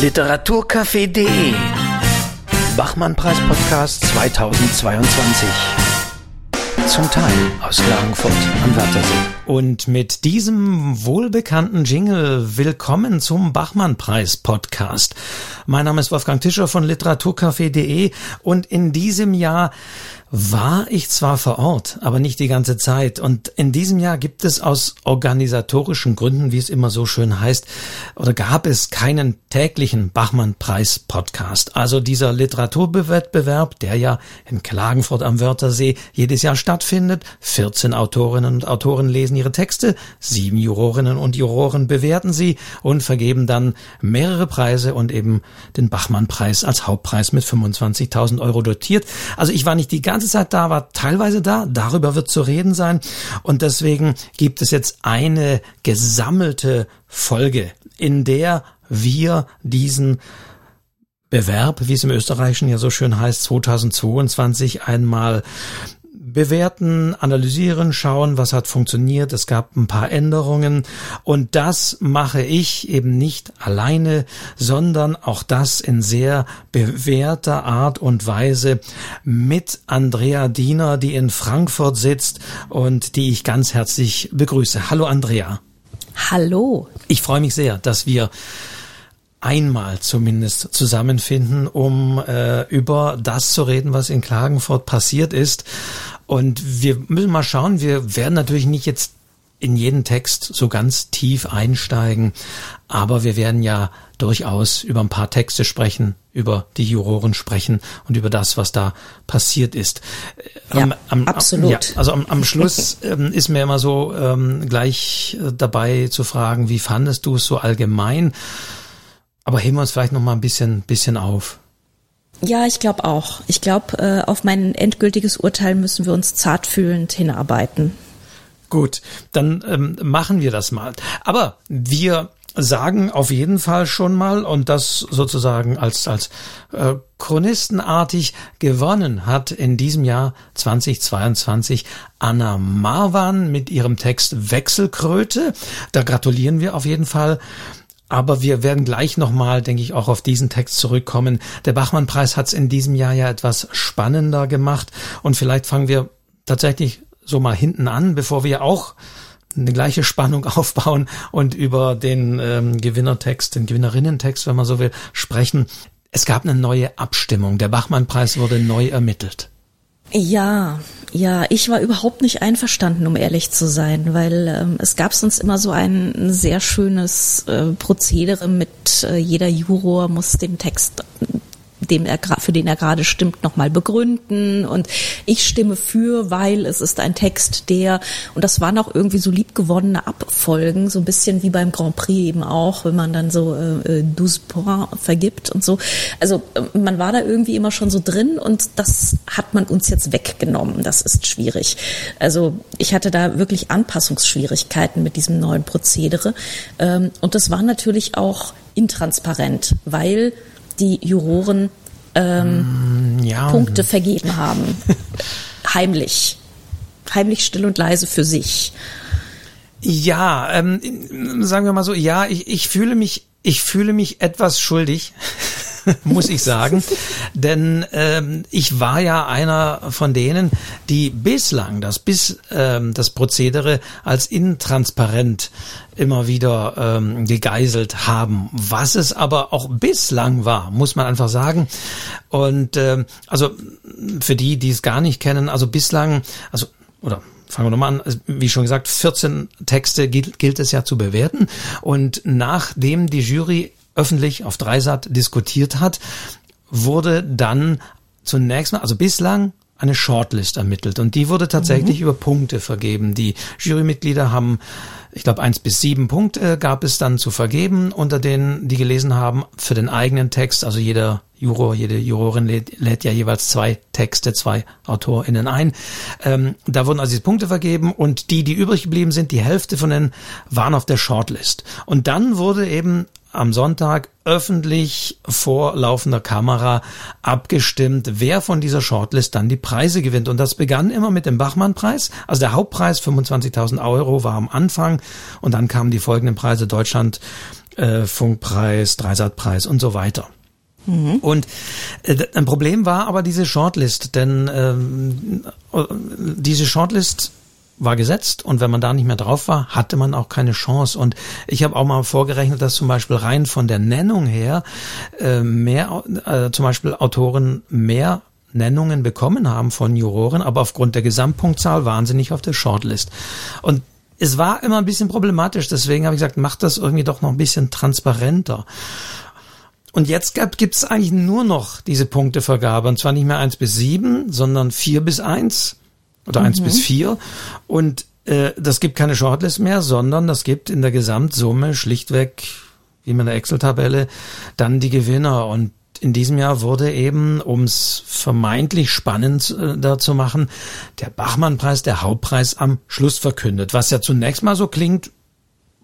Literaturcafé.de Bachmann-Preis-Podcast 2022. Zum Teil aus Klagenfurt am Wörthersee. Und mit diesem wohlbekannten Jingle willkommen zum Bachmann-Preis-Podcast. Mein Name ist Wolfgang Tischer von literaturcafé.de und in diesem Jahr war ich zwar vor Ort, aber nicht die ganze Zeit. Und in diesem Jahr gibt es aus organisatorischen Gründen, wie es immer so schön heißt, oder gab es keinen täglichen Bachmann-Preis-Podcast. Also dieser Literaturwettbewerb, der ja in Klagenfurt am Wörthersee jedes Jahr stattfindet. 14 Autorinnen und Autoren lesen ihre Texte, sieben Jurorinnen und Juroren bewerten sie und vergeben dann mehrere Preise und eben den Bachmann-Preis als Hauptpreis mit 25.000 Euro dotiert. Also ich war nicht die ganze ganze Zeit da, war teilweise da. Darüber wird zu reden sein. Und deswegen gibt es jetzt eine gesammelte Folge, in der wir diesen Bewerb, wie es im Österreichischen ja so schön heißt, 2022 einmal bewerten, analysieren, schauen, was hat funktioniert. Es gab ein paar Änderungen und das mache ich eben nicht alleine, sondern auch das in sehr bewährter Art und Weise mit Andrea Diener, die in Frankfurt sitzt und die ich ganz herzlich begrüße. Hallo Andrea. Hallo. Ich freue mich sehr, dass wir einmal zumindest zusammenfinden, um äh, über das zu reden, was in Klagenfurt passiert ist. Und wir müssen mal schauen, wir werden natürlich nicht jetzt in jeden Text so ganz tief einsteigen, aber wir werden ja durchaus über ein paar Texte sprechen, über die Juroren sprechen und über das, was da passiert ist. Ja, am, am, absolut. Ja, also am, am Schluss ähm, ist mir immer so ähm, gleich äh, dabei zu fragen, wie fandest du es so allgemein? Aber heben wir uns vielleicht noch mal ein bisschen, bisschen auf. Ja, ich glaube auch. Ich glaube, äh, auf mein endgültiges Urteil müssen wir uns zartfühlend hinarbeiten. Gut, dann ähm, machen wir das mal. Aber wir sagen auf jeden Fall schon mal und das sozusagen als als äh, chronistenartig gewonnen hat in diesem Jahr 2022 Anna Marwan mit ihrem Text Wechselkröte. Da gratulieren wir auf jeden Fall. Aber wir werden gleich nochmal, denke ich, auch auf diesen Text zurückkommen. Der Bachmann-Preis hat es in diesem Jahr ja etwas spannender gemacht. Und vielleicht fangen wir tatsächlich so mal hinten an, bevor wir auch eine gleiche Spannung aufbauen und über den ähm, Gewinnertext, den Gewinnerinnentext, wenn man so will, sprechen. Es gab eine neue Abstimmung. Der Bachmann-Preis wurde neu ermittelt. Ja, ja, ich war überhaupt nicht einverstanden, um ehrlich zu sein, weil ähm, es gab sonst immer so ein sehr schönes äh, Prozedere mit äh, jeder Juror muss den Text dem er für den er gerade stimmt, nochmal begründen. Und ich stimme für, weil es ist ein Text, der, und das waren auch irgendwie so liebgewonnene Abfolgen, so ein bisschen wie beim Grand Prix eben auch, wenn man dann so äh, 12 äh, Points vergibt und so. Also äh, man war da irgendwie immer schon so drin und das hat man uns jetzt weggenommen. Das ist schwierig. Also ich hatte da wirklich Anpassungsschwierigkeiten mit diesem neuen Prozedere. Ähm, und das war natürlich auch intransparent, weil die Juroren ähm, mm, ja. Punkte vergeben haben. Heimlich. Heimlich still und leise für sich. Ja, ähm, sagen wir mal so, ja, ich, ich fühle mich, ich fühle mich etwas schuldig. muss ich sagen. Denn ähm, ich war ja einer von denen, die bislang das bis ähm, das Prozedere als intransparent immer wieder ähm, gegeißelt haben. Was es aber auch bislang war, muss man einfach sagen. Und ähm, also für die, die es gar nicht kennen, also bislang, also oder fangen wir nochmal an, also, wie schon gesagt, 14 Texte gilt, gilt es ja zu bewerten. Und nachdem die Jury öffentlich auf Dreisat diskutiert hat, wurde dann zunächst mal, also bislang eine Shortlist ermittelt und die wurde tatsächlich mhm. über Punkte vergeben. Die Jurymitglieder haben, ich glaube, eins bis sieben Punkte gab es dann zu vergeben, unter denen die gelesen haben für den eigenen Text. Also jeder Juror, jede Jurorin lädt, lädt ja jeweils zwei Texte, zwei AutorInnen ein. Ähm, da wurden also diese Punkte vergeben und die, die übrig geblieben sind, die Hälfte von denen waren auf der Shortlist. Und dann wurde eben am Sonntag öffentlich vor laufender Kamera abgestimmt, wer von dieser Shortlist dann die Preise gewinnt. Und das begann immer mit dem Bachmann-Preis. Also der Hauptpreis 25.000 Euro war am Anfang und dann kamen die folgenden Preise Deutschland äh, Funkpreis, Dreisatzpreis und so weiter. Mhm. Und äh, ein Problem war aber diese Shortlist, denn ähm, äh, diese Shortlist war gesetzt und wenn man da nicht mehr drauf war, hatte man auch keine Chance. Und ich habe auch mal vorgerechnet, dass zum Beispiel rein von der Nennung her äh, mehr, äh, zum Beispiel Autoren mehr Nennungen bekommen haben von Juroren, aber aufgrund der Gesamtpunktzahl waren sie nicht auf der Shortlist. Und es war immer ein bisschen problematisch, deswegen habe ich gesagt, macht das irgendwie doch noch ein bisschen transparenter. Und jetzt gibt es eigentlich nur noch diese Punktevergabe. Und zwar nicht mehr eins bis sieben, sondern vier bis eins oder eins mhm. bis vier. Und äh, das gibt keine Shortlist mehr, sondern das gibt in der Gesamtsumme schlichtweg, wie in der Excel-Tabelle, dann die Gewinner. Und in diesem Jahr wurde eben, um es vermeintlich spannender äh, zu machen, der Bachmann-Preis, der Hauptpreis am Schluss verkündet. Was ja zunächst mal so klingt,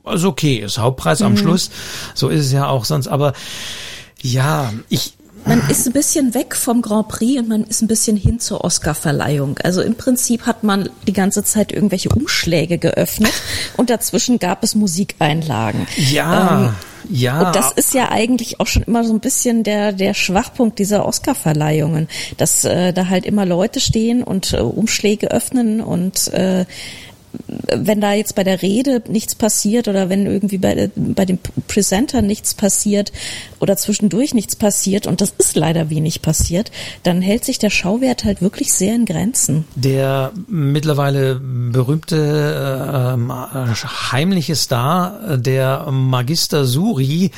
also okay, ist Hauptpreis mhm. am Schluss. So ist es ja auch sonst. Aber ja, ich, man ist ein bisschen weg vom Grand Prix und man ist ein bisschen hin zur Oscarverleihung. Also im Prinzip hat man die ganze Zeit irgendwelche Umschläge geöffnet und dazwischen gab es Musikeinlagen. Ja. Ähm, ja. Und das ist ja eigentlich auch schon immer so ein bisschen der, der Schwachpunkt dieser Oscarverleihungen, dass äh, da halt immer Leute stehen und äh, Umschläge öffnen und äh, wenn da jetzt bei der Rede nichts passiert oder wenn irgendwie bei, bei dem Presenter nichts passiert oder zwischendurch nichts passiert und das ist leider wenig passiert, dann hält sich der Schauwert halt wirklich sehr in Grenzen. Der mittlerweile berühmte äh, heimliche Star, der Magister Suri,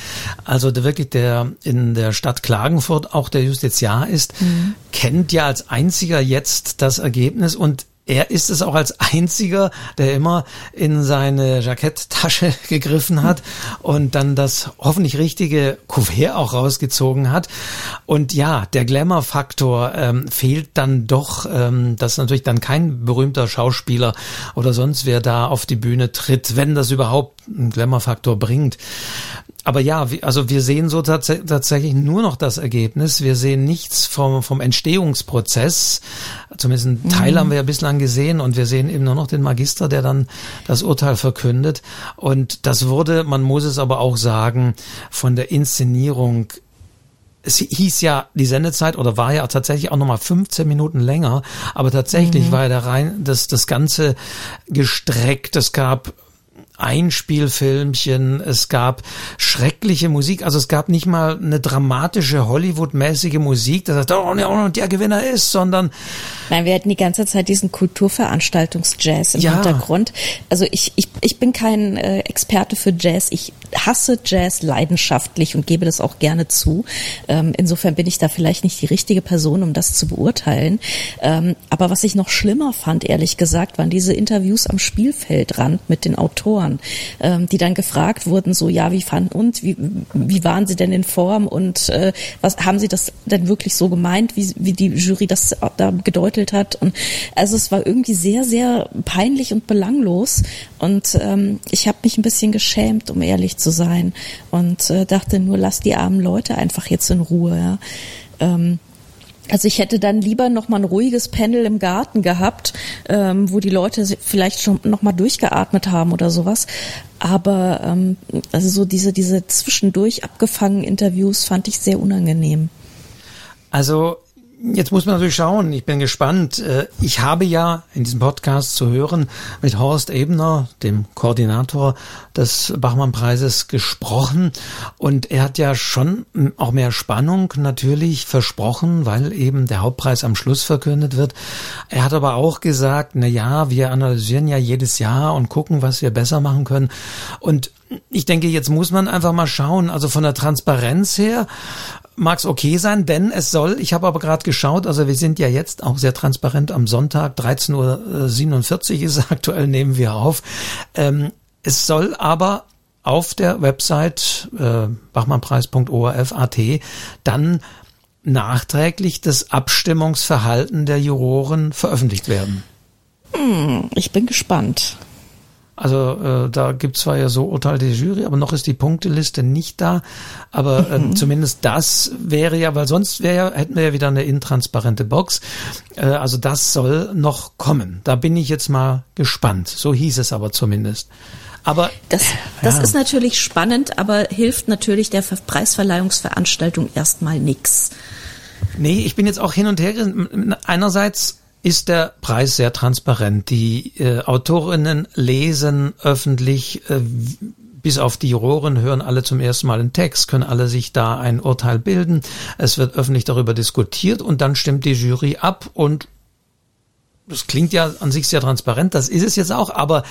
also der wirklich der in der Stadt Klagenfurt auch der Justiziar ist, mhm. kennt ja als einziger jetzt das Ergebnis und er ist es auch als einziger, der immer in seine Jacketttasche gegriffen hat und dann das hoffentlich richtige Kuvert auch rausgezogen hat. Und ja, der Glamour-Faktor ähm, fehlt dann doch, ähm, dass natürlich dann kein berühmter Schauspieler oder sonst wer da auf die Bühne tritt, wenn das überhaupt einen Glamour-Faktor bringt aber ja, also wir sehen so tats tatsächlich nur noch das Ergebnis. Wir sehen nichts vom, vom Entstehungsprozess. Zumindest einen Teil mhm. haben wir ja bislang gesehen und wir sehen eben nur noch den Magister, der dann das Urteil verkündet. Und das wurde, man muss es aber auch sagen, von der Inszenierung es hieß ja die Sendezeit oder war ja tatsächlich auch nochmal 15 Minuten länger, aber tatsächlich mhm. war ja da rein das, das Ganze gestreckt. Es gab Einspielfilmchen, es gab schreckliche Musik, also es gab nicht mal eine dramatische Hollywood-mäßige Musik, dass oh, und der Gewinner ist, sondern Nein, wir hatten die ganze Zeit diesen Kulturveranstaltungs-Jazz im ja. Hintergrund. Also ich, ich, ich bin kein äh, Experte für Jazz. Ich hasse Jazz leidenschaftlich und gebe das auch gerne zu. Ähm, insofern bin ich da vielleicht nicht die richtige Person, um das zu beurteilen. Ähm, aber was ich noch schlimmer fand, ehrlich gesagt, waren diese Interviews am Spielfeldrand mit den Autoren, ähm, die dann gefragt wurden, so ja, wie fanden und wie, wie waren sie denn in Form und äh, was haben sie das denn wirklich so gemeint, wie, wie die Jury das da gedeutet hat. Und also es war irgendwie sehr, sehr peinlich und belanglos. Und ähm, ich habe mich ein bisschen geschämt, um ehrlich zu sein. Und äh, dachte nur, lass die armen Leute einfach jetzt in Ruhe. Ja. Ähm, also ich hätte dann lieber noch mal ein ruhiges Panel im Garten gehabt, ähm, wo die Leute vielleicht schon noch mal durchgeatmet haben oder sowas. Aber ähm, also so diese diese zwischendurch abgefangenen Interviews fand ich sehr unangenehm. Also Jetzt muss man natürlich schauen. Ich bin gespannt. Äh, ich habe ja in diesem Podcast zu hören mit Horst Ebner, dem Koordinator des Bachmann-Preises, gesprochen. Und er hat ja schon auch mehr Spannung natürlich versprochen, weil eben der Hauptpreis am Schluss verkündet wird. Er hat aber auch gesagt, na ja, wir analysieren ja jedes Jahr und gucken, was wir besser machen können. Und ich denke, jetzt muss man einfach mal schauen, also von der Transparenz her mag es okay sein, denn es soll, ich habe aber gerade geschaut, also wir sind ja jetzt auch sehr transparent am Sonntag, 13.47 Uhr ist aktuell, nehmen wir auf. Ähm, es soll aber auf der Website äh, bachmannpreis.orf.at dann nachträglich das Abstimmungsverhalten der Juroren veröffentlicht werden. Hm, ich bin gespannt. Also äh, da gibt zwar ja so Urteil der Jury, aber noch ist die Punkteliste nicht da. Aber ähm, mhm. zumindest das wäre ja, weil sonst wäre ja, hätten wir ja wieder eine intransparente Box. Äh, also das soll noch kommen. Da bin ich jetzt mal gespannt. So hieß es aber zumindest. Aber das, das ja. ist natürlich spannend, aber hilft natürlich der Preisverleihungsveranstaltung erstmal nichts. Nee, ich bin jetzt auch hin und her. Einerseits ist der Preis sehr transparent. Die äh, Autorinnen lesen öffentlich, äh, bis auf die Juroren hören alle zum ersten Mal einen Text, können alle sich da ein Urteil bilden. Es wird öffentlich darüber diskutiert und dann stimmt die Jury ab und das klingt ja an sich sehr transparent, das ist es jetzt auch, aber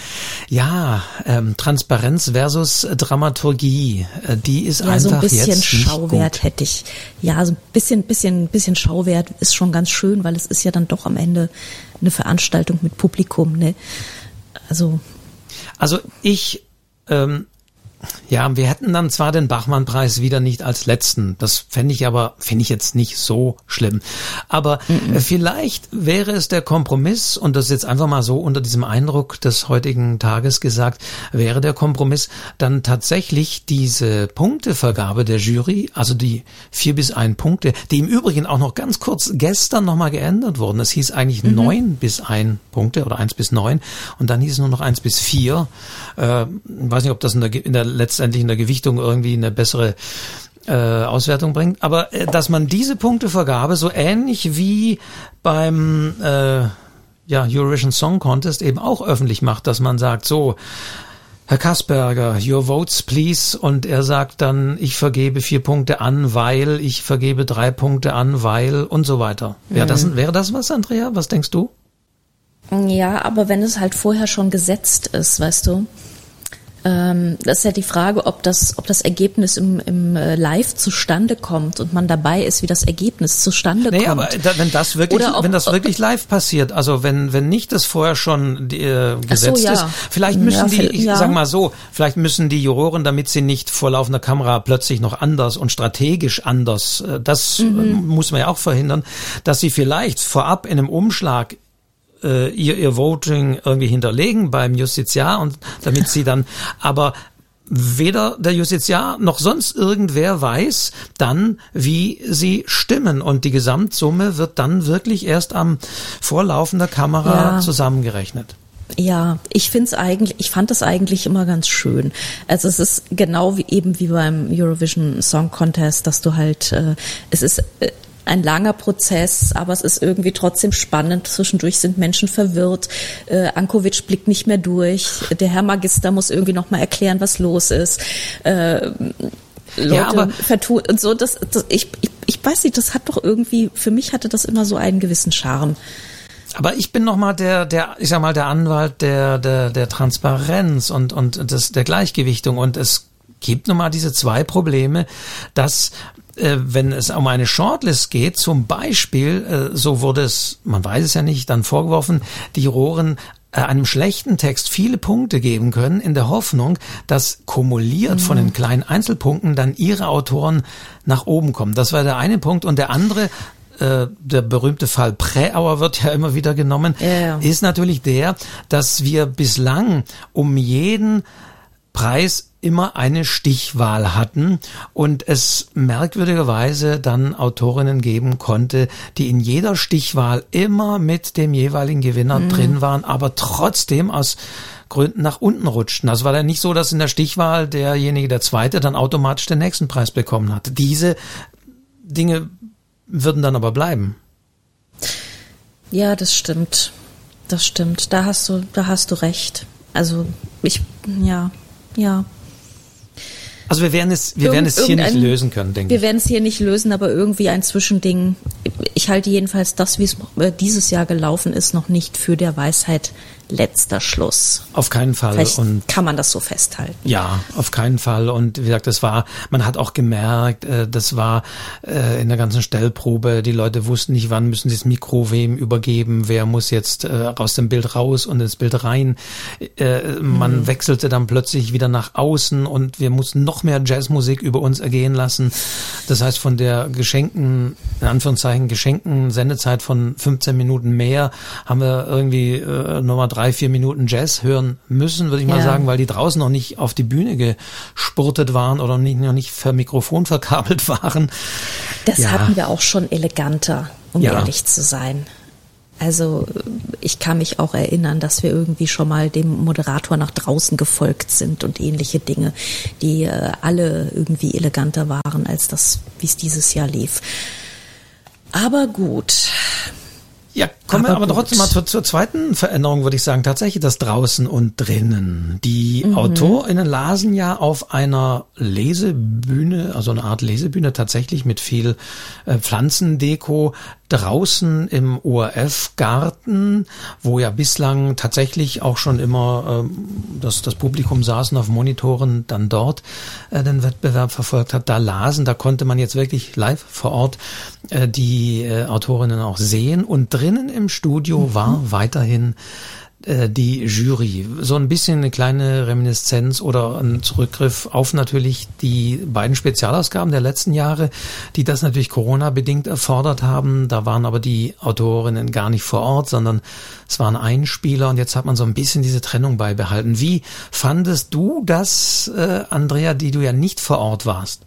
ja, ähm, Transparenz versus Dramaturgie, äh, die ist ja, einfach so ein bisschen jetzt Schauwert hätte ich. Ja, so ein bisschen, bisschen, bisschen Schauwert ist schon ganz schön, weil es ist ja dann doch am Ende eine Veranstaltung mit Publikum, ne? Also. Also ich ähm, ja, wir hätten dann zwar den Bachmann-Preis wieder nicht als letzten. Das fände ich aber, finde ich jetzt nicht so schlimm. Aber mhm. vielleicht wäre es der Kompromiss, und das ist jetzt einfach mal so unter diesem Eindruck des heutigen Tages gesagt, wäre der Kompromiss dann tatsächlich diese Punktevergabe der Jury, also die vier bis ein Punkte, die im Übrigen auch noch ganz kurz gestern nochmal geändert wurden. Es hieß eigentlich mhm. neun bis ein Punkte oder eins bis neun und dann hieß es nur noch eins bis vier. Äh, weiß nicht, ob das in der, in der letztendlich in der Gewichtung irgendwie eine bessere äh, Auswertung bringt. Aber äh, dass man diese Punktevergabe so ähnlich wie beim äh, ja, Eurovision Song Contest eben auch öffentlich macht, dass man sagt, so, Herr Kasperger, your votes please. Und er sagt dann, ich vergebe vier Punkte an, weil, ich vergebe drei Punkte an, weil und so weiter. Wäre das, mhm. wäre das was, Andrea? Was denkst du? Ja, aber wenn es halt vorher schon gesetzt ist, weißt du, ähm, das ist ja die Frage, ob das, ob das Ergebnis im, im äh, Live zustande kommt und man dabei ist, wie das Ergebnis zustande nee, kommt. aber da, wenn das wirklich, ob, wenn das wirklich live passiert, also wenn, wenn nicht das vorher schon äh, gesetzt so, ja. ist, vielleicht müssen ja, die, ich ja. sag mal so, vielleicht müssen die Juroren, damit sie nicht vor laufender Kamera plötzlich noch anders und strategisch anders, äh, das mhm. muss man ja auch verhindern, dass sie vielleicht vorab in einem Umschlag äh, ihr, ihr Voting irgendwie hinterlegen beim Justiziar und damit sie dann aber weder der Justiziar noch sonst irgendwer weiß dann, wie sie stimmen. Und die Gesamtsumme wird dann wirklich erst am vorlaufender Kamera ja. zusammengerechnet. Ja, ich finde es eigentlich, ich fand es eigentlich immer ganz schön. Also es ist genau wie eben wie beim Eurovision Song Contest, dass du halt, äh, es ist äh, ein langer Prozess, aber es ist irgendwie trotzdem spannend. Zwischendurch sind Menschen verwirrt. Äh, Ankovic blickt nicht mehr durch. Der Herr Magister muss irgendwie noch mal erklären, was los ist. Äh, Leute ja, aber vertun und so. Das, das ich, ich, ich weiß nicht, das hat doch irgendwie, für mich hatte das immer so einen gewissen Charme. Aber ich bin noch mal der, der, ich sag mal, der Anwalt der, der, der Transparenz und, und des, der Gleichgewichtung und es gibt nun mal diese zwei Probleme, dass äh, wenn es um eine Shortlist geht, zum Beispiel, äh, so wurde es, man weiß es ja nicht, dann vorgeworfen, die Rohren äh, einem schlechten Text viele Punkte geben können, in der Hoffnung, dass kumuliert mhm. von den kleinen Einzelpunkten dann ihre Autoren nach oben kommen. Das war der eine Punkt. Und der andere, äh, der berühmte Fall Präauer wird ja immer wieder genommen, ja. ist natürlich der, dass wir bislang um jeden Preis immer eine Stichwahl hatten und es merkwürdigerweise dann Autorinnen geben konnte, die in jeder Stichwahl immer mit dem jeweiligen Gewinner mhm. drin waren, aber trotzdem aus Gründen nach unten rutschten. Also war dann nicht so, dass in der Stichwahl derjenige, der Zweite, dann automatisch den nächsten Preis bekommen hat. Diese Dinge würden dann aber bleiben. Ja, das stimmt. Das stimmt. Da hast du, da hast du recht. Also ich, ja, ja. Also wir werden es, wir Irgend, werden es hier nicht lösen können, denke ich. Wir werden es hier nicht lösen, aber irgendwie ein Zwischending. Ich halte jedenfalls das, wie es äh, dieses Jahr gelaufen ist, noch nicht für der Weisheit letzter Schluss. Auf keinen Fall. Vielleicht und kann man das so festhalten. Ja, auf keinen Fall. Und wie gesagt, das war, man hat auch gemerkt, äh, das war äh, in der ganzen Stellprobe, die Leute wussten nicht, wann müssen sie das Mikro wem übergeben, wer muss jetzt äh, aus dem Bild raus und ins Bild rein. Man mhm. wechselte dann plötzlich wieder nach außen und wir mussten noch mehr Jazzmusik über uns ergehen lassen. Das heißt, von der geschenkten, in Anführungszeichen, geschenkten Sendezeit von 15 Minuten mehr haben wir irgendwie äh, nochmal drei, vier Minuten Jazz hören müssen, würde ich ja. mal sagen, weil die draußen noch nicht auf die Bühne gespurtet waren oder nicht, noch nicht für Mikrofon verkabelt waren. Das ja. hatten wir auch schon eleganter, um ja. ehrlich zu sein. Also ich kann mich auch erinnern, dass wir irgendwie schon mal dem Moderator nach draußen gefolgt sind und ähnliche Dinge, die äh, alle irgendwie eleganter waren als das, wie es dieses Jahr lief. Aber gut. Ja, kommen aber wir aber trotzdem mal zur, zur, zweiten Veränderung, würde ich sagen. Tatsächlich das draußen und drinnen. Die mhm. AutorInnen lasen ja auf einer Lesebühne, also eine Art Lesebühne tatsächlich mit viel äh, Pflanzendeko draußen im ORF-Garten, wo ja bislang tatsächlich auch schon immer ähm, das, das Publikum saßen auf Monitoren dann dort äh, den Wettbewerb verfolgt hat, da lasen, da konnte man jetzt wirklich live vor Ort äh, die äh, Autorinnen auch sehen und drinnen im Studio mhm. war weiterhin die Jury. So ein bisschen eine kleine Reminiszenz oder ein Zurückgriff auf natürlich die beiden Spezialausgaben der letzten Jahre, die das natürlich Corona-bedingt erfordert haben. Da waren aber die Autorinnen gar nicht vor Ort, sondern es waren Einspieler und jetzt hat man so ein bisschen diese Trennung beibehalten. Wie fandest du das, äh, Andrea, die du ja nicht vor Ort warst?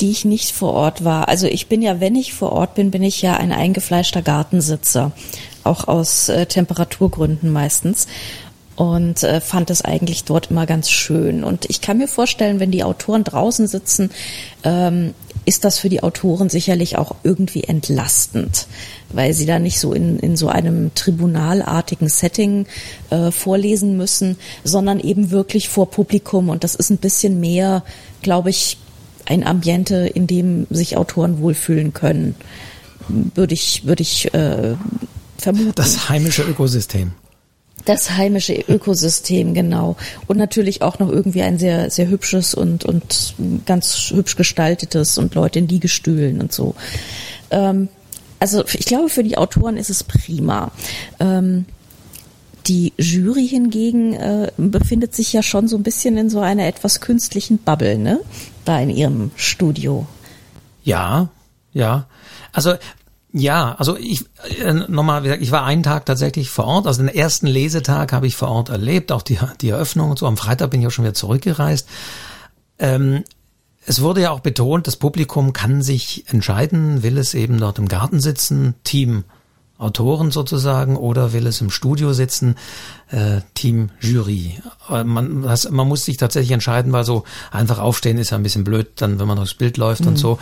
die ich nicht vor Ort war. Also ich bin ja, wenn ich vor Ort bin, bin ich ja ein eingefleischter Gartensitzer auch aus äh, Temperaturgründen meistens und äh, fand es eigentlich dort immer ganz schön. Und ich kann mir vorstellen, wenn die Autoren draußen sitzen, ähm, ist das für die Autoren sicherlich auch irgendwie entlastend, weil sie da nicht so in, in so einem tribunalartigen Setting äh, vorlesen müssen, sondern eben wirklich vor Publikum. Und das ist ein bisschen mehr, glaube ich, ein Ambiente, in dem sich Autoren wohlfühlen können, würde ich, würde ich äh, vermuten. Das heimische Ökosystem. Das heimische Ökosystem, genau. Und natürlich auch noch irgendwie ein sehr, sehr hübsches und, und ganz hübsch gestaltetes und Leute in Liegestühlen und so. Ähm, also ich glaube, für die Autoren ist es prima. Ähm, die Jury hingegen äh, befindet sich ja schon so ein bisschen in so einer etwas künstlichen Bubble, ne? Da in ihrem Studio. Ja, ja. Also ja, also ich äh, nochmal, ich war einen Tag tatsächlich vor Ort, also den ersten Lesetag habe ich vor Ort erlebt, auch die, die Eröffnung und so. Am Freitag bin ich auch schon wieder zurückgereist. Ähm, es wurde ja auch betont, das Publikum kann sich entscheiden, will es eben dort im Garten sitzen, Team Autoren sozusagen oder will es im Studio sitzen, äh, Team Jury. Äh, man, das, man muss sich tatsächlich entscheiden, weil so einfach aufstehen ist ja ein bisschen blöd, dann wenn man durchs Bild läuft mhm. und so.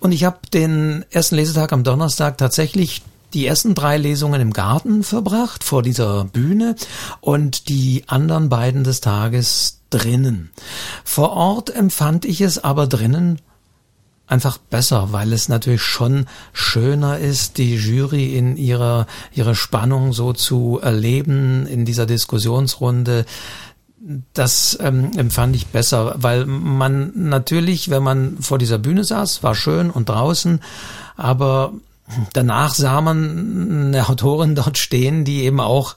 Und ich habe den ersten Lesetag am Donnerstag tatsächlich die ersten drei Lesungen im Garten verbracht, vor dieser Bühne und die anderen beiden des Tages drinnen. Vor Ort empfand ich es aber drinnen einfach besser, weil es natürlich schon schöner ist, die Jury in ihrer, ihrer Spannung so zu erleben in dieser Diskussionsrunde. Das ähm, empfand ich besser, weil man natürlich, wenn man vor dieser Bühne saß, war schön und draußen, aber danach sah man eine Autorin dort stehen, die eben auch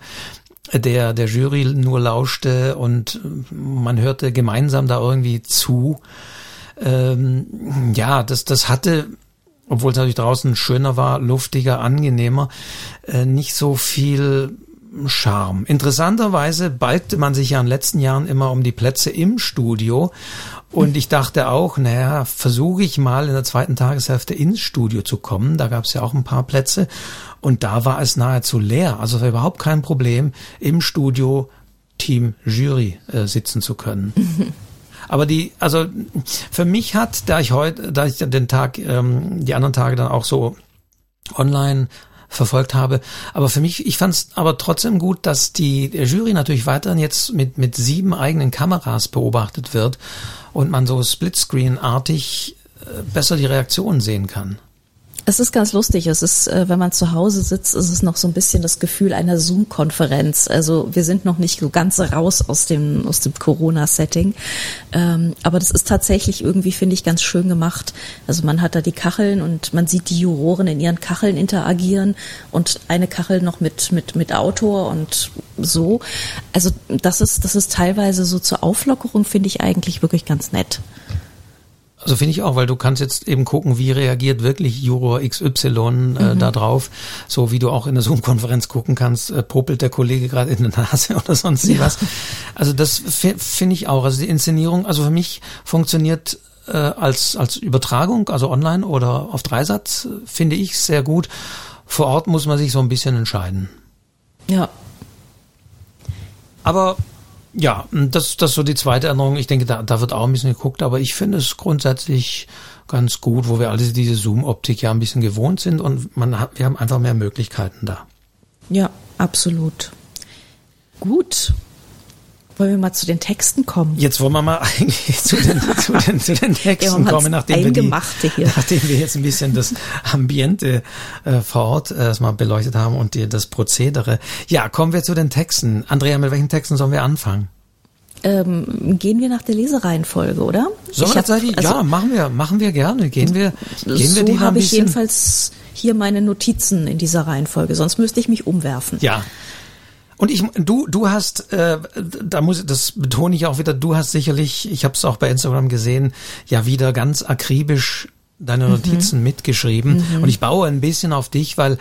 der, der Jury nur lauschte und man hörte gemeinsam da irgendwie zu ähm, ja, das, das hatte, obwohl es natürlich draußen schöner war, luftiger, angenehmer, äh, nicht so viel Charme. Interessanterweise balgte man sich ja in den letzten Jahren immer um die Plätze im Studio. Und ich dachte auch, naja, versuche ich mal in der zweiten Tageshälfte ins Studio zu kommen. Da gab es ja auch ein paar Plätze. Und da war es nahezu leer. Also es war überhaupt kein Problem, im Studio Team Jury äh, sitzen zu können. Aber die, also für mich hat, da ich heute, da ich den Tag, ähm, die anderen Tage dann auch so online verfolgt habe. Aber für mich, ich fand es aber trotzdem gut, dass die Jury natürlich weiterhin jetzt mit, mit sieben eigenen Kameras beobachtet wird und man so Splitscreen-artig äh, besser die Reaktionen sehen kann. Es ist ganz lustig. Es ist, äh, wenn man zu Hause sitzt, ist es noch so ein bisschen das Gefühl einer Zoom-Konferenz. Also wir sind noch nicht so ganz raus aus dem, aus dem Corona-Setting. Ähm, aber das ist tatsächlich irgendwie, finde ich, ganz schön gemacht. Also man hat da die Kacheln und man sieht die Juroren in ihren Kacheln interagieren und eine Kachel noch mit, mit, mit Autor und so. Also das ist, das ist teilweise so zur Auflockerung, finde ich eigentlich wirklich ganz nett. Also finde ich auch, weil du kannst jetzt eben gucken, wie reagiert wirklich Juror XY äh, mhm. da drauf. So wie du auch in der Zoom-Konferenz gucken kannst, äh, popelt der Kollege gerade in der Nase oder sonst ja. was. Also das finde ich auch. Also die Inszenierung, also für mich funktioniert äh, als, als Übertragung, also online oder auf Dreisatz, finde ich sehr gut. vor Ort muss man sich so ein bisschen entscheiden. Ja. Aber ja, das, das ist so die zweite Änderung. Ich denke, da, da wird auch ein bisschen geguckt, aber ich finde es grundsätzlich ganz gut, wo wir alle diese Zoom-Optik ja ein bisschen gewohnt sind und man hat, wir haben einfach mehr Möglichkeiten da. Ja, absolut. Gut. Wollen wir mal zu den Texten kommen? Jetzt wollen wir mal eigentlich zu den, zu den, zu den Texten ja, kommen, nachdem wir, die, nachdem wir jetzt ein bisschen das Ambiente äh, vor Ort äh, erstmal beleuchtet haben und die, das Prozedere. Ja, kommen wir zu den Texten. Andrea, mit welchen Texten sollen wir anfangen? Ähm, gehen wir nach der Lesereihenfolge, oder? Sollen wir tatsächlich? Also, ja, machen wir, machen wir gerne. Gehen wir, gehen so wir die habe ich jedenfalls hier meine Notizen in dieser Reihenfolge, sonst müsste ich mich umwerfen. Ja, und ich, du, du hast, äh, da muss, das betone ich auch wieder, du hast sicherlich, ich habe es auch bei Instagram gesehen, ja wieder ganz akribisch deine mhm. Notizen mhm. mitgeschrieben. Mhm. Und ich baue ein bisschen auf dich, weil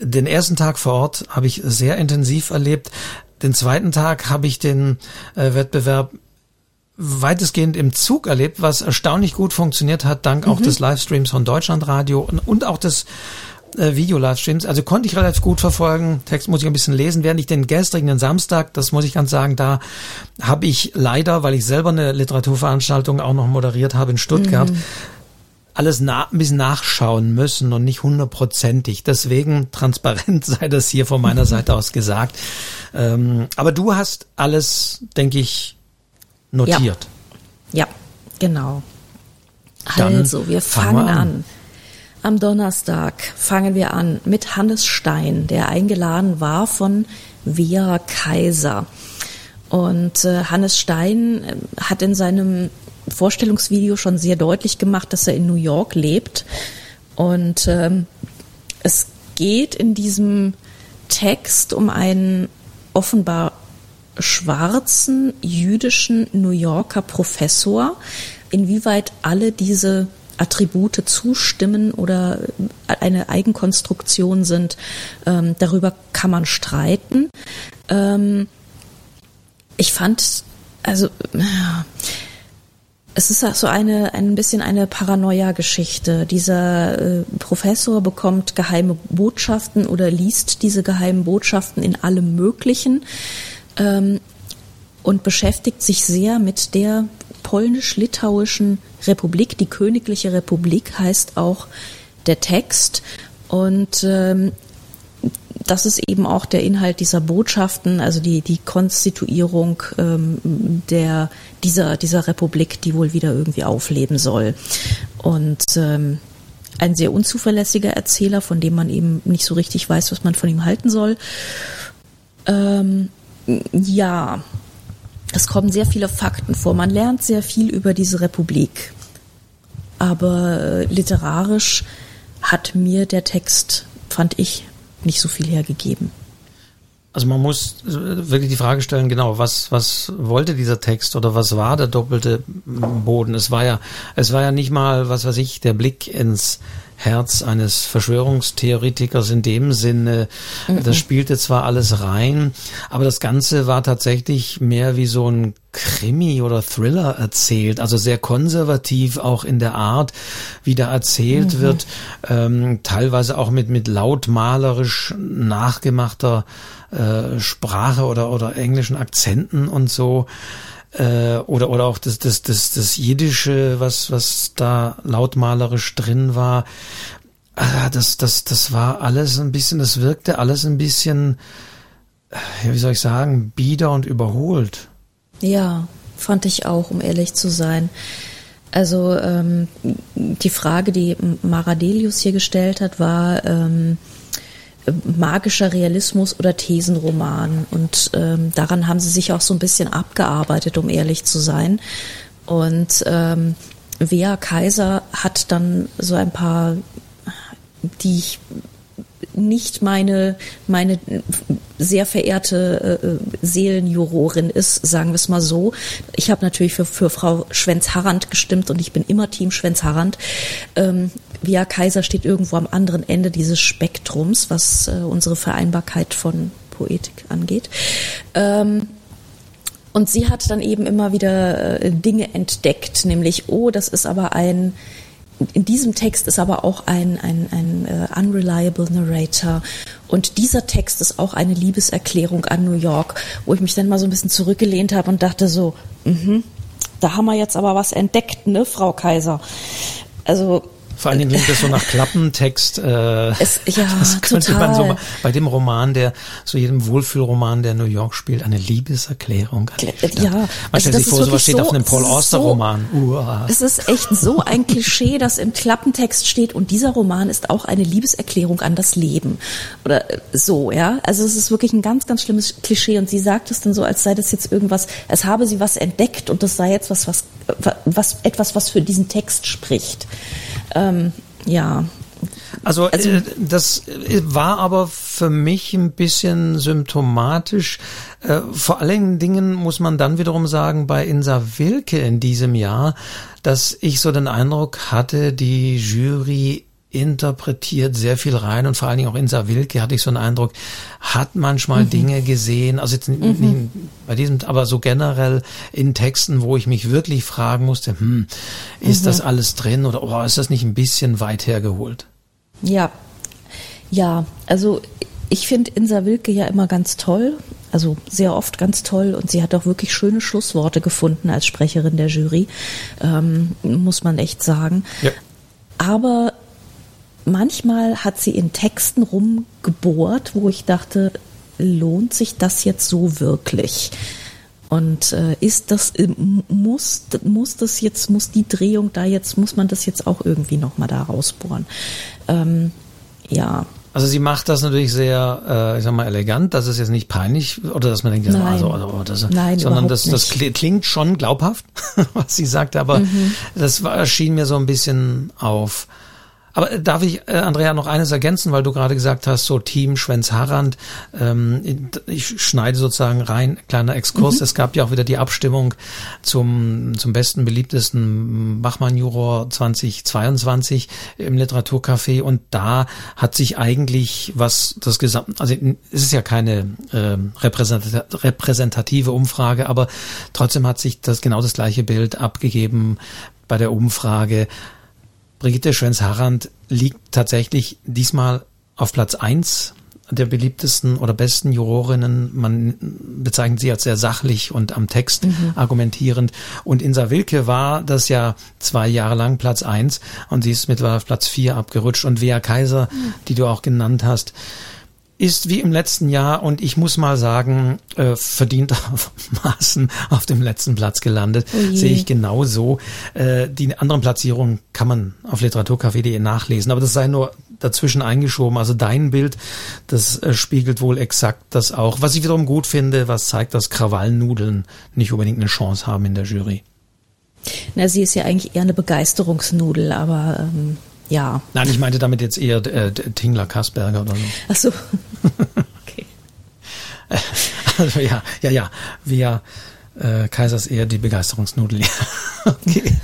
den ersten Tag vor Ort habe ich sehr intensiv erlebt. Den zweiten Tag habe ich den äh, Wettbewerb weitestgehend im Zug erlebt, was erstaunlich gut funktioniert hat, dank mhm. auch des Livestreams von Deutschlandradio und, und auch des äh, Video-Livestreams. Also konnte ich relativ gut verfolgen. Text muss ich ein bisschen lesen. Während ich den gestrigen Samstag, das muss ich ganz sagen, da habe ich leider, weil ich selber eine Literaturveranstaltung auch noch moderiert habe in Stuttgart, mhm. alles na ein bisschen nachschauen müssen und nicht hundertprozentig. Deswegen transparent sei das hier von meiner Seite aus gesagt. Ähm, aber du hast alles, denke ich, notiert. Ja, ja genau. Dann also, wir fangen, an. an. Am Donnerstag fangen wir an mit Hannes Stein, der eingeladen war von Via Kaiser. Und äh, Hannes Stein äh, hat in seinem Vorstellungsvideo schon sehr deutlich gemacht, dass er in New York lebt. Und ähm, es geht in diesem Text um einen offenbar schwarzen jüdischen New Yorker Professor. Inwieweit alle diese Attribute zustimmen oder eine Eigenkonstruktion sind, ähm, darüber kann man streiten. Ähm, ich fand, also ja, es ist so eine ein bisschen eine Paranoia-Geschichte. Dieser äh, Professor bekommt geheime Botschaften oder liest diese geheimen Botschaften in allem Möglichen ähm, und beschäftigt sich sehr mit der polnisch-litauischen Republik. Die Königliche Republik heißt auch der Text. Und ähm, das ist eben auch der Inhalt dieser Botschaften, also die, die Konstituierung ähm, der, dieser, dieser Republik, die wohl wieder irgendwie aufleben soll. Und ähm, ein sehr unzuverlässiger Erzähler, von dem man eben nicht so richtig weiß, was man von ihm halten soll. Ähm, ja, es kommen sehr viele Fakten vor. Man lernt sehr viel über diese Republik. Aber äh, literarisch hat mir der Text, fand ich, nicht so viel hergegeben. Also man muss äh, wirklich die Frage stellen, genau, was, was wollte dieser Text oder was war der doppelte Boden? Es war ja, es war ja nicht mal, was weiß ich, der Blick ins Herz eines Verschwörungstheoretikers in dem Sinne. Mhm. Das spielte zwar alles rein, aber das Ganze war tatsächlich mehr wie so ein Krimi oder Thriller erzählt, also sehr konservativ auch in der Art, wie da erzählt mhm. wird, ähm, teilweise auch mit, mit lautmalerisch nachgemachter äh, Sprache oder, oder englischen Akzenten und so äh, oder oder auch das das das das jiddische was was da lautmalerisch drin war. Ah, das das das war alles ein bisschen das wirkte alles ein bisschen wie soll ich sagen bieder und überholt. Ja fand ich auch um ehrlich zu sein. Also ähm, die Frage die Maradelius hier gestellt hat war ähm, magischer Realismus oder Thesenroman. Und ähm, daran haben sie sich auch so ein bisschen abgearbeitet, um ehrlich zu sein. Und ähm, Wea Kaiser hat dann so ein paar, die ich nicht meine, meine sehr verehrte äh, Seelenjurorin ist, sagen wir es mal so. Ich habe natürlich für, für Frau Schwenz-Harrand gestimmt und ich bin immer Team Schwenz-Harrand. Ähm, Via Kaiser steht irgendwo am anderen Ende dieses Spektrums, was äh, unsere Vereinbarkeit von Poetik angeht. Ähm, und sie hat dann eben immer wieder äh, Dinge entdeckt, nämlich, oh, das ist aber ein in diesem Text ist aber auch ein, ein, ein uh, unreliable narrator. Und dieser Text ist auch eine Liebeserklärung an New York, wo ich mich dann mal so ein bisschen zurückgelehnt habe und dachte so, mhm, da haben wir jetzt aber was entdeckt, ne, Frau Kaiser. Also vor allen Dingen klingt das so nach Klappentext. Äh, es, ja, das könnte total. man so bei dem Roman, der so jedem Wohlfühlroman, der New York spielt, eine Liebeserklärung. Ja, man also stellt sich vor, sowas steht so, auf einem Paul Auster Roman. Uah. Es ist echt so ein Klischee, das im Klappentext steht und dieser Roman ist auch eine Liebeserklärung an das Leben oder äh, so, ja. Also es ist wirklich ein ganz, ganz schlimmes Klischee und sie sagt es dann so, als sei das jetzt irgendwas, als habe sie was entdeckt und das sei jetzt was, was, was etwas, was für diesen Text spricht. Ähm, ja. Also, also äh, das war aber für mich ein bisschen symptomatisch. Äh, vor allen Dingen muss man dann wiederum sagen, bei Insa Wilke in diesem Jahr, dass ich so den Eindruck hatte, die Jury interpretiert sehr viel rein und vor allen Dingen auch Insa Wilke hatte ich so einen Eindruck, hat manchmal mhm. Dinge gesehen, also jetzt mhm. nicht bei diesem, aber so generell in Texten, wo ich mich wirklich fragen musste, hm, ist mhm. das alles drin oder oh, ist das nicht ein bisschen weit hergeholt? Ja, ja, also ich finde Insa Wilke ja immer ganz toll, also sehr oft ganz toll und sie hat auch wirklich schöne Schlussworte gefunden als Sprecherin der Jury, ähm, muss man echt sagen. Ja. Aber manchmal hat sie in Texten rumgebohrt, wo ich dachte, lohnt sich das jetzt so wirklich? Und äh, ist das äh, muss muss das jetzt muss die Drehung da jetzt muss man das jetzt auch irgendwie noch mal da rausbohren? Ähm, ja. Also sie macht das natürlich sehr, äh, ich sag mal, elegant, das ist jetzt nicht peinlich oder dass man denkt, Nein. also, also, das, Nein, sondern das, das klingt schon glaubhaft, was sie sagt, aber mhm. das war, schien mir so ein bisschen auf aber äh, darf ich, äh, Andrea, noch eines ergänzen, weil du gerade gesagt hast, so Team Schwenz-Harrand. Ähm, ich schneide sozusagen rein, kleiner Exkurs. Mhm. Es gab ja auch wieder die Abstimmung zum, zum besten, beliebtesten Bachmann-Juror 2022 im Literaturcafé und da hat sich eigentlich was das Gesamt, also es ist ja keine äh, repräsentative Umfrage, aber trotzdem hat sich das genau das gleiche Bild abgegeben bei der Umfrage Brigitte Schwenz-Harrand liegt tatsächlich diesmal auf Platz eins der beliebtesten oder besten Jurorinnen. Man bezeichnet sie als sehr sachlich und am Text mhm. argumentierend. Und Insa Wilke war das ja zwei Jahre lang Platz eins und sie ist mittlerweile auf Platz vier abgerutscht. Und Wea Kaiser, mhm. die du auch genannt hast, ist wie im letzten Jahr und ich muss mal sagen, äh, verdientermaßen auf dem letzten Platz gelandet. Oh Sehe ich genau so. Äh, die anderen Platzierungen kann man auf literaturcafé.de nachlesen, aber das sei nur dazwischen eingeschoben. Also dein Bild, das äh, spiegelt wohl exakt das auch. Was ich wiederum gut finde, was zeigt, dass Krawallnudeln nicht unbedingt eine Chance haben in der Jury. Na, sie ist ja eigentlich eher eine Begeisterungsnudel, aber ähm, ja. Nein, ich meinte damit jetzt eher äh, Tingler Kasperger oder so. Ach so. okay. Also ja, ja, ja. Wir äh, Kaisers eher die Begeisterungsnudel. okay.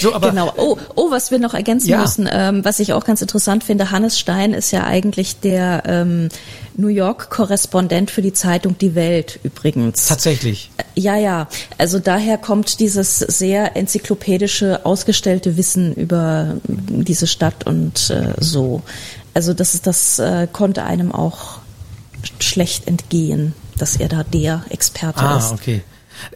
So, aber genau. Oh, oh, was wir noch ergänzen ja. müssen, ähm, was ich auch ganz interessant finde, Hannes Stein ist ja eigentlich der ähm, New York-Korrespondent für die Zeitung Die Welt übrigens. Tatsächlich. Äh, ja, ja. Also daher kommt dieses sehr enzyklopädische, ausgestellte Wissen über diese Stadt und äh, so. Also das ist, das äh, konnte einem auch schlecht entgehen, dass er da der Experte ah, ist. Ah, okay.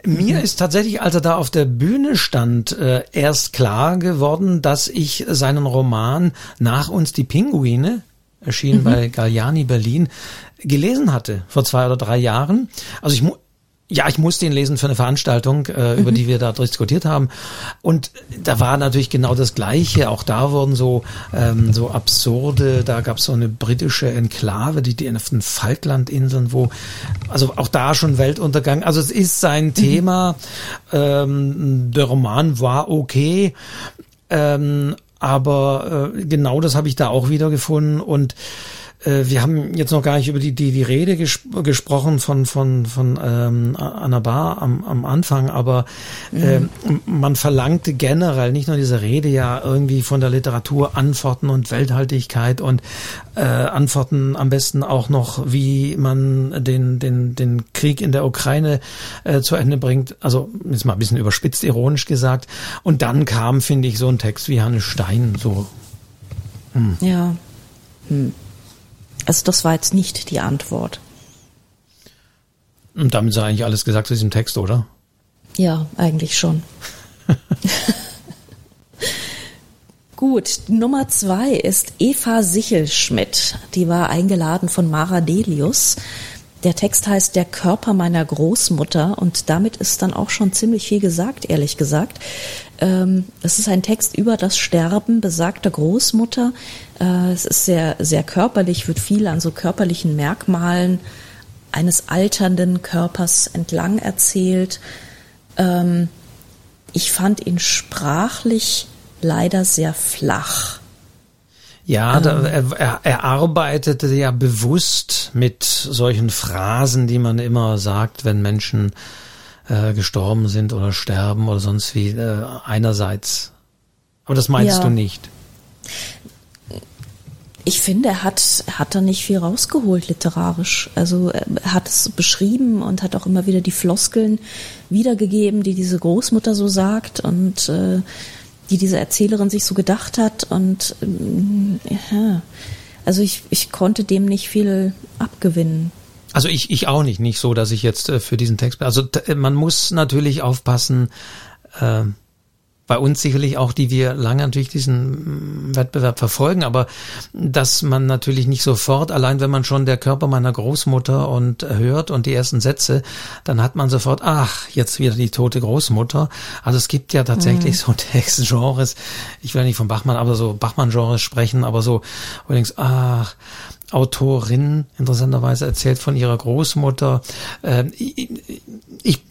Mir ist tatsächlich, als er da auf der Bühne stand, äh, erst klar geworden, dass ich seinen Roman Nach uns die Pinguine, erschienen mhm. bei Galliani Berlin, gelesen hatte vor zwei oder drei Jahren. Also ich ja, ich musste ihn lesen für eine Veranstaltung, äh, mhm. über die wir da diskutiert haben. Und da war natürlich genau das Gleiche. Auch da wurden so ähm, so absurde. Da gab es so eine britische Enklave, die die auf den Falklandinseln, wo also auch da schon Weltuntergang. Also es ist sein mhm. Thema. Ähm, der Roman war okay. Ähm, aber äh, genau das habe ich da auch wieder gefunden und wir haben jetzt noch gar nicht über die die, die Rede ges gesprochen von von von ähm, Anna Bar am, am Anfang, aber äh, mhm. man verlangte generell nicht nur diese Rede ja irgendwie von der Literatur Antworten und Welthaltigkeit und äh, Antworten am besten auch noch, wie man den den den Krieg in der Ukraine äh, zu Ende bringt. Also ist mal ein bisschen überspitzt ironisch gesagt. Und dann kam, finde ich, so ein Text wie Hannes Stein so. Hm. Ja. Hm. Also das war jetzt nicht die Antwort. Und damit sei eigentlich alles gesagt zu diesem Text, oder? Ja, eigentlich schon. Gut, Nummer zwei ist Eva Sichelschmidt. Die war eingeladen von Mara Delius. Der Text heißt Der Körper meiner Großmutter und damit ist dann auch schon ziemlich viel gesagt, ehrlich gesagt. Ähm, es ist ein Text über das Sterben besagter Großmutter. Äh, es ist sehr, sehr körperlich, wird viel an so körperlichen Merkmalen eines alternden Körpers entlang erzählt. Ähm, ich fand ihn sprachlich leider sehr flach. Ja, da, ähm. er, er arbeitete ja bewusst mit solchen Phrasen, die man immer sagt, wenn Menschen äh, gestorben sind oder sterben oder sonst wie. Äh, einerseits. Aber das meinst ja. du nicht? Ich finde, er hat, hat da nicht viel rausgeholt literarisch. Also er hat es beschrieben und hat auch immer wieder die Floskeln wiedergegeben, die diese Großmutter so sagt und äh, die diese Erzählerin sich so gedacht hat. Und äh, ja, also ich, ich konnte dem nicht viel abgewinnen. Also ich, ich auch nicht, nicht so, dass ich jetzt äh, für diesen Text, also man muss natürlich aufpassen, äh, bei uns sicherlich auch, die wir lange natürlich diesen mm, Wettbewerb verfolgen, aber dass man natürlich nicht sofort, allein wenn man schon der Körper meiner Großmutter und hört und die ersten Sätze, dann hat man sofort, ach, jetzt wieder die tote Großmutter. Also es gibt ja tatsächlich mhm. so Textgenres, ich will nicht von Bachmann, aber so Bachmann-Genres sprechen, aber so, wo du denkst, ach, Autorin interessanterweise erzählt von ihrer Großmutter. Ähm, ich,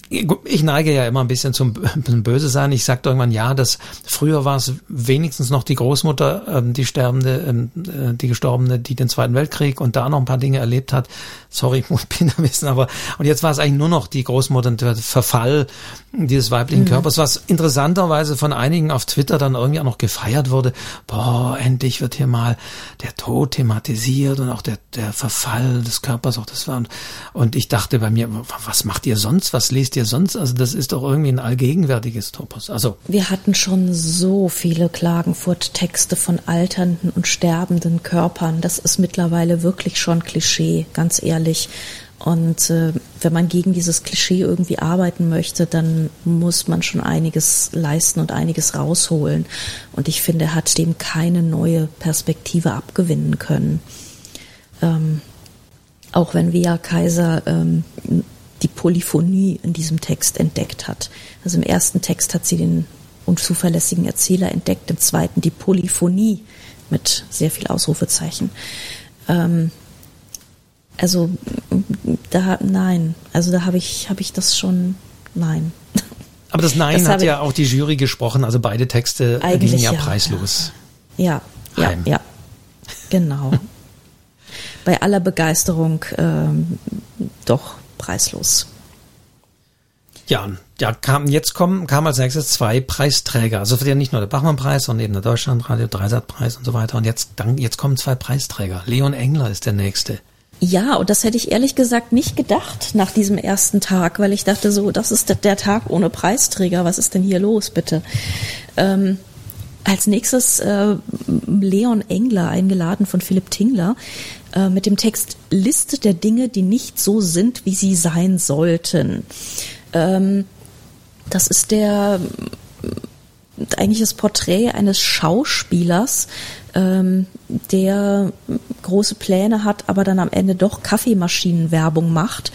ich, ich neige ja immer ein bisschen zum Böse sein. Ich sagte irgendwann, ja, das früher war es wenigstens noch die Großmutter, ähm, die sterbende, ähm, äh, die gestorbene, die den Zweiten Weltkrieg und da noch ein paar Dinge erlebt hat. Sorry, muss wissen, aber und jetzt war es eigentlich nur noch die Großmutter und der Verfall dieses weiblichen mhm. Körpers, was interessanterweise von einigen auf Twitter dann irgendwie auch noch gefeiert wurde. Boah, endlich wird hier mal der Tod thematisiert und auch der, der Verfall des Körpers, auch das war. Und, und ich dachte bei mir, was macht ihr sonst? Was lest ihr sonst? Also das ist doch irgendwie ein allgegenwärtiges Topos. Also. Wir hatten schon so viele Klagenfurt-Texte von alternden und sterbenden Körpern. Das ist mittlerweile wirklich schon Klischee, ganz ehrlich. Und äh, wenn man gegen dieses Klischee irgendwie arbeiten möchte, dann muss man schon einiges leisten und einiges rausholen. Und ich finde, er hat dem keine neue Perspektive abgewinnen können. Ähm, auch wenn Via Kaiser ähm, die Polyphonie in diesem Text entdeckt hat. Also im ersten Text hat sie den unzuverlässigen Erzähler entdeckt, im zweiten die Polyphonie mit sehr viel Ausrufezeichen. Ähm, also da nein, also da habe ich habe ich das schon nein. Aber das Nein das hat ja auch die Jury gesprochen, also beide Texte liegen ja, ja preislos. Ja, ja, Heim. ja, genau. Bei aller Begeisterung ähm, doch preislos. Ja, ja, kam, jetzt kommen, kam als nächstes zwei Preisträger. Also für ja nicht nur der Bachmann-Preis, sondern eben der Deutschlandradio, Dreisat-Preis und so weiter. Und jetzt, dann, jetzt kommen zwei Preisträger. Leon Engler ist der nächste. Ja, und das hätte ich ehrlich gesagt nicht gedacht nach diesem ersten Tag, weil ich dachte so, das ist der Tag ohne Preisträger. Was ist denn hier los, bitte? Ähm, als nächstes äh, Leon Engler, eingeladen von Philipp Tingler, äh, mit dem Text Liste der Dinge, die nicht so sind, wie sie sein sollten. Ähm, das ist der eigentlich das Porträt eines Schauspielers, ähm, der große Pläne hat, aber dann am Ende doch Kaffeemaschinenwerbung macht.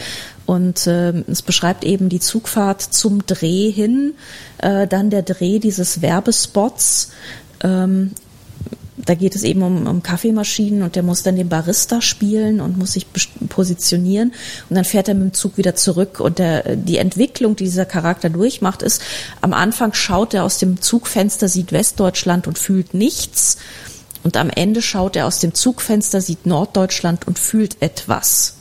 Und äh, es beschreibt eben die Zugfahrt zum Dreh hin, äh, dann der Dreh dieses Werbespots ähm, da geht es eben um, um Kaffeemaschinen und der muss dann den Barista spielen und muss sich positionieren und dann fährt er mit dem Zug wieder zurück und der, die Entwicklung, die dieser Charakter durchmacht, ist, am Anfang schaut er aus dem Zugfenster, sieht Westdeutschland und fühlt nichts Und am Ende schaut er aus dem Zugfenster, sieht Norddeutschland und fühlt etwas.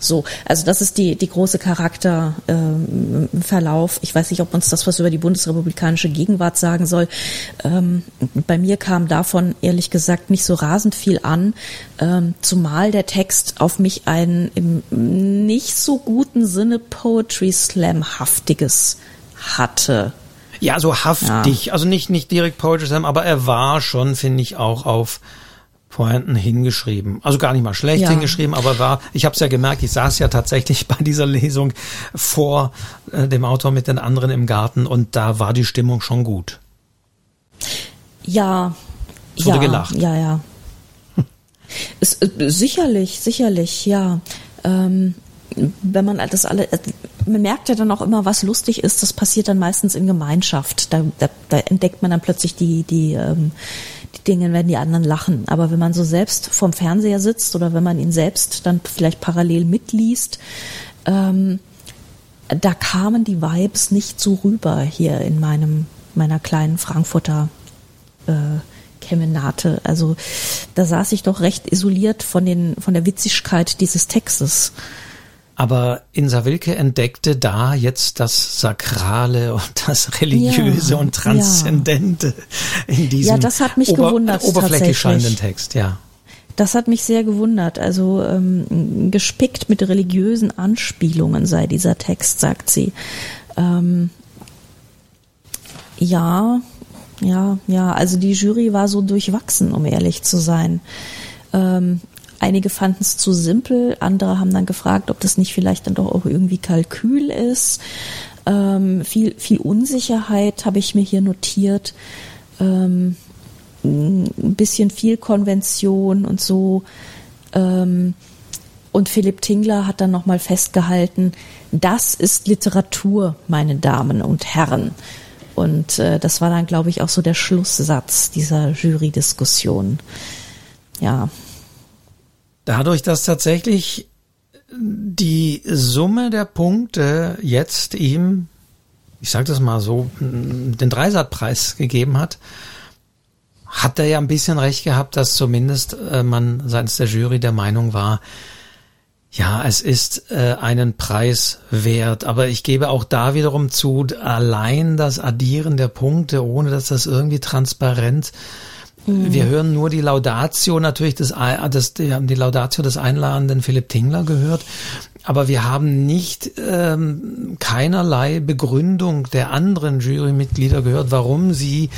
So, also das ist die, die große Charakterverlauf. Ähm, ich weiß nicht, ob uns das was über die bundesrepublikanische Gegenwart sagen soll. Ähm, bei mir kam davon ehrlich gesagt nicht so rasend viel an, ähm, zumal der Text auf mich ein im nicht so guten Sinne Poetry Slam-haftiges hatte. Ja, so haftig, ja. also nicht, nicht direkt Poetry Slam, aber er war schon, finde ich, auch auf Pointen hingeschrieben. Also gar nicht mal schlecht ja. hingeschrieben, aber war, ich habe es ja gemerkt, ich saß ja tatsächlich bei dieser Lesung vor äh, dem Autor mit den anderen im Garten und da war die Stimmung schon gut. Ja. Es wurde ja, gelacht. Ja, ja. es, äh, sicherlich, sicherlich, ja. Ähm, wenn man das alle, äh, man merkt ja dann auch immer, was lustig ist, das passiert dann meistens in Gemeinschaft. Da, da, da entdeckt man dann plötzlich die, die, ähm, die Dinge, werden die anderen lachen. Aber wenn man so selbst vorm Fernseher sitzt oder wenn man ihn selbst dann vielleicht parallel mitliest, ähm, da kamen die Vibes nicht so rüber hier in meinem, meiner kleinen Frankfurter äh, Kemenate. Also da saß ich doch recht isoliert von den, von der Witzigkeit dieses Textes. Aber Insa Wilke entdeckte da jetzt das Sakrale und das Religiöse ja, und Transzendente ja. in diesem ja, das hat mich Ober gewundert, oberflächlich scheinenden Text, ja. Das hat mich sehr gewundert. Also ähm, gespickt mit religiösen Anspielungen sei dieser Text, sagt sie. Ähm, ja, ja, ja. Also die Jury war so durchwachsen, um ehrlich zu sein. Ähm, Einige fanden es zu simpel, andere haben dann gefragt, ob das nicht vielleicht dann doch auch irgendwie Kalkül ist. Ähm, viel, viel Unsicherheit habe ich mir hier notiert. Ähm, ein bisschen viel Konvention und so. Ähm, und Philipp Tingler hat dann nochmal festgehalten, das ist Literatur, meine Damen und Herren. Und äh, das war dann, glaube ich, auch so der Schlusssatz dieser Jury-Diskussion. Ja, Dadurch, dass tatsächlich die Summe der Punkte jetzt ihm, ich sage das mal so, den Dreisatzpreis gegeben hat, hat er ja ein bisschen recht gehabt, dass zumindest äh, man seitens der Jury der Meinung war, ja, es ist äh, einen Preis wert. Aber ich gebe auch da wiederum zu, allein das Addieren der Punkte, ohne dass das irgendwie transparent Mhm. Wir hören nur die Laudatio natürlich des, das, die haben die Laudatio des einladenden Philipp Tingler gehört. Aber wir haben nicht ähm, keinerlei Begründung der anderen Jurymitglieder gehört, warum sie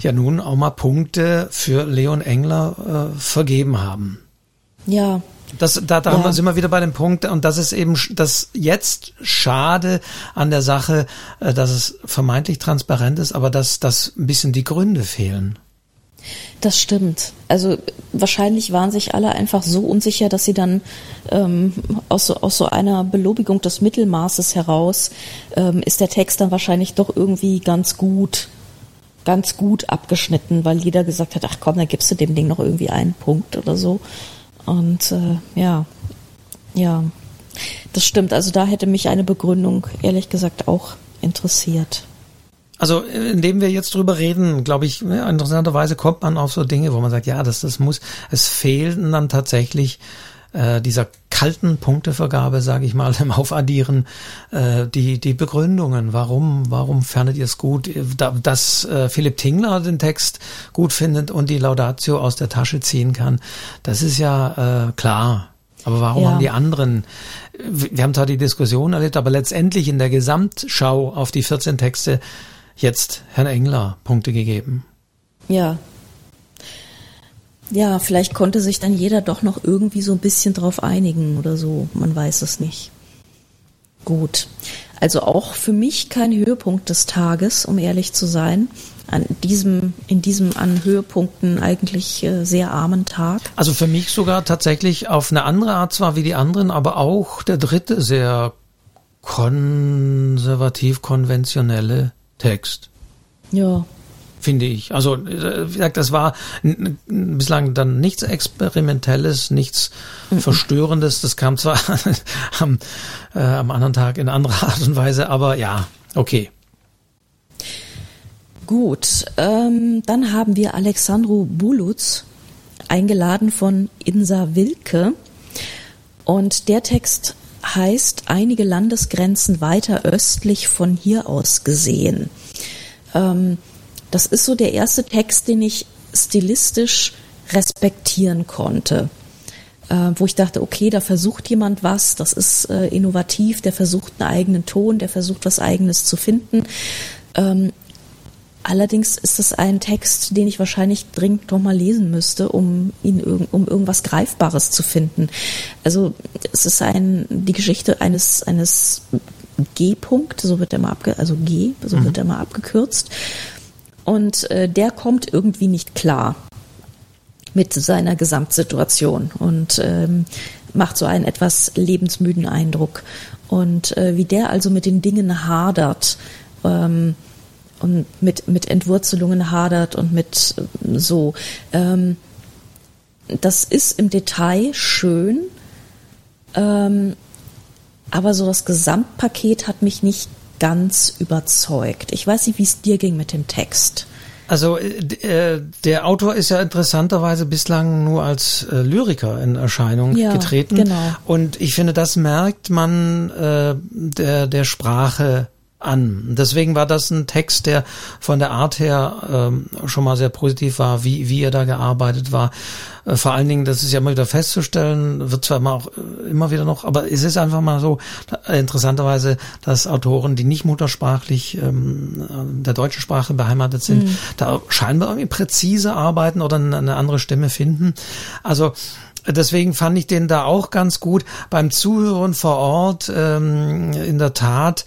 ja nun auch mal Punkte für Leon Engler äh, vergeben haben. Ja. Das, da da ja. sind wir wieder bei dem Punkt, und das ist eben das jetzt schade an der Sache, äh, dass es vermeintlich transparent ist, aber dass, dass ein bisschen die Gründe fehlen. Das stimmt. Also wahrscheinlich waren sich alle einfach so unsicher, dass sie dann ähm, aus, so, aus so einer Belobigung des Mittelmaßes heraus ähm, ist der Text dann wahrscheinlich doch irgendwie ganz gut, ganz gut abgeschnitten, weil jeder gesagt hat, ach komm, dann gibst du dem Ding noch irgendwie einen Punkt oder so. Und äh, ja, ja, das stimmt. Also da hätte mich eine Begründung ehrlich gesagt auch interessiert. Also indem wir jetzt drüber reden, glaube ich, interessanterweise kommt man auf so Dinge, wo man sagt, ja, das, das muss, es fehlen dann tatsächlich äh, dieser kalten Punktevergabe, sage ich mal, im Aufaddieren, äh, die, die Begründungen, warum, warum fandet ihr es gut, dass äh, Philipp Tingler den Text gut findet und die Laudatio aus der Tasche ziehen kann, das ist ja äh, klar. Aber warum ja. haben die anderen, wir haben zwar die Diskussion erlebt, aber letztendlich in der Gesamtschau auf die 14 Texte jetzt Herrn Engler Punkte gegeben. Ja. Ja, vielleicht konnte sich dann jeder doch noch irgendwie so ein bisschen drauf einigen oder so. Man weiß es nicht. Gut. Also auch für mich kein Höhepunkt des Tages, um ehrlich zu sein. An diesem, in diesem an Höhepunkten eigentlich äh, sehr armen Tag. Also für mich sogar tatsächlich auf eine andere Art zwar wie die anderen, aber auch der dritte sehr konservativ konventionelle Text. Ja. Finde ich. Also, wie gesagt, das war bislang dann nichts Experimentelles, nichts mhm. Verstörendes. Das kam zwar am, äh, am anderen Tag in anderer Art und Weise, aber ja, okay. Gut, ähm, dann haben wir Alexandru Bulutz eingeladen von Insa Wilke. Und der Text heißt einige Landesgrenzen weiter östlich von hier aus gesehen. Ähm, das ist so der erste Text, den ich stilistisch respektieren konnte. Äh, wo ich dachte, okay, da versucht jemand was, das ist äh, innovativ, der versucht einen eigenen Ton, der versucht was eigenes zu finden. Ähm, allerdings ist es ein Text, den ich wahrscheinlich dringend noch mal lesen müsste, um ihn um irgendwas Greifbares zu finden. Also es ist ein die Geschichte eines eines G-Punkt, so wird er mal abge also G, so mhm. wird er mal abgekürzt. Und äh, der kommt irgendwie nicht klar mit seiner Gesamtsituation und ähm, macht so einen etwas lebensmüden Eindruck. Und äh, wie der also mit den Dingen hadert ähm, und mit, mit Entwurzelungen hadert und mit äh, so, ähm, das ist im Detail schön, ähm, aber so das Gesamtpaket hat mich nicht ganz überzeugt. Ich weiß nicht, wie es dir ging mit dem Text. Also äh, äh, der Autor ist ja interessanterweise bislang nur als äh, Lyriker in Erscheinung ja, getreten. Genau. Und ich finde, das merkt man äh, der, der Sprache an. Deswegen war das ein Text, der von der Art her ähm, schon mal sehr positiv war, wie, wie er da gearbeitet war. Äh, vor allen Dingen, das ist ja immer wieder festzustellen, wird zwar immer auch äh, immer wieder noch, aber es ist einfach mal so, äh, interessanterweise, dass Autoren, die nicht muttersprachlich ähm, der deutschen Sprache beheimatet sind, mhm. da scheinbar irgendwie präzise arbeiten oder eine andere Stimme finden. Also Deswegen fand ich den da auch ganz gut. Beim Zuhören vor Ort, ähm, in der Tat,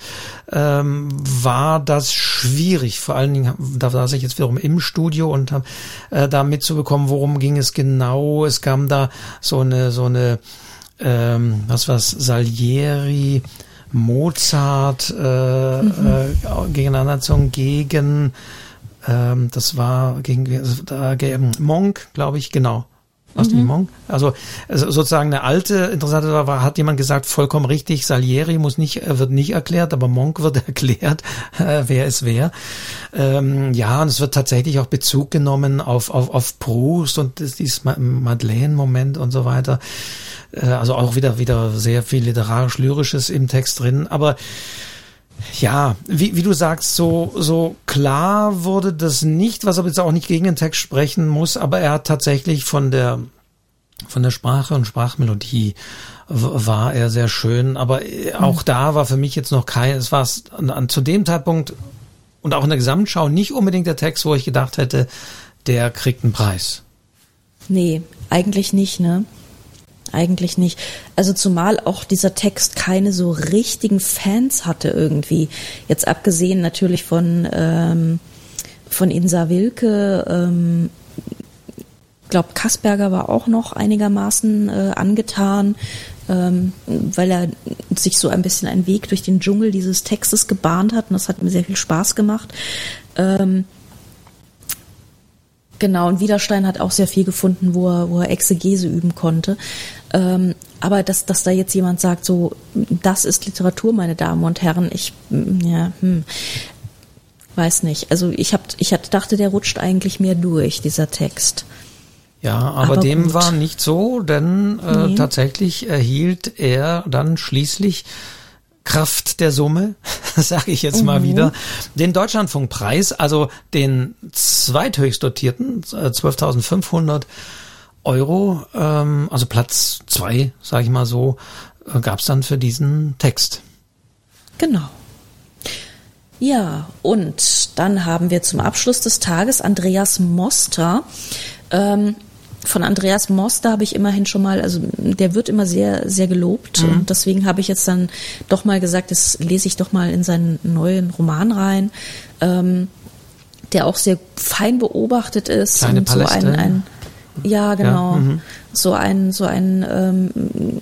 ähm, war das schwierig. Vor allen Dingen, da saß ich jetzt wiederum im Studio und habe äh, da mitzubekommen, worum ging es genau. Es kam da so eine, so eine, ähm, was war's, Salieri, Mozart äh, mhm. äh, gegeneinander zum gegen ähm, das war gegen äh, Monk, glaube ich, genau aus mhm. Limon. Also, also sozusagen eine alte, interessante war, hat jemand gesagt, vollkommen richtig, Salieri muss nicht, wird nicht erklärt, aber Monk wird erklärt, äh, wer es wer. Ähm, ja, und es wird tatsächlich auch Bezug genommen auf, auf, auf Proust und dieses Madeleine-Moment und so weiter. Äh, also auch wieder, wieder sehr viel literarisch-lyrisches im Text drin, aber ja, wie, wie du sagst, so, so klar wurde das nicht, was aber jetzt auch nicht gegen den Text sprechen muss, aber er hat tatsächlich von der, von der Sprache und Sprachmelodie war er sehr schön, aber auch da war für mich jetzt noch kein, es war an, zu dem Zeitpunkt und auch in der Gesamtschau nicht unbedingt der Text, wo ich gedacht hätte, der kriegt einen Preis. Nee, eigentlich nicht, ne? Eigentlich nicht. Also zumal auch dieser Text keine so richtigen Fans hatte irgendwie. Jetzt abgesehen natürlich von, ähm, von Insa Wilke, ähm, glaube Kasperger war auch noch einigermaßen äh, angetan, ähm, weil er sich so ein bisschen einen Weg durch den Dschungel dieses Textes gebahnt hat und das hat mir sehr viel Spaß gemacht. Ähm, Genau, und Widerstein hat auch sehr viel gefunden, wo er, wo er Exegese üben konnte. Ähm, aber dass, dass da jetzt jemand sagt, so, das ist Literatur, meine Damen und Herren, ich, ja, hm, weiß nicht. Also ich hab, ich dachte, der rutscht eigentlich mehr durch, dieser Text. Ja, aber, aber dem gut. war nicht so, denn äh, nee. tatsächlich erhielt er dann schließlich Kraft der Summe, sage ich jetzt mhm. mal wieder, den Deutschlandfunkpreis, also den zweithöchst dotierten, 12.500 äh, Euro, ähm, also Platz zwei, sage ich mal so, äh, gab es dann für diesen Text. Genau. Ja, und dann haben wir zum Abschluss des Tages Andreas Moster. Ähm, von Andreas Moster habe ich immerhin schon mal, also der wird immer sehr, sehr gelobt mhm. und deswegen habe ich jetzt dann doch mal gesagt, das lese ich doch mal in seinen neuen Roman rein, ähm, der auch sehr fein beobachtet ist Kleine und so ein, ein ja genau, ja, mhm. so ein so ein ähm,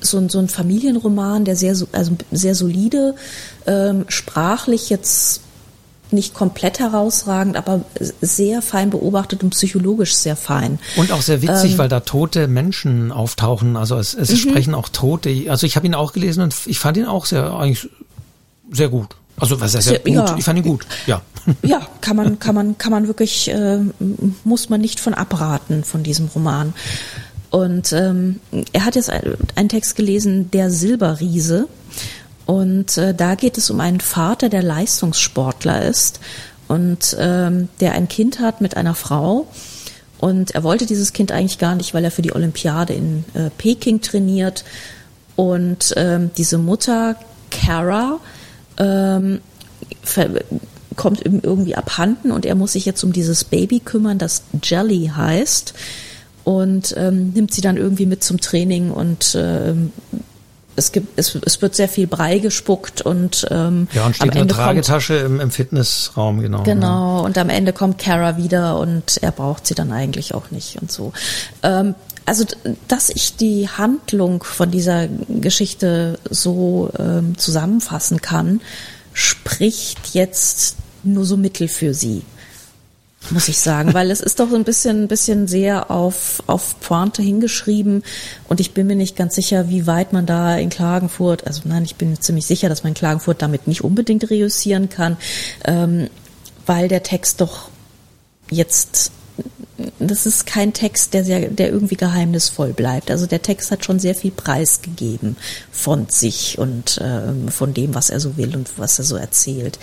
so ein, so ein Familienroman, der sehr, also sehr solide, ähm, sprachlich jetzt nicht komplett herausragend, aber sehr fein beobachtet und psychologisch sehr fein. Und auch sehr witzig, ähm, weil da tote Menschen auftauchen. Also es, es mhm. sprechen auch Tote. Also ich habe ihn auch gelesen und ich fand ihn auch sehr eigentlich sehr gut. Also was heißt sehr, gut? Ja. Ich fand ihn gut. Ja. Ja, kann man, kann man, kann man wirklich, äh, muss man nicht von abraten von diesem Roman. Und ähm, er hat jetzt einen Text gelesen, Der Silberriese. Und äh, da geht es um einen Vater, der Leistungssportler ist und ähm, der ein Kind hat mit einer Frau. Und er wollte dieses Kind eigentlich gar nicht, weil er für die Olympiade in äh, Peking trainiert. Und ähm, diese Mutter, Kara, ähm, kommt ihm irgendwie abhanden und er muss sich jetzt um dieses Baby kümmern, das Jelly heißt und ähm, nimmt sie dann irgendwie mit zum Training und ähm, es gibt es, es wird sehr viel Brei gespuckt und ähm, ja und steht am Ende eine Tragetasche kommt, im, im Fitnessraum genau genau ja. und am Ende kommt Kara wieder und er braucht sie dann eigentlich auch nicht und so ähm, also dass ich die Handlung von dieser Geschichte so ähm, zusammenfassen kann spricht jetzt nur so mittel für sie muss ich sagen, weil es ist doch so ein bisschen, ein bisschen sehr auf, auf Pointe hingeschrieben und ich bin mir nicht ganz sicher, wie weit man da in Klagenfurt, also nein, ich bin ziemlich sicher, dass man in Klagenfurt damit nicht unbedingt reüssieren kann, ähm, weil der Text doch jetzt das ist kein Text, der sehr, der irgendwie geheimnisvoll bleibt. Also der Text hat schon sehr viel preisgegeben von sich und ähm, von dem, was er so will und was er so erzählt.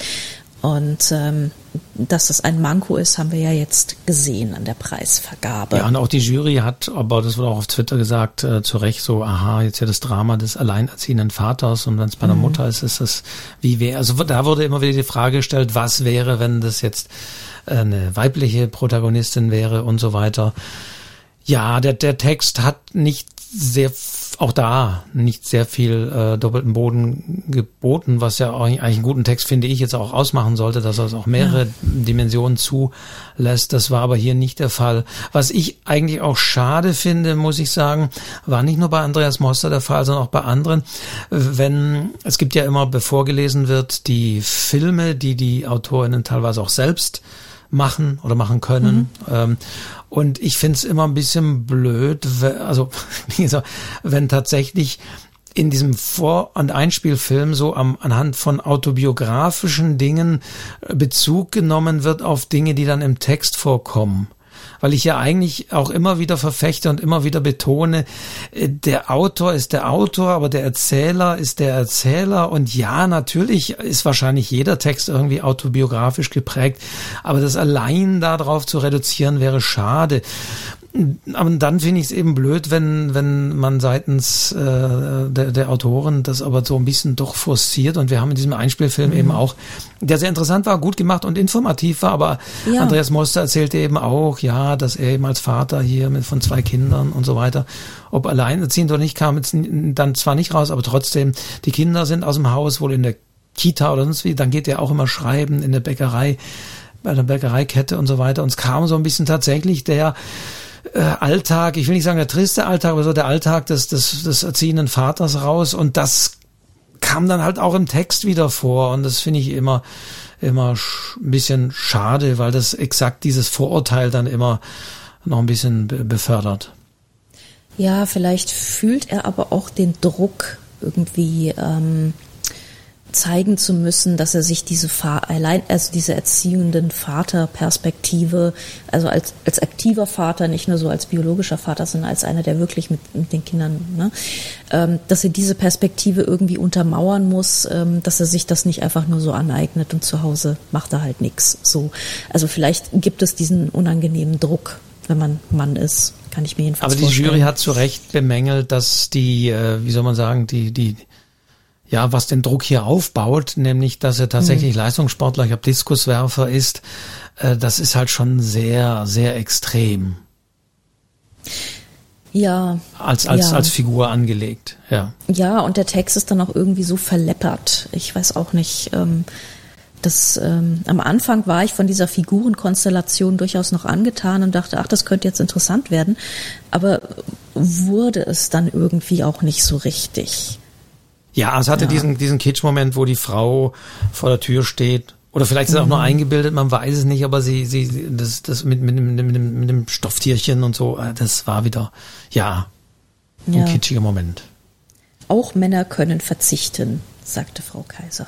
Und ähm, dass das ein Manko ist, haben wir ja jetzt gesehen an der Preisvergabe. Ja, und auch die Jury hat, aber das wurde auch auf Twitter gesagt, äh, zu Recht so, aha, jetzt ja das Drama des alleinerziehenden Vaters und wenn es bei einer mhm. Mutter ist, ist es wie wäre. Also da wurde immer wieder die Frage gestellt, was wäre, wenn das jetzt äh, eine weibliche Protagonistin wäre und so weiter. Ja, der, der Text hat nicht sehr auch da nicht sehr viel äh, doppelten Boden geboten, was ja eigentlich einen guten Text, finde ich, jetzt auch ausmachen sollte, dass er es auch mehrere ja. Dimensionen zulässt. Das war aber hier nicht der Fall. Was ich eigentlich auch schade finde, muss ich sagen, war nicht nur bei Andreas Moster der Fall, sondern auch bei anderen. Wenn, es gibt ja immer, bevor gelesen wird, die Filme, die die Autorinnen teilweise auch selbst machen oder machen können. Mhm. Ähm, und ich finde es immer ein bisschen blöd, also wenn tatsächlich in diesem Vor- und Einspielfilm so am, anhand von autobiografischen Dingen Bezug genommen wird auf Dinge, die dann im Text vorkommen weil ich ja eigentlich auch immer wieder verfechte und immer wieder betone, äh, der Autor ist der Autor, aber der Erzähler ist der Erzähler. Und ja, natürlich ist wahrscheinlich jeder Text irgendwie autobiografisch geprägt, aber das allein darauf zu reduzieren wäre schade aber dann finde ich es eben blöd, wenn, wenn man seitens äh, der, der Autoren das aber so ein bisschen doch forciert. Und wir haben in diesem Einspielfilm mhm. eben auch, der sehr interessant war, gut gemacht und informativ war, aber ja. Andreas Moster erzählte eben auch, ja, dass er eben als Vater hier mit von zwei Kindern und so weiter, ob alleinerziehend oder nicht, kam jetzt dann zwar nicht raus, aber trotzdem, die Kinder sind aus dem Haus, wohl in der Kita oder sonst wie, dann geht er auch immer schreiben in der Bäckerei, bei der Bäckereikette und so weiter. Und es kam so ein bisschen tatsächlich der äh, Alltag, ich will nicht sagen der triste Alltag, aber so der Alltag des, des, des erziehenden Vaters raus und das kam dann halt auch im Text wieder vor und das finde ich immer immer ein bisschen schade, weil das exakt dieses Vorurteil dann immer noch ein bisschen befördert. Ja, vielleicht fühlt er aber auch den Druck irgendwie ähm, zeigen zu müssen, dass er sich diese allein, also diese erziehenden Vaterperspektive, also als, als aktiver Vater, nicht nur so als biologischer Vater, sondern als einer, der wirklich mit, mit den Kindern, ne, ähm, dass er diese Perspektive irgendwie untermauern muss, ähm, dass er sich das nicht einfach nur so aneignet und zu Hause macht er halt nichts. So, also vielleicht gibt es diesen unangenehmen Druck, wenn man Mann ist, kann ich mir jedenfalls Aber die vorstellen. Jury hat zu Recht bemängelt, dass die, äh, wie soll man sagen, die die ja, was den Druck hier aufbaut, nämlich, dass er tatsächlich mhm. Leistungssportler, ich habe Diskuswerfer ist, äh, das ist halt schon sehr, sehr extrem. Ja. Als, als, ja. als Figur angelegt, ja. Ja, und der Text ist dann auch irgendwie so verleppert. Ich weiß auch nicht, ähm, das, ähm, am Anfang war ich von dieser Figurenkonstellation durchaus noch angetan und dachte, ach, das könnte jetzt interessant werden. Aber wurde es dann irgendwie auch nicht so richtig. Ja, es hatte ja. diesen, diesen Kitsch-Moment, wo die Frau vor der Tür steht. Oder vielleicht ist es auch nur mhm. eingebildet, man weiß es nicht, aber sie, sie, das, das mit, mit, mit, mit, dem, mit dem Stofftierchen und so, äh, das war wieder, ja, ein ja. kitschiger Moment. Auch Männer können verzichten, sagte Frau Kaiser.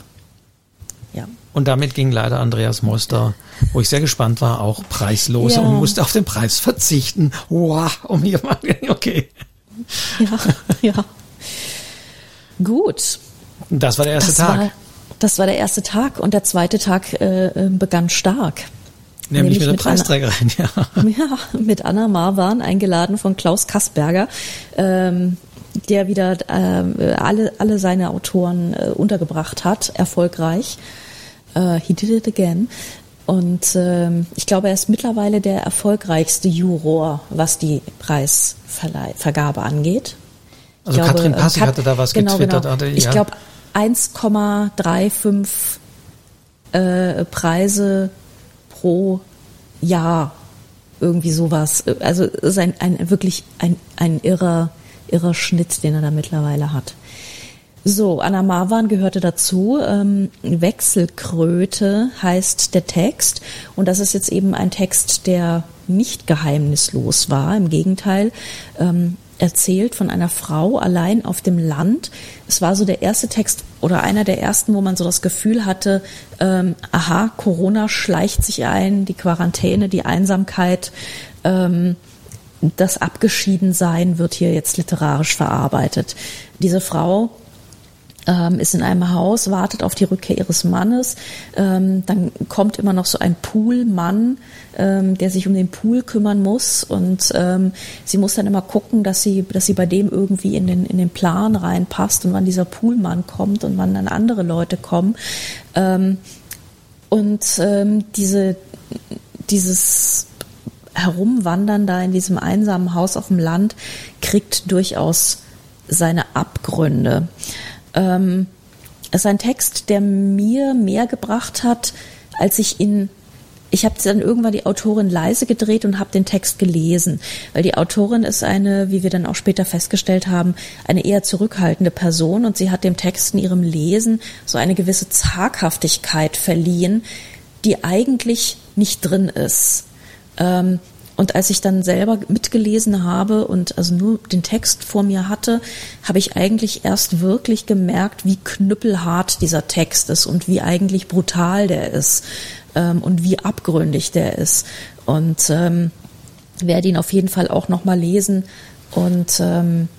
ja. Und damit ging leider Andreas Moster, wo ich sehr gespannt war, auch preislos Ja. und musste auf den Preis verzichten. Wow, um hier mal, okay. Ja, ja. Gut. Das war der erste das Tag. War, das war der erste Tag und der zweite Tag äh, äh, begann stark. nämlich, nämlich mit der mit Preisträgerin, ja. Ja, mit Anna Marwan, eingeladen von Klaus Kasperger, ähm, der wieder ähm, alle, alle seine Autoren äh, untergebracht hat, erfolgreich. Äh, he did it again. Und ähm, ich glaube, er ist mittlerweile der erfolgreichste Juror, was die Preisvergabe angeht. Ich Also Katrin Passig Kat- hatte da was genau, getwittert. Genau. Hatte, Ich ja. glaube 1,35 äh, Preise pro Jahr. Irgendwie sowas. Also es ist ein, ein wirklich ein, ein irrer, irrer Schnitt, den er da mittlerweile hat. So, Anna Marwan gehörte dazu. Ähm, Wechselkröte heißt der Text. Und das ist jetzt eben ein Text, der nicht geheimnislos war. Im Gegenteil, ähm, erzählt von einer Frau allein auf dem Land. Es war so der erste Text oder einer der ersten, wo man so das Gefühl hatte, ähm, aha, Corona schleicht sich ein, die Quarantäne, die Einsamkeit. Ähm, das Abgeschiedensein wird hier jetzt literarisch verarbeitet. Diese Frau ähm, ist in einem Haus, wartet auf die Rückkehr ihres Mannes. Ähm, dann kommt immer noch so ein Poolmann, ähm, der sich um den Pool kümmern muss. Und ähm, sie muss dann immer gucken, dass sie, dass sie bei dem irgendwie in den, in den Plan reinpasst und wann dieser Poolmann kommt und wann dann andere Leute kommen. Ähm, und ähm, diese, dieses Herumwandern da in diesem einsamen Haus auf dem Land kriegt durchaus seine Abgründe. Ähm, es ist ein Text, der mir mehr gebracht hat, als ich ihn ich habe dann irgendwann die Autorin leise gedreht und habe den Text gelesen, weil die Autorin ist eine, wie wir dann auch später festgestellt haben, eine eher zurückhaltende Person und sie hat dem Text in ihrem Lesen so eine gewisse Zaghaftigkeit verliehen, die eigentlich nicht drin ist. Ähm, und als ich dann selber mitgelesen habe und also nur den Text vor mir hatte, habe ich eigentlich erst wirklich gemerkt, wie knüppelhart dieser Text ist und wie eigentlich brutal der ist ähm, und wie abgründig der ist. Und ähm, werde ihn auf jeden Fall auch nochmal lesen. Und ähm,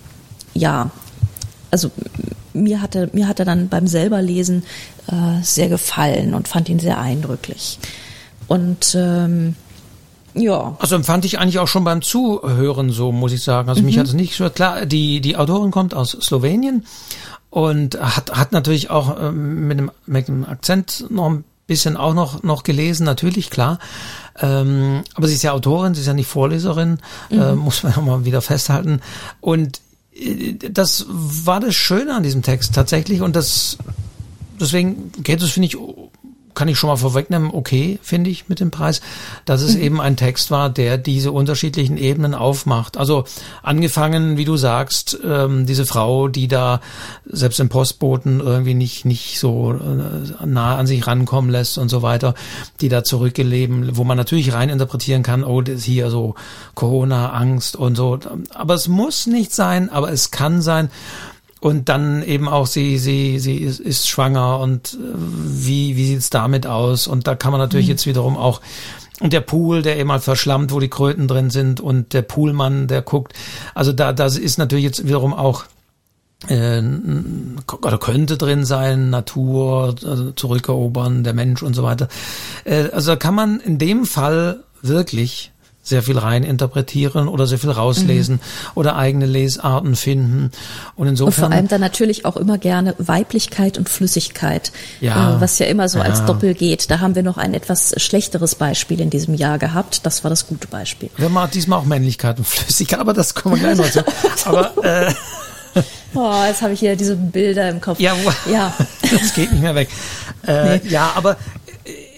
ja, also mir hat er, mir hat er dann beim selberlesen äh, sehr gefallen und fand ihn sehr eindrücklich. Und ähm, ja. Also empfand ich eigentlich auch schon beim Zuhören so, muss ich sagen. Also mich hat es nicht so klar. Die die Autorin kommt aus Slowenien und hat hat natürlich auch ähm, mit, dem, mit dem Akzent noch ein bisschen auch noch noch gelesen, natürlich klar. Ähm, aber sie ist ja Autorin, sie ist ja nicht Vorleserin, äh, muss man ja mal wieder festhalten. Und äh, das war das Schöne an diesem Text tatsächlich und das deswegen geht es finde ich kann ich schon mal vorwegnehmen, okay, finde ich mit dem Preis, dass es eben ein Text war, der diese unterschiedlichen Ebenen aufmacht. Also angefangen, wie du sagst, ähm, diese Frau, die da selbst im Postboten irgendwie nicht nicht so äh, nah an sich rankommen lässt und so weiter, die da zurückgeleben, wo man natürlich rein interpretieren kann, oh, das ist hier so Corona, Angst und so. Aber es muss nicht sein, aber es kann sein und dann eben auch sie sie sie ist, ist schwanger und äh, wie wie sieht's damit aus? Und da kann man natürlich jetzt wiederum auch und der Pool, der eben halt verschlammt, wo die Kröten drin sind und der Poolmann, der guckt, also da das ist natürlich jetzt wiederum auch äh, oder könnte drin sein, Natur also zurückerobern, der Mensch und so weiter. Äh, also da kann man in dem Fall wirklich sehr viel rein interpretieren oder sehr viel rauslesen oder eigene Lesarten finden. Und Und insofern. vor allem dann natürlich auch immer gerne Weiblichkeit und Flüssigkeit, Ja. äh, was ja immer so als Ja. Doppel geht. Da haben wir noch ein etwas schlechteres Beispiel in diesem Jahr gehabt. Das war das gute Beispiel. wir haben diesmal auch Männlichkeit und Flüssigkeit, aber das kommen wir gleich noch zu. Aber äh, Oh, jetzt habe ich hier diese Bilder im Kopf. ja, ja. das geht nicht mehr weg. Äh, Ja, aber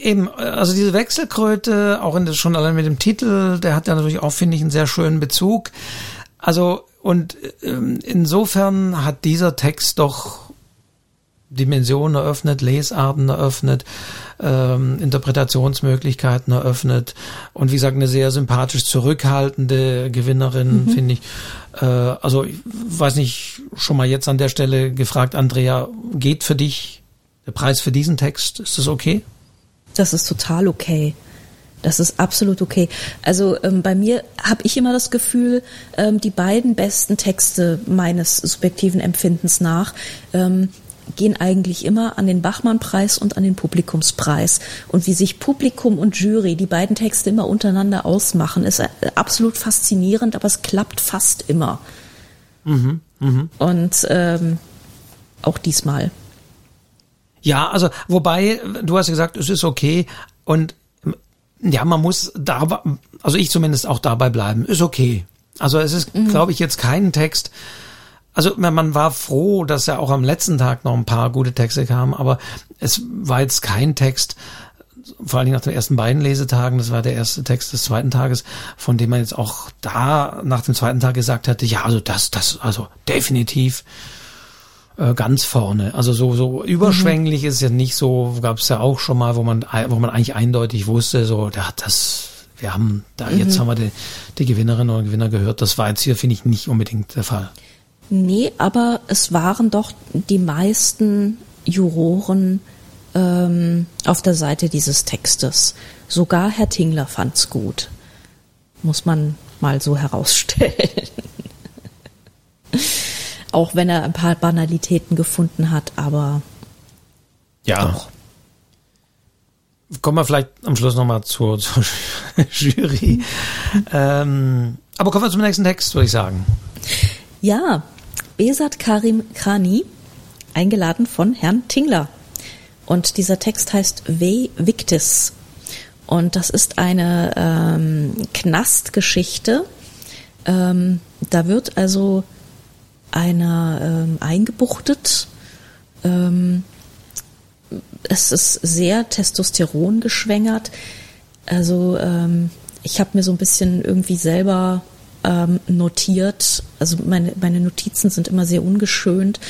eben, also diese Wechselkröte, auch in schon allein mit dem Titel, der hat ja natürlich auch, finde ich, einen sehr schönen Bezug. Also, und ähm, insofern hat dieser Text doch Dimensionen eröffnet, Lesarten eröffnet, ähm, Interpretationsmöglichkeiten eröffnet und wie gesagt eine sehr sympathisch zurückhaltende Gewinnerin, finde ich. Äh, also ich weiß nicht, schon mal jetzt an der Stelle gefragt, Andrea, geht für dich Der Preis für diesen Text, ist das okay? Das ist total okay. Das ist absolut okay. Also ähm, bei mir habe ich immer das Gefühl, ähm, die beiden besten Texte meines subjektiven Empfindens nach ähm, gehen eigentlich immer an den Bachmann-Preis und an den Publikumspreis. Und wie sich Publikum und Jury die beiden Texte immer untereinander ausmachen, ist äh, absolut faszinierend, aber es klappt fast immer. Mhm, mh. Und ähm, auch diesmal. Ja, also wobei, du hast gesagt, es ist okay und ja, man muss dabei, also ich zumindest auch dabei bleiben, ist okay. Also es ist, mhm. glaube ich, jetzt kein Text. Also man war froh, dass ja auch am letzten Tag noch ein paar gute Texte kamen, aber es war jetzt kein Text, vor allen Dingen nach den ersten beiden Lesetagen, das war der erste Text des zweiten Tages, von dem man jetzt auch da nach dem zweiten Tag gesagt hatte, ja, also das, das, also definitiv äh, ganz vorne. Also so, so überschwänglich mhm. ist ja nicht so, gab es ja auch schon mal, wo man, wo man eigentlich eindeutig wusste, so, ja, das, wir haben da, mhm. jetzt haben wir die, die Gewinnerin oder Gewinner gehört. Das war jetzt hier, finde ich, nicht unbedingt der Fall. Nee, aber es waren doch die meisten Juroren ähm, auf der Seite dieses Textes. Sogar Herr Tingler fand's gut. Muss man mal so herausstellen auch wenn er ein paar Banalitäten gefunden hat, aber ja. Doch. Kommen wir vielleicht am Schluss nochmal zur, zur Jury. ähm, aber kommen wir zum nächsten Text, würde ich sagen. Ja, Besat Karim Krani, eingeladen von Herrn Tingler. Und dieser Text heißt Ve Victis. Und das ist eine ähm, Knastgeschichte. Ähm, da wird also einer ähm, eingebuchtet. Ähm, es ist sehr Testosteron geschwängert. Also ähm, ich habe mir so ein bisschen irgendwie selber ähm, notiert. Also meine, meine Notizen sind immer sehr ungeschönt.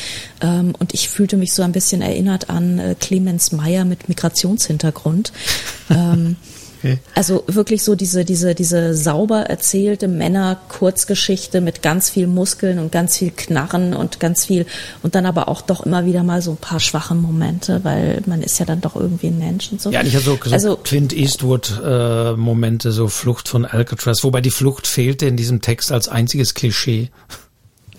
Ähm, und ich fühlte mich so ein bisschen erinnert an äh, Clemens Meyer mit Migrationshintergrund. ähm, Okay. Also wirklich so diese, diese, diese sauber erzählte Männer-Kurzgeschichte mit ganz viel Muskeln und ganz viel Knarren und ganz viel und dann aber auch doch immer wieder mal so ein paar schwache Momente, weil man ist ja dann doch irgendwie ein Mensch und so. Ja, nicht so, so also, Clint Eastwood-Momente, äh, so Flucht von Alcatraz, wobei die Flucht fehlte in diesem Text als einziges Klischee.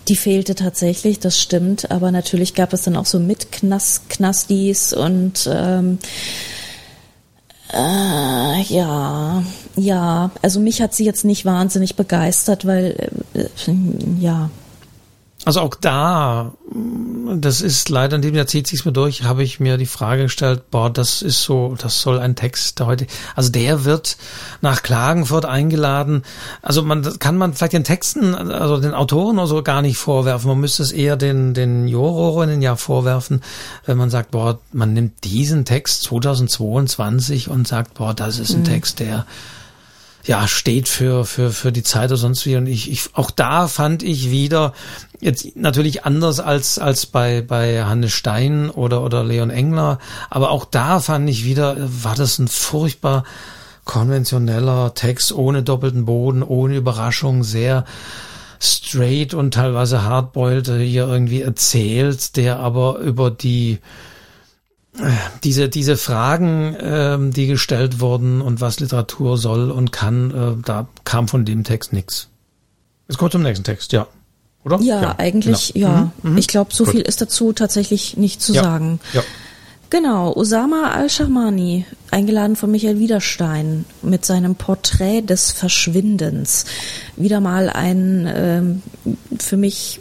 Die fehlte tatsächlich, das stimmt, aber natürlich gab es dann auch so mit Knastis und ähm, äh, ja, ja. Also mich hat sie jetzt nicht wahnsinnig begeistert, weil äh, ja. Also auch da, das ist leider in dem Jahr zieht sich's mir durch, habe ich mir die Frage gestellt, boah, das ist so, das soll ein Text der heute, also der wird nach Klagenfurt eingeladen. Also man kann man vielleicht den Texten, also den Autoren oder so gar nicht vorwerfen. Man müsste es eher den den Jurorinnen ja vorwerfen, wenn man sagt, boah, man nimmt diesen Text 2022 und sagt, boah, das ist ein mhm. Text, der ja, steht für, für, für die Zeit oder sonst wie. Und ich, ich, auch da fand ich wieder, jetzt natürlich anders als, als bei, bei Hannes Stein oder, oder Leon Engler, aber auch da fand ich wieder, war das ein furchtbar konventioneller Text ohne doppelten Boden, ohne Überraschung, sehr straight und teilweise hardboiled hier irgendwie erzählt, der aber über die diese, diese Fragen, ähm, die gestellt wurden und was Literatur soll und kann, äh, da kam von dem Text nichts. Jetzt kommt zum nächsten Text, ja. Oder? Ja, ja eigentlich, genau. ja. Mhm, mhm. Ich glaube, so Gut. viel ist dazu tatsächlich nicht zu ja. sagen. Ja. Genau, Osama al-Shahmani, eingeladen von Michael Wiederstein mit seinem Porträt des Verschwindens. Wieder mal ein ähm, für mich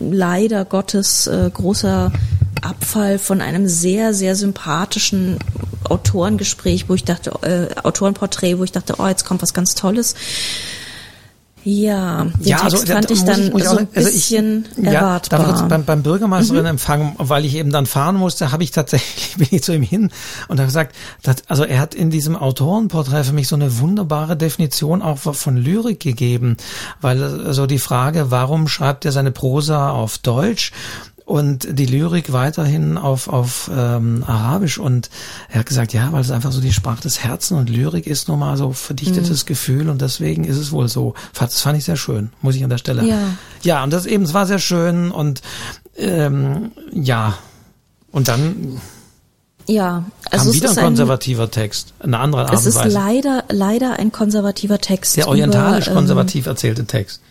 leider Gottes äh, großer Abfall von einem sehr, sehr sympathischen Autorengespräch, wo ich dachte, äh, Autorenporträt, wo ich dachte, oh, jetzt kommt was ganz Tolles. Ja, den ja, Text also, fand ich dann ich, so ein also bisschen ich, erwartbar. Ja, da beim, beim Bürgermeisterinnenempfang, mhm. weil ich eben dann fahren musste, habe ich tatsächlich, bin ich zu ihm hin und habe gesagt, dass, also er hat in diesem Autorenporträt für mich so eine wunderbare Definition auch von Lyrik gegeben, weil also die Frage, warum schreibt er seine Prosa auf Deutsch? Und die Lyrik weiterhin auf, auf ähm, Arabisch. Und er hat gesagt, ja, weil es einfach so die Sprache des Herzens und Lyrik ist nun mal so verdichtetes mhm. Gefühl und deswegen ist es wohl so. Das fand ich sehr schön, muss ich an der Stelle. Ja, ja und das eben, es war sehr schön und ähm, ja, Und dann ja, also kam wieder ein konservativer ein, Text, eine andere Art Es ist leider, leider ein konservativer Text. Der orientalisch über, konservativ ähm, erzählte Text.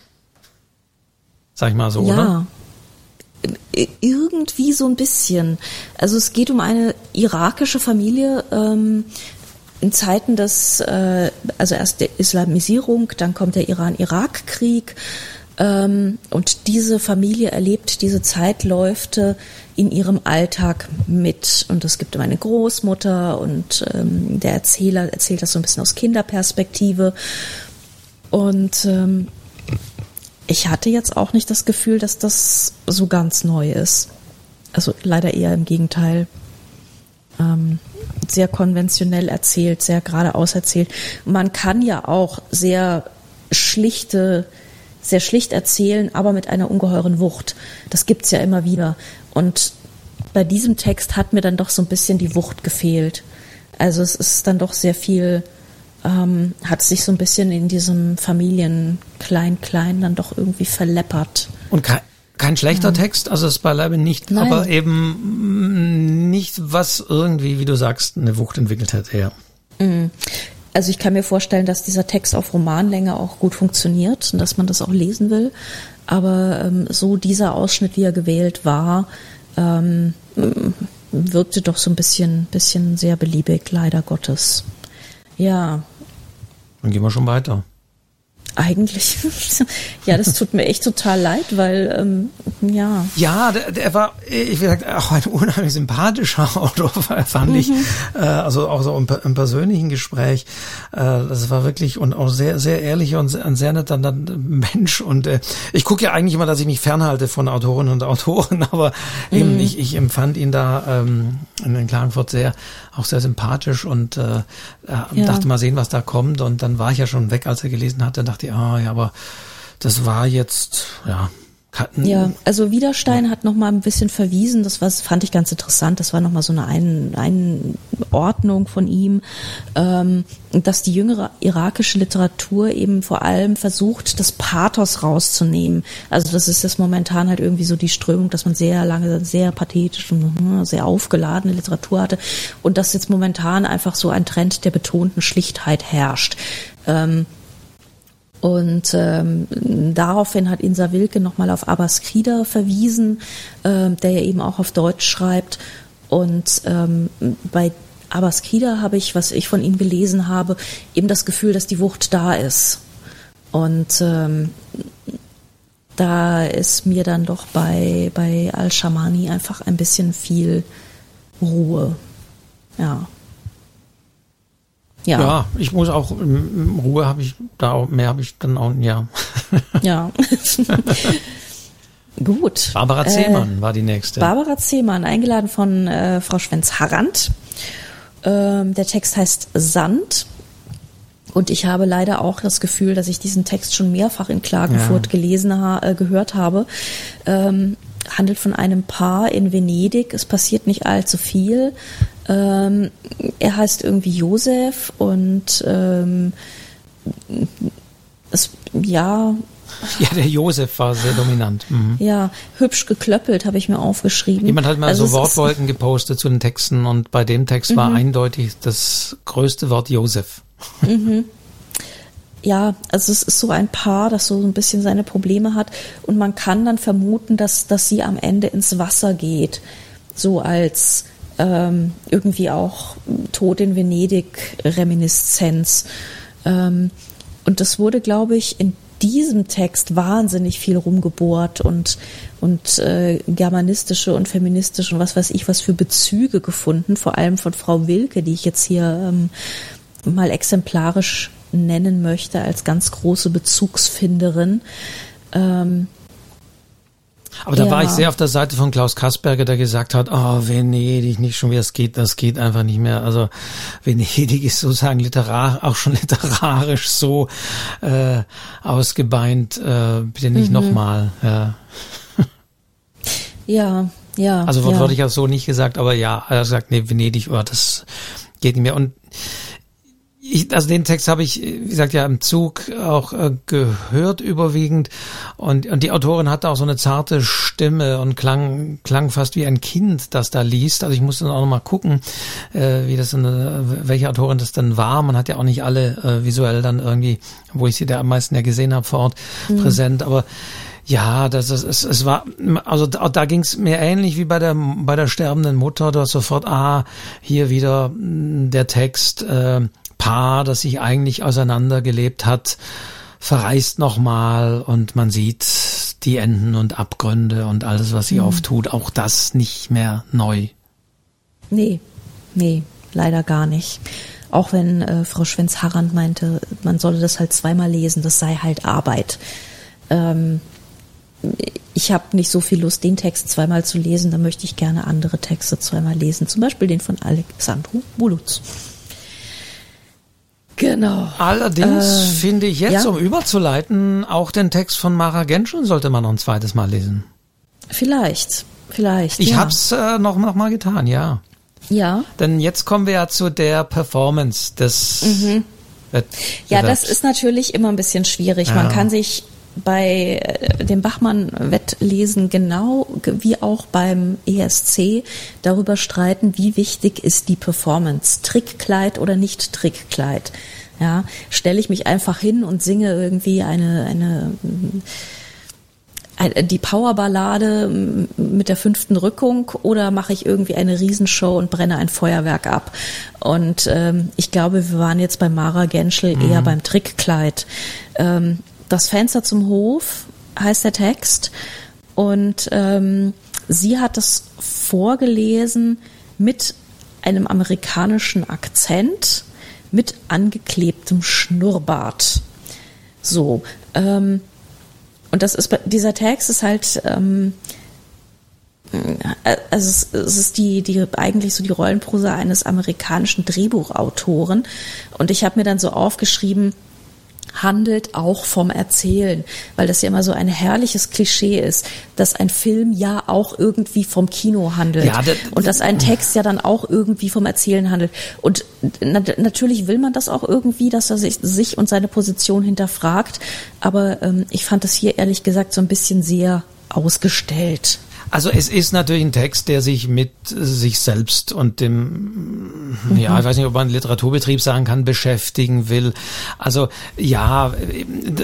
Sag ich mal so, ja. oder? Irgendwie so ein bisschen. Also es geht um eine irakische Familie ähm, in Zeiten des, äh, also erst der Islamisierung, dann kommt der Iran-Irak-Krieg ähm, und diese Familie erlebt diese Zeitläufte in ihrem Alltag mit. Und es gibt eine Großmutter und ähm, der Erzähler erzählt das so ein bisschen aus Kinderperspektive. Und ähm, ich hatte jetzt auch nicht das Gefühl, dass das so ganz neu ist. Also leider eher im Gegenteil. Ähm, sehr konventionell erzählt, sehr geradeaus erzählt. Man kann ja auch sehr schlichte, sehr schlicht erzählen, aber mit einer ungeheuren Wucht. Das gibt's ja immer wieder. Und bei diesem Text hat mir dann doch so ein bisschen die Wucht gefehlt. Also es ist dann doch sehr viel, ähm, hat sich so ein bisschen in diesem Familien Klein-Klein dann doch irgendwie verleppert. Und kein, kein schlechter ja. Text, also es beileibe nicht, Nein. aber eben nicht, was irgendwie, wie du sagst, eine Wucht entwickelt hat, ja. Mhm. Also ich kann mir vorstellen, dass dieser Text auf Romanlänge auch gut funktioniert und dass man das auch lesen will. Aber ähm, so dieser Ausschnitt, wie er gewählt war, ähm, wirkte doch so ein bisschen, bisschen sehr beliebig, leider Gottes. Ja. Dann gehen wir schon weiter. Eigentlich, ja, das tut mir echt total leid, weil, ähm, ja. Ja, der, der war, ich will sagen, auch ein unheimlich sympathischer Autor, fand mhm. ich. Äh, also auch so im, im persönlichen Gespräch. Äh, das war wirklich und auch sehr, sehr ehrlicher und ein sehr netter Mensch. Und äh, ich gucke ja eigentlich immer, dass ich mich fernhalte von Autorinnen und Autoren, aber mhm. eben ich, ich empfand ihn da ähm, in Klagenfurt sehr, auch sehr sympathisch und äh, ja. dachte mal sehen, was da kommt. Und dann war ich ja schon weg, als er gelesen hatte, dachte dachte, ah, ja, aber das war jetzt, ja, ja, also Widerstein ja. hat noch mal ein bisschen verwiesen, das was fand ich ganz interessant, das war noch mal so eine Ein Einordnung von ihm, ähm, dass die jüngere irakische Literatur eben vor allem versucht, das Pathos rauszunehmen. Also das ist das momentan halt irgendwie so die Strömung, dass man sehr lange sehr pathetisch und hm, sehr aufgeladene Literatur hatte und dass jetzt momentan einfach so ein Trend der betonten Schlichtheit herrscht. Ähm, und ähm, daraufhin hat Insa Wilke nochmal auf Abbas Krieder verwiesen, äh, der ja eben auch auf Deutsch schreibt. Und ähm, bei Abbas Krieder habe ich, was ich von ihm gelesen habe, eben das Gefühl, dass die Wucht da ist. Und ähm, da ist mir dann doch bei, bei Al-Shamani einfach ein bisschen viel Ruhe. Ja. Ja. ja, ich muss auch, in Ruhe habe ich da mehr habe ich dann auch, ja. Ja. Gut. Barbara Zehmann äh, war die nächste. Barbara Zehmann, eingeladen von äh, Frau Schwenz-Harrand. Ähm, der Text heißt Sand. Und ich habe leider auch das Gefühl, dass ich diesen Text schon mehrfach in Klagenfurt ja. gelesen ha äh, gehört habe. Ähm, handelt von einem Paar in Venedig. Es passiert nicht allzu viel. Ähm, er heißt irgendwie Josef und ähm, es, ja. Ja, der Josef war sehr dominant. Mhm. Ja, hübsch geklöppelt habe ich mir aufgeschrieben. Jemand hat mal also so Wortwolken gepostet zu den Texten und bei dem Text mhm. war eindeutig das größte Wort Josef. Mhm. Ja, also es ist so ein Paar, das so ein bisschen seine Probleme hat und man kann dann vermuten, dass, dass sie am Ende ins Wasser geht, so als ähm, irgendwie auch Tod in Venedig-Reminiszenz. Ähm, und das wurde, glaube ich, in diesem Text wahnsinnig viel rumgebohrt und und äh, germanistische und feministische und was weiß ich was für Bezüge gefunden, vor allem von Frau Wilke, die ich jetzt hier ähm, mal exemplarisch nennen möchte als ganz große Bezugsfinderin. Ähm, aber da ja. war ich sehr auf der Seite von Klaus Kasperger, der gesagt hat, oh, Venedig, nicht schon wie es geht, das geht einfach nicht mehr. Also Venedig ist sozusagen literar, auch schon literarisch so äh, ausgebeint, äh, bitte nicht mhm. nochmal. Ja. ja, ja. Also wortwörtlich ja. auch so nicht gesagt, aber ja, er hat gesagt, nee, Venedig, oh, das geht nicht mehr. Und ich, also den Text habe ich, wie gesagt, ja im Zug auch äh, gehört überwiegend und, und die Autorin hatte auch so eine zarte Stimme und klang, klang fast wie ein Kind, das da liest. Also ich musste dann auch nochmal gucken, äh, wie das, eine, welche Autorin das dann war. Man hat ja auch nicht alle äh, visuell dann irgendwie, wo ich sie da am meisten ja gesehen habe vor Ort, mhm. präsent. Aber ja, das ist, es, es war, also da, da ging es mir ähnlich wie bei der bei der sterbenden Mutter. Du hast sofort, ah, hier wieder mm, der Text, äh, Paar, das sich eigentlich auseinandergelebt hat, verreist nochmal und man sieht die Enden und Abgründe und alles, was sie mhm. auftut. Auch das nicht mehr neu. Nee, nee, leider gar nicht. Auch wenn äh, Frau Schwenz-Harrand meinte, man solle das halt zweimal lesen, das sei halt Arbeit. Ähm, ich habe nicht so viel Lust, den Text zweimal zu lesen, da möchte ich gerne andere Texte zweimal lesen, zum Beispiel den von Alexandru Bulutz. Genau. Allerdings äh, finde ich jetzt, ja? um überzuleiten, auch den Text von Mara Genschel sollte man noch ein zweites Mal lesen. Vielleicht, vielleicht. Ich ja. hab's äh, noch, noch mal getan, ja. Ja. Denn jetzt kommen wir ja zu der Performance des. Mhm. Ja, das ist natürlich immer ein bisschen schwierig. Ja. Man kann sich bei äh, dem Bachmann-Wettlesen genau wie auch beim ESC darüber streiten, wie wichtig ist die Performance, Trickkleid oder nicht Trickkleid. Ja, stelle ich mich einfach hin und singe irgendwie eine eine die Powerballade mit der fünften Rückung oder mache ich irgendwie eine Riesenshow und brenne ein Feuerwerk ab? Und ähm, ich glaube, wir waren jetzt bei Mara Genschel mhm. eher beim Trickkleid. Ähm, das Fenster zum Hof heißt der Text. Und ähm, sie hat es vorgelesen mit einem amerikanischen Akzent, mit angeklebtem Schnurrbart. So. Ähm, und das ist dieser Text ist halt ähm, äh, also es ist die, die eigentlich so die Rollenprosa eines amerikanischen Drehbuchautoren. Und ich habe mir dann so aufgeschrieben, handelt auch vom Erzählen, weil das ja immer so ein herrliches Klischee ist, dass ein Film ja auch irgendwie vom Kino handelt ja, und dass ein Text ja dann auch irgendwie vom Erzählen handelt. Und na, natürlich will man das auch irgendwie, dass er sich, sich und seine Position hinterfragt, aber ähm, ich fand das hier ehrlich gesagt so ein bisschen sehr ausgestellt. Also es ist natürlich ein Text, der sich mit sich selbst und dem, mhm. ja, ich weiß nicht, ob man Literaturbetrieb sagen kann, beschäftigen will. Also ja,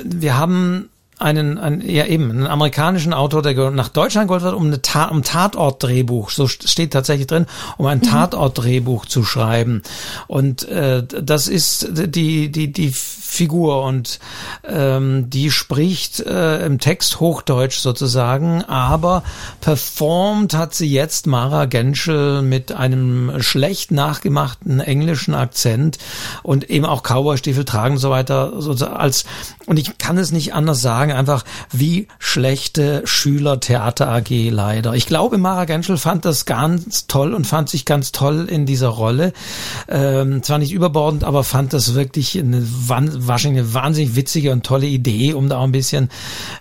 wir haben einen, einen ja eben, einen amerikanischen Autor, der nach Deutschland geholt wird, um eine Ta um Tatortdrehbuch, so steht tatsächlich drin, um ein mhm. Tatortdrehbuch zu schreiben. Und äh, das ist die die die Figur und ähm, die spricht äh, im Text Hochdeutsch sozusagen, aber performt hat sie jetzt Mara Genschel mit einem schlecht nachgemachten englischen Akzent und eben auch Cowboystiefel tragen und so weiter, so als und ich kann es nicht anders sagen, einfach wie schlechte Schüler Theater AG leider. Ich glaube, Mara Genschel fand das ganz toll und fand sich ganz toll in dieser Rolle. Ähm, zwar nicht überbordend, aber fand das wirklich eine wahrscheinlich eine wahnsinnig witzige und tolle Idee, um da auch ein bisschen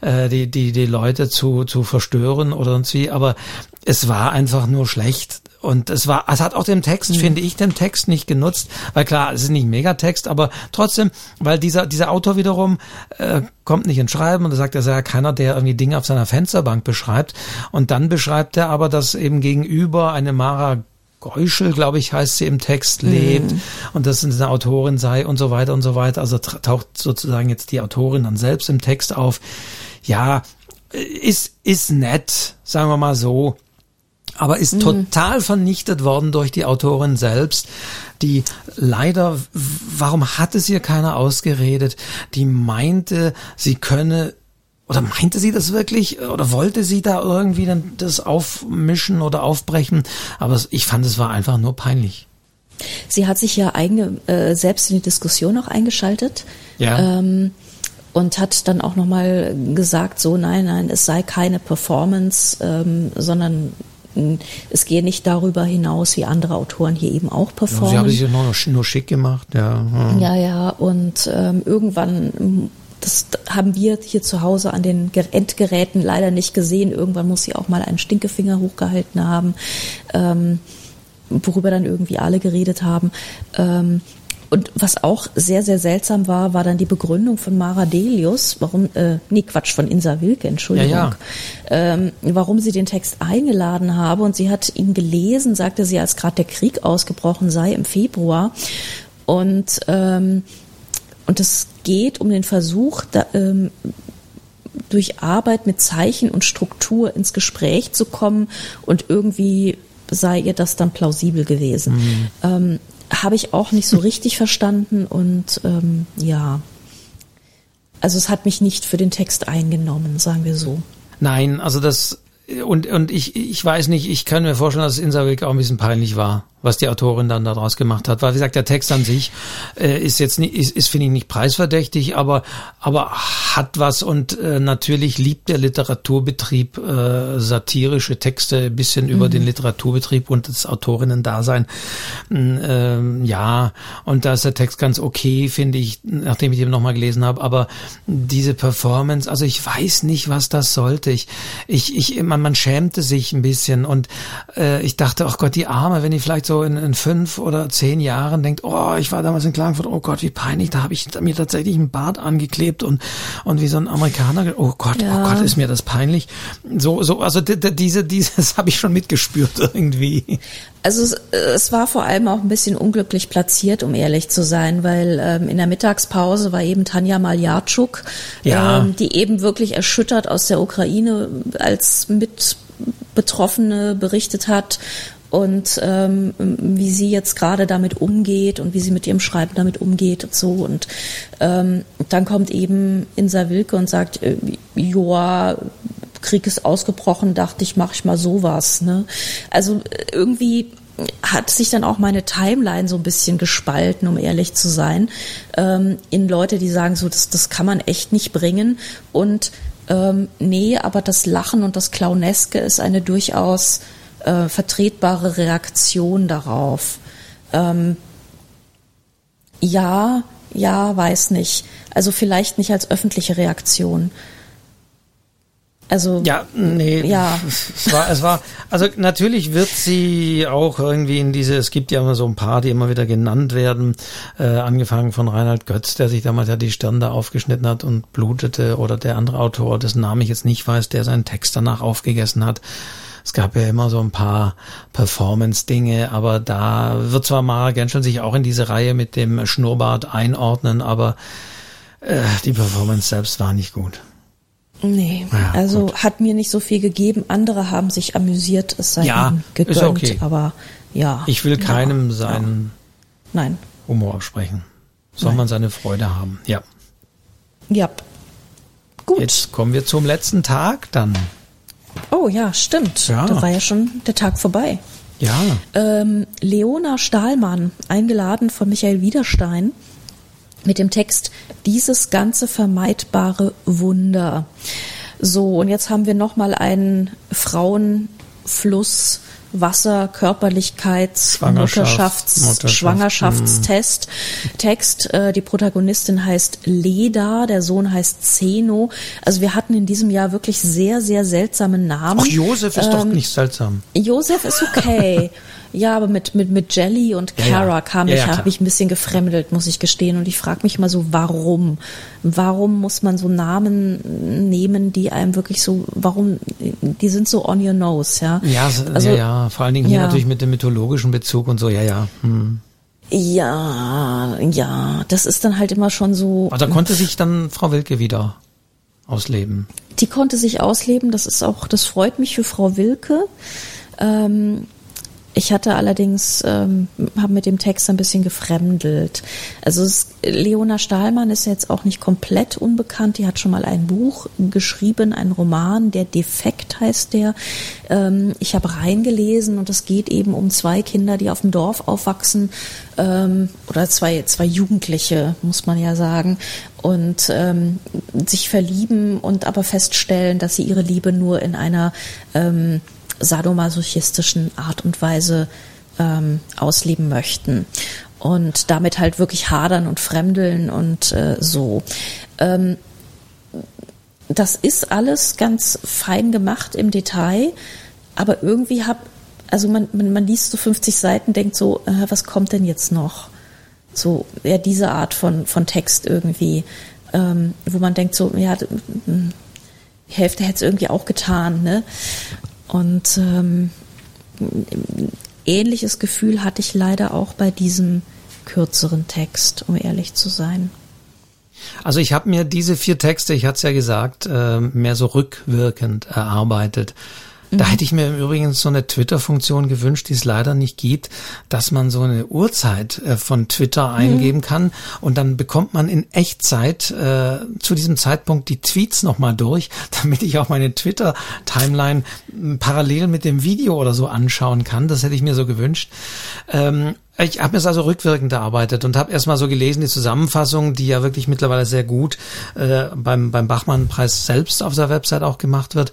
äh, die, die, die Leute zu, zu verstören oder sonst wie. Aber es war einfach nur schlecht. Und es war, es hat auch dem Text, mhm. finde ich, den Text nicht genutzt, weil klar, es ist nicht Megatext, aber trotzdem, weil dieser, dieser Autor wiederum äh, kommt nicht ins Schreiben und er sagt, er sei ja keiner, der irgendwie Dinge auf seiner Fensterbank beschreibt. Und dann beschreibt er aber, dass eben gegenüber eine Mara Geuschel, glaube ich, heißt sie im Text, lebt mhm. und dass es eine Autorin sei und so weiter und so weiter. Also taucht sozusagen jetzt die Autorin dann selbst im Text auf. Ja, ist, ist nett, sagen wir mal so. Aber ist mhm. total vernichtet worden durch die Autorin selbst, die leider, warum hat es ihr keiner ausgeredet, die meinte, sie könne oder meinte sie das wirklich? Oder wollte sie da irgendwie dann das aufmischen oder aufbrechen? Aber ich fand, es war einfach nur peinlich. Sie hat sich ja eigene, äh, selbst in die Diskussion auch eingeschaltet. Ja. Ähm, und hat dann auch nochmal gesagt, so nein, nein, es sei keine Performance, ähm, sondern es gehe nicht darüber hinaus, wie andere Autoren hier eben auch performen. Ja, sie haben sich ja nur, schick gemacht, ja. Ja, ja, und ähm, irgendwann das haben wir hier zu Hause an den Endgeräten leider nicht gesehen. Irgendwann muss sie auch mal einen Stinkefinger hochgehalten haben, ähm, worüber dann irgendwie alle geredet haben. Ähm, Und was auch sehr, sehr seltsam war, war dann die Begründung von Mara Delius, warum, äh, nee, Quatsch, von Insa Wilke, Entschuldigung, ja, ja. Ähm, warum sie den Text eingeladen habe. Und sie hat ihn gelesen, sagte sie, als gerade der Krieg ausgebrochen sei im Februar. Und, ähm, und es geht um den Versuch, da, ähm, durch Arbeit mit Zeichen und Struktur ins Gespräch zu kommen und irgendwie sei ihr das dann plausibel gewesen. Mhm. Ähm, Habe ich auch nicht so richtig verstanden und ähm, ja, also es hat mich nicht für den Text eingenommen, sagen wir so. Nein, also das und und ich ich weiß nicht, ich kann mir vorstellen, dass es Insawik auch ein bisschen peinlich war was die Autorin dann daraus gemacht hat. Weil, wie gesagt, der Text an sich äh, ist jetzt nicht, ist, ist finde ich nicht preisverdächtig, aber, aber hat was und äh, natürlich liebt der Literaturbetrieb äh, satirische Texte, ein bisschen mhm. über den Literaturbetrieb und das Autorinnen-Dasein. Äh, ja, und da ist der Text ganz okay, finde ich, nachdem ich den nochmal gelesen habe, aber diese Performance, also ich weiß nicht, was das sollte. Ich, ich, ich, man, man schämte sich ein bisschen und äh, ich dachte, ach Gott, die Arme, wenn die vielleicht so in, in fünf oder zehn Jahren denkt, oh, ich war damals in Klagenfurt, oh Gott, wie peinlich, da habe ich mir tatsächlich einen Bart angeklebt und und wie so ein Amerikaner, oh Gott, oh ja. oh Gott, ist mir das peinlich. So, so, also diese, dieses habe ich schon mitgespürt irgendwie. Also es, es, war vor allem auch ein bisschen unglücklich platziert, um ehrlich zu sein, weil ähm, in der Mittagspause war eben Tanja Maljatschuk, ja. ähm, die eben wirklich erschüttert aus der Ukraine als Mitbetroffene berichtet hat und ähm, wie sie jetzt gerade damit umgeht und wie sie mit ihrem Schreiben damit umgeht und so. Und ähm, dann kommt eben Insa Wilke und sagt, äh, Joa, Krieg ist ausgebrochen, dachte ich, mache ich mal sowas. Ne? Also äh, irgendwie hat sich dann auch meine Timeline so ein bisschen gespalten, um ehrlich zu sein, ähm, in Leute, die sagen, so das, das kann man echt nicht bringen und ähm, nee, aber das Lachen und das Clowneske ist eine durchaus äh, vertretbare Reaktion darauf? Ähm, ja, ja, weiß nicht. Also vielleicht nicht als öffentliche Reaktion. Also ja, nee, ja. Es war, es war, also natürlich wird sie auch irgendwie in diese, es gibt ja immer so ein paar, die immer wieder genannt werden, äh, angefangen von Reinhard Götz, der sich damals ja die Stirn da aufgeschnitten hat und blutete, oder der andere Autor, dessen Namen ich jetzt nicht weiß, der seinen Text danach aufgegessen hat. Es gab ja immer so ein paar Performance-Dinge, aber da wird zwar Mara Genschel sich auch in diese Reihe mit dem Schnurrbart einordnen, aber äh, die Performance selbst war nicht gut. Nee, ja, also gut. hat mir nicht so viel gegeben. Andere haben sich amüsiert, es sei ja, gegönnt, ist okay. aber ja. Ich will keinem ja, seinen Nein. Humor absprechen. Soll Nein. man seine Freude haben, ja. Ja. Gut. Jetzt kommen wir zum letzten Tag dann. Oh ja, stimmt. Ja. Da war ja schon der Tag vorbei. Ja. Ähm, Leona Stahlmann, eingeladen von Michael Wiederstein mit dem Text Dieses ganze vermeidbare Wunder. So, und jetzt haben wir nochmal einen Frauenfluss Wasser, Körperlichkeits, Mutterschafts, Mutterschaft, Schwangerschaftstest. Hm. Text, äh, die Protagonistin heißt Leda, der Sohn heißt Zeno. Also wir hatten in diesem Jahr wirklich sehr, sehr seltsame Namen. Ach, Josef ist ähm, doch nicht seltsam. Josef ist okay. Ja, aber mit, mit, mit Jelly und Kara ja, kam ja, ich, ja, habe ich ein bisschen gefremdelt, muss ich gestehen. Und ich frage mich mal so, warum? Warum muss man so Namen nehmen, die einem wirklich so, warum, die sind so on your nose, ja? Ja, also, ja, ja. vor allen Dingen hier natürlich mit dem mythologischen Bezug und so, ja, ja. Hm. Ja, ja, das ist dann halt immer schon so. Aber da konnte sich dann Frau Wilke wieder ausleben. Die konnte sich ausleben, das ist auch, das freut mich für Frau Wilke. Ähm, ich hatte allerdings, ähm, habe mit dem Text ein bisschen gefremdelt. Also es, Leona Stahlmann ist jetzt auch nicht komplett unbekannt. Die hat schon mal ein Buch geschrieben, ein Roman, der Defekt heißt der. Ähm, ich habe reingelesen und es geht eben um zwei Kinder, die auf dem Dorf aufwachsen ähm, oder zwei, zwei Jugendliche, muss man ja sagen, und ähm, sich verlieben und aber feststellen, dass sie ihre Liebe nur in einer ähm, sadomasochistischen Art und Weise ähm, ausleben möchten und damit halt wirklich hadern und fremdeln und äh, so. Ähm, das ist alles ganz fein gemacht im Detail, aber irgendwie hab, also man, man, man liest so 50 Seiten, denkt so, äh, was kommt denn jetzt noch? so ja diese Art von von Text irgendwie, ähm, wo man denkt so ja die Hälfte hätte es irgendwie auch getan, ne? Und ähm, ähnliches Gefühl hatte ich leider auch bei diesem kürzeren Text, um ehrlich zu sein. Also ich habe mir diese vier Texte, ich hatte es ja gesagt, äh, mehr so rückwirkend erarbeitet. Da mhm. hätte ich mir übrigens so eine Twitter-Funktion gewünscht, die es leider nicht gibt, dass man so eine Uhrzeit äh, von Twitter mhm. eingeben kann und dann bekommt man in Echtzeit äh, zu diesem Zeitpunkt die Tweets nochmal durch, damit ich auch meine Twitter-Timeline parallel mit dem Video oder so anschauen kann. Das hätte ich mir so gewünscht. Ähm, ich habe es also rückwirkend erarbeitet und habe erstmal so gelesen, die Zusammenfassung, die ja wirklich mittlerweile sehr gut äh, beim, beim Bachmann-Preis selbst auf der Website auch gemacht wird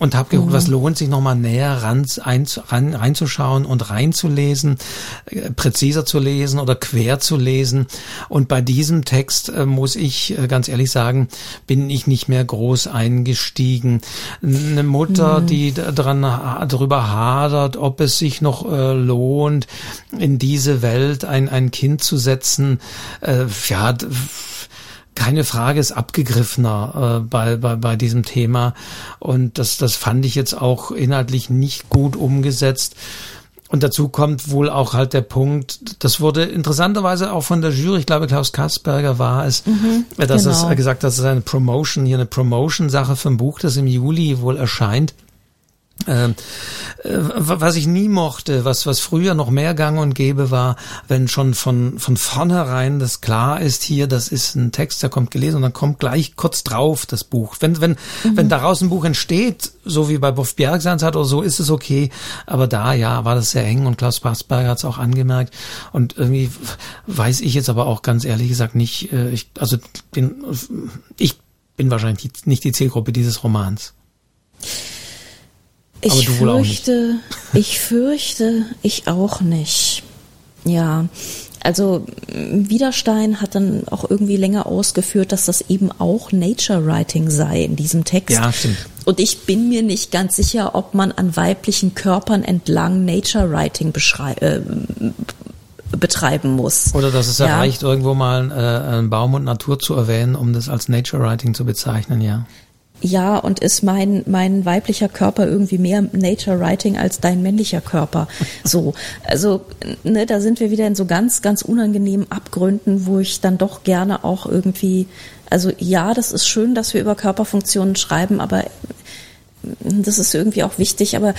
und habe geguckt, mhm. was lohnt sich nochmal näher ran, ein, ran, reinzuschauen und reinzulesen, äh, präziser zu lesen oder quer zu lesen. Und bei diesem Text äh, muss ich äh, ganz ehrlich sagen, bin ich nicht mehr groß eingestiegen. Eine Mutter, mhm. die dran darüber hadert, ob es sich noch äh, lohnt, in diese Welt ein, ein Kind zu setzen, äh, ja, keine Frage ist abgegriffener äh, bei, bei, bei diesem Thema. Und das, das fand ich jetzt auch inhaltlich nicht gut umgesetzt. Und dazu kommt wohl auch halt der Punkt, das wurde interessanterweise auch von der Jury, ich glaube Klaus Kasperger war es, mhm, dass genau. es gesagt, dass es eine Promotion, hier eine Promotion-Sache für ein Buch, das im Juli wohl erscheint. Ähm, äh, was ich nie mochte, was, was früher noch mehr gang und gäbe war, wenn schon von, von vornherein das klar ist, hier, das ist ein Text, der kommt gelesen und dann kommt gleich kurz drauf das Buch. Wenn, wenn, mhm. wenn daraus ein Buch entsteht, so wie bei Boff Bjergsans hat oder so, ist es okay. Aber da, ja, war das sehr eng und Klaus Passberger hat es auch angemerkt. Und irgendwie weiß ich jetzt aber auch ganz ehrlich gesagt nicht, äh, ich, also den, ich bin wahrscheinlich nicht die Zielgruppe dieses Romans. Ich fürchte, ich fürchte, ich auch nicht. Ja, also Widerstein hat dann auch irgendwie länger ausgeführt, dass das eben auch Nature Writing sei in diesem Text. Ja, stimmt. Und ich bin mir nicht ganz sicher, ob man an weiblichen Körpern entlang Nature Writing äh, betreiben muss. Oder dass es ja. reicht, irgendwo mal äh, einen Baum und Natur zu erwähnen, um das als Nature Writing zu bezeichnen, ja ja, und ist mein, mein weiblicher Körper irgendwie mehr Nature Writing als dein männlicher Körper. So. Also, ne, da sind wir wieder in so ganz, ganz unangenehmen Abgründen, wo ich dann doch gerne auch irgendwie, also ja, das ist schön, dass wir über Körperfunktionen schreiben, aber das ist irgendwie auch wichtig, aber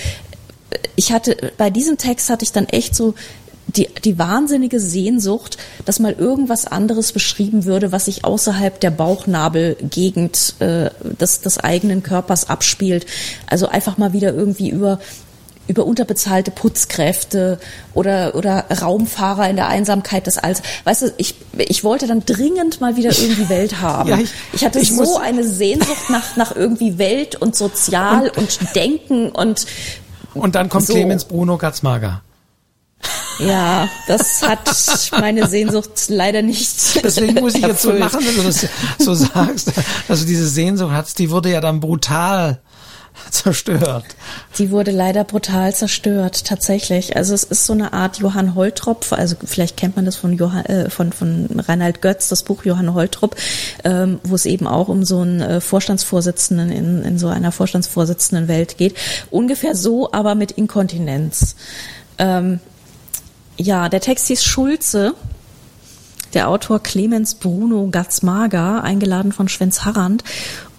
ich hatte, bei diesem Text hatte ich dann echt so die, die wahnsinnige Sehnsucht, dass mal irgendwas anderes beschrieben würde, was sich außerhalb der Bauchnabelgegend äh, des, des eigenen Körpers abspielt. Also einfach mal wieder irgendwie über über unterbezahlte Putzkräfte oder oder Raumfahrer in der Einsamkeit des Alls. Weißt du, ich ich wollte dann dringend mal wieder irgendwie Welt haben. ja, ich, ich hatte ich so eine Sehnsucht nach nach irgendwie Welt und Sozial und, und Denken und und dann kommt so. Clemens Bruno Gatzmager. Ja, das hat meine Sehnsucht leider nicht. Deswegen muss ich jetzt so lachen, wenn du das so sagst. Also diese Sehnsucht hat, die wurde ja dann brutal zerstört. Die wurde leider brutal zerstört, tatsächlich. Also es ist so eine Art Johann Holtropf, also vielleicht kennt man das von Johann, äh, von, von Reinhard Götz, das Buch Johann Holtropf, ähm, wo es eben auch um so einen äh, Vorstandsvorsitzenden in, in so einer Vorstandsvorsitzenden Welt geht. Ungefähr so, aber mit Inkontinenz. Ähm, ja, der Text hieß Schulze. Der Autor Clemens Bruno Gatzmager, eingeladen von Schwenz Harrand.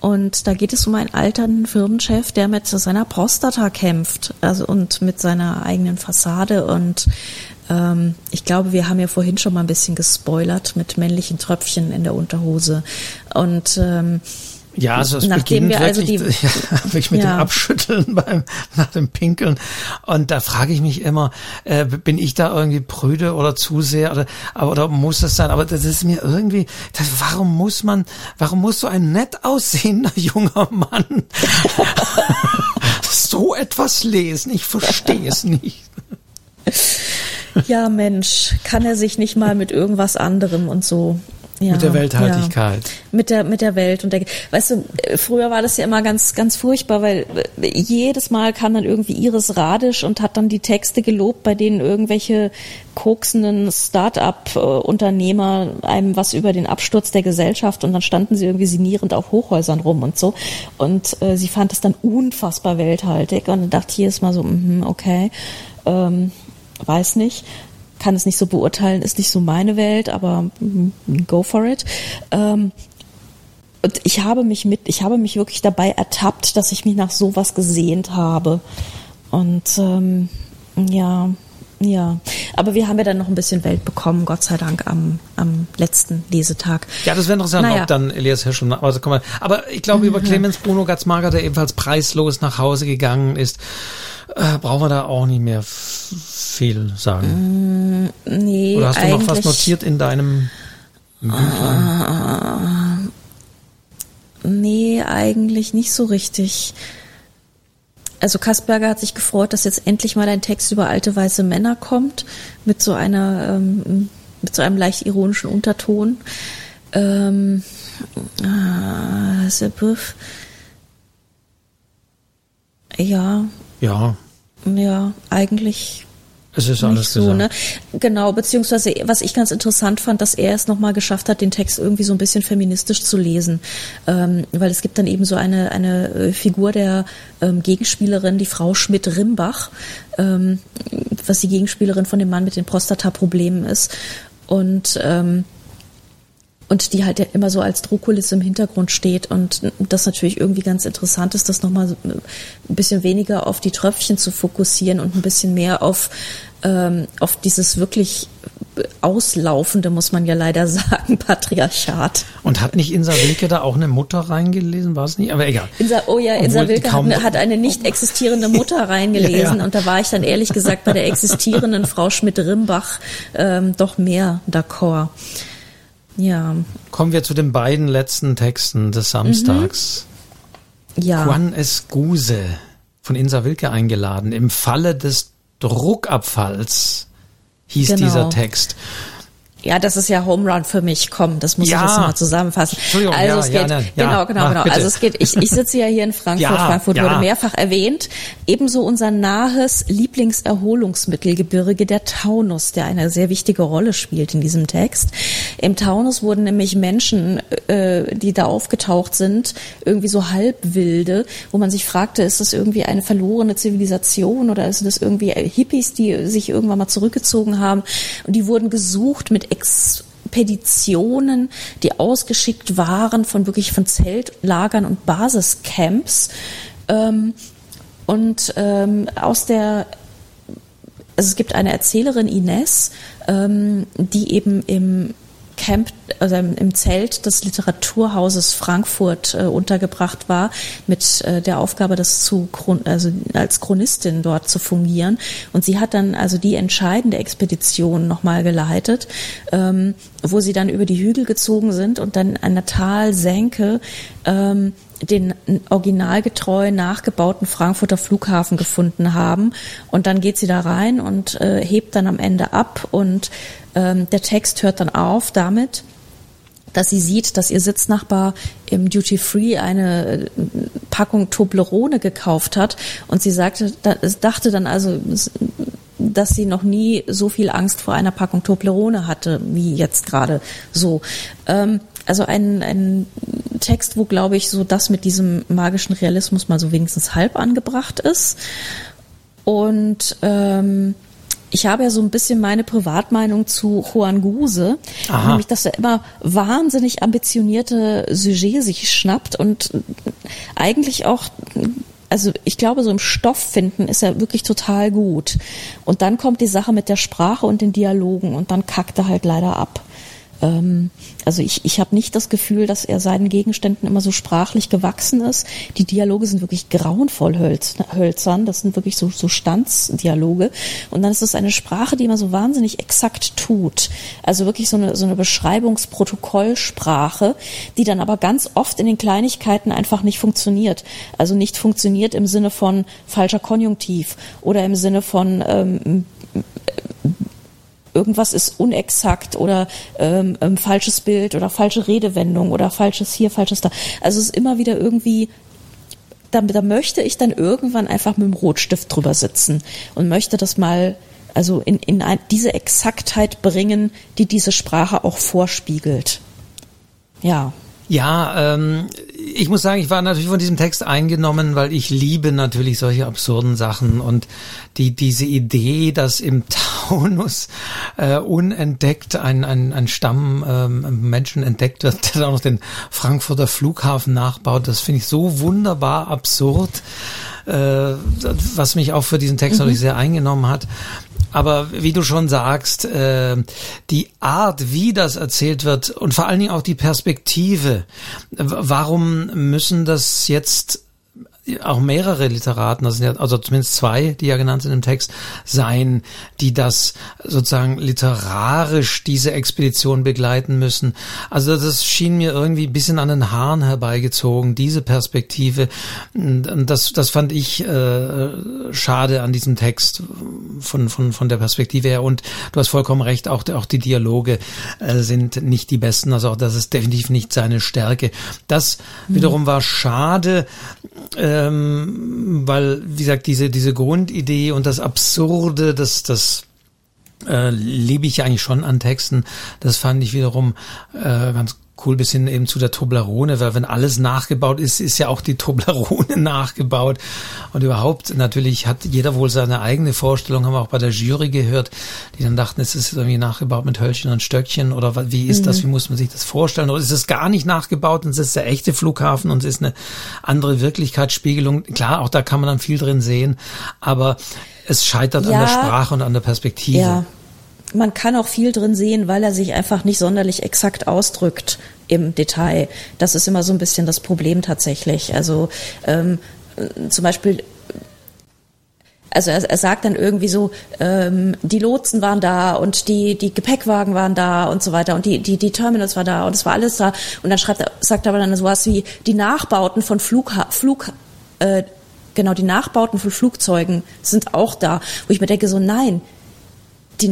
Und da geht es um einen alternden Firmenchef, der mit seiner Prostata kämpft, also und mit seiner eigenen Fassade. Und ähm, ich glaube, wir haben ja vorhin schon mal ein bisschen gespoilert mit männlichen Tröpfchen in der Unterhose. Und ähm, ja, also es Nachdem beginnt wir also wirklich, also die, ja, wirklich mit ja. dem Abschütteln beim nach dem Pinkeln und da frage ich mich immer, äh, bin ich da irgendwie prüde oder zu sehr oder oder muss das sein? Aber das ist mir irgendwie, das, warum muss man, warum muss so ein nett aussehender junger Mann so etwas lesen? Ich verstehe es nicht. Ja, Mensch, kann er sich nicht mal mit irgendwas anderem und so Ja, mit der Welthaltigkeit. Ja. Mit der, mit der Welt und der, weißt du, früher war das ja immer ganz, ganz furchtbar, weil jedes Mal kam dann irgendwie Iris Radisch und hat dann die Texte gelobt, bei denen irgendwelche koksenden Start-up-Unternehmer einem was über den Absturz der Gesellschaft und dann standen sie irgendwie sinnierend auf Hochhäusern rum und so. Und äh, sie fand es dann unfassbar welthaltig und dachte ich jedes Mal so, mm, okay, ähm, weiß nicht kann es nicht so beurteilen, ist nicht so meine Welt, aber mm, go for it. Ähm, und ich habe mich mit, ich habe mich wirklich dabei ertappt, dass ich mich nach sowas gesehnt habe. Und ähm, ja, ja, aber wir haben ja dann noch ein bisschen Welt bekommen, Gott sei Dank, am, am letzten Lesetag. Ja, das wäre interessant, naja. ob dann Elias Hirsch und also komm mal. Aber ich glaube, über mhm. Clemens Bruno Gatzmager, der ebenfalls preislos nach Hause gegangen ist, äh, brauchen wir da auch nicht mehr viel sagen. Mm, nee, Oder hast du noch was notiert in deinem Büchlein? Uh, nee, eigentlich nicht so richtig. Also Kasperger hat sich gefreut, dass jetzt endlich mal ein Text über alte weiße Männer kommt, mit so einer, ähm, mit so einem leicht ironischen Unterton. Ähm, ah, ja. Ja. Ja, eigentlich es ist alles so, ne? Genau, beziehungsweise was ich ganz interessant fand, dass er es nochmal geschafft hat, den Text irgendwie so ein bisschen feministisch zu lesen. Ähm, weil es gibt dann eben so eine, eine äh, Figur der ähm, Gegenspielerin, die Frau Schmidt-Rimbach, ähm, was die Gegenspielerin von dem Mann mit den Prostata-Problemen ist. Und ähm, und die halt ja immer so als Drohkulisse im Hintergrund steht und das natürlich irgendwie ganz interessant ist, das nochmal ein bisschen weniger auf die Tröpfchen zu fokussieren und ein bisschen mehr auf, ähm, auf dieses wirklich auslaufende, muss man ja leider sagen, Patriarchat. Und hat nicht Insa Wilke da auch eine Mutter reingelesen, war es nicht? Aber egal. Insa, oh ja, Obwohl Insa Wilke hat eine, hat eine, nicht existierende Mutter reingelesen ja, ja. und da war ich dann ehrlich gesagt bei der existierenden Frau Schmidt-Rimbach ähm, doch mehr d'accord. Ja. Kommen wir zu den beiden letzten Texten des Samstags. Mhm. Ja. Juan Escuse von Insa Wilke eingeladen. Im Falle des Druckabfalls hieß genau. dieser Text. Ja, das ist ja Home Run für mich. Komm, das muss ja. ich jetzt mal zusammenfassen. Entschuldigung, also ja, es geht, ja, genau, genau, Mach, genau. Bitte. Also es geht, ich, ich sitze ja hier in Frankfurt. Frankfurt wurde mehrfach erwähnt. Ebenso unser nahes Lieblingserholungsmittelgebirge, der Taunus, der eine sehr wichtige Rolle spielt in diesem Text. Im Taunus wurden nämlich Menschen, äh, die da aufgetaucht sind, irgendwie so halbwilde, wo man sich fragte, ist das irgendwie eine verlorene Zivilisation oder ist das irgendwie Hippies, die sich irgendwann mal zurückgezogen haben? Und die wurden gesucht mit Expeditionen, die ausgeschickt waren von wirklich von Zeltlagern und Basiscamps. Ähm, und ähm, aus der also es gibt eine Erzählerin Ines, ähm, die eben im Camp, also im Zelt des Literaturhauses Frankfurt äh, untergebracht war, mit äh, der Aufgabe, das zu also als Chronistin dort zu fungieren. Und sie hat dann also die entscheidende Expedition nochmal geleitet, ähm, wo sie dann über die Hügel gezogen sind und dann an der Talsenke ähm, den originalgetreu nachgebauten Frankfurter Flughafen gefunden haben. Und dann geht sie da rein und äh, hebt dann am Ende ab und ähm, der Text hört dann auf damit, dass sie sieht, dass ihr Sitznachbar im Duty Free eine äh, Packung Toblerone gekauft hat und sie sagte, dachte dann also, dass sie noch nie so viel Angst vor einer Packung Toblerone hatte wie jetzt gerade so. Ähm, also ein, ein Text, wo glaube ich so das mit diesem magischen Realismus mal so wenigstens halb angebracht ist und ähm, ich habe ja so ein bisschen meine Privatmeinung zu Juan Guse, Aha. nämlich, dass er immer wahnsinnig ambitionierte Sujets sich schnappt und eigentlich auch also ich glaube, so im Stoff finden ist er wirklich total gut. Und dann kommt die Sache mit der Sprache und den Dialogen und dann kackt er halt leider ab. Ähm, also ich, ich habe nicht das Gefühl, dass er seinen Gegenständen immer so sprachlich gewachsen ist. Die Dialoge sind wirklich grauenvoll hölz, hölzern. Das sind wirklich so, so Standsdialoge. Und dann ist es eine Sprache, die immer so wahnsinnig exakt tut. Also wirklich so eine, so eine Beschreibungsprotokollsprache, die dann aber ganz oft in den Kleinigkeiten einfach nicht funktioniert. Also nicht funktioniert im Sinne von falscher Konjunktiv oder im Sinne von ähm, irgendwas ist unexakt oder ähm, ähm, falsches Bild oder falsche Redewendung oder falsches hier, falsches da. Also es ist immer wieder irgendwie da, da möchte ich dann irgendwann einfach mit dem Rotstift drüber sitzen und möchte das mal also in, in ein, diese Exaktheit bringen, die diese Sprache auch vorspiegelt. Ja. Ja, ähm, ich muss sagen, ich war natürlich von diesem Text eingenommen, weil ich liebe natürlich solche absurden Sachen und die diese Idee, dass im Taunus äh, unentdeckt ein, ein, ein Stamm ähm, Menschen entdeckt wird, der auch noch den Frankfurter Flughafen nachbaut, das finde ich so wunderbar absurd, äh, was mich auch für diesen Text mhm. natürlich sehr eingenommen hat. Aber wie du schon sagst, äh, die Art, wie das erzählt wird und vor allen Dingen auch die Perspektive, warum müssen das jetzt auch mehrere Literaten, ja also zumindest zwei, die ja genannt sind im Text, sein, die das sozusagen literarisch diese Expedition begleiten müssen. Also das schien mir irgendwie ein bisschen an den Haaren herbeigezogen, diese Perspektive. Das, das fand ich äh, schade an diesem Text von, von, von der Perspektive her. Und du hast vollkommen recht, auch, auch die Dialoge äh, sind nicht die besten. Also auch das ist definitiv nicht seine Stärke. Das wiederum war schade. Äh, ähm, weil, wie gesagt, diese, diese Grundidee und das Absurde, das, das äh, liebe ich ja eigentlich schon an Texten. Das fand ich wiederum äh, ganz cool bis hin eben zu der Toblerone, weil wenn alles nachgebaut ist, ist ja auch die Toblerone nachgebaut. Und überhaupt, natürlich hat jeder wohl seine eigene Vorstellung, haben wir auch bei der Jury gehört, die dann dachten, es ist irgendwie nachgebaut mit Höllchen und Stöckchen oder wie ist mhm. das, wie muss man sich das vorstellen? Oder ist es gar nicht nachgebaut und es ist der echte Flughafen und es ist eine andere Wirklichkeitsspiegelung. Klar, auch da kann man dann viel drin sehen, aber es scheitert ja, an der Sprache und an der Perspektive. Ja man kann auch viel drin sehen, weil er sich einfach nicht sonderlich exakt ausdrückt im Detail. Das ist immer so ein bisschen das Problem tatsächlich. Also ähm, zum Beispiel also er, er, sagt dann irgendwie so, ähm, die Lotsen waren da und die, die Gepäckwagen waren da und so weiter und die, die, die Terminals war da und es war alles da. Und dann schreibt er, sagt er aber dann sowas wie, die Nachbauten von Flugha Flug, äh, genau, die Nachbauten von Flugzeugen sind auch da. Wo ich mir denke so, nein, die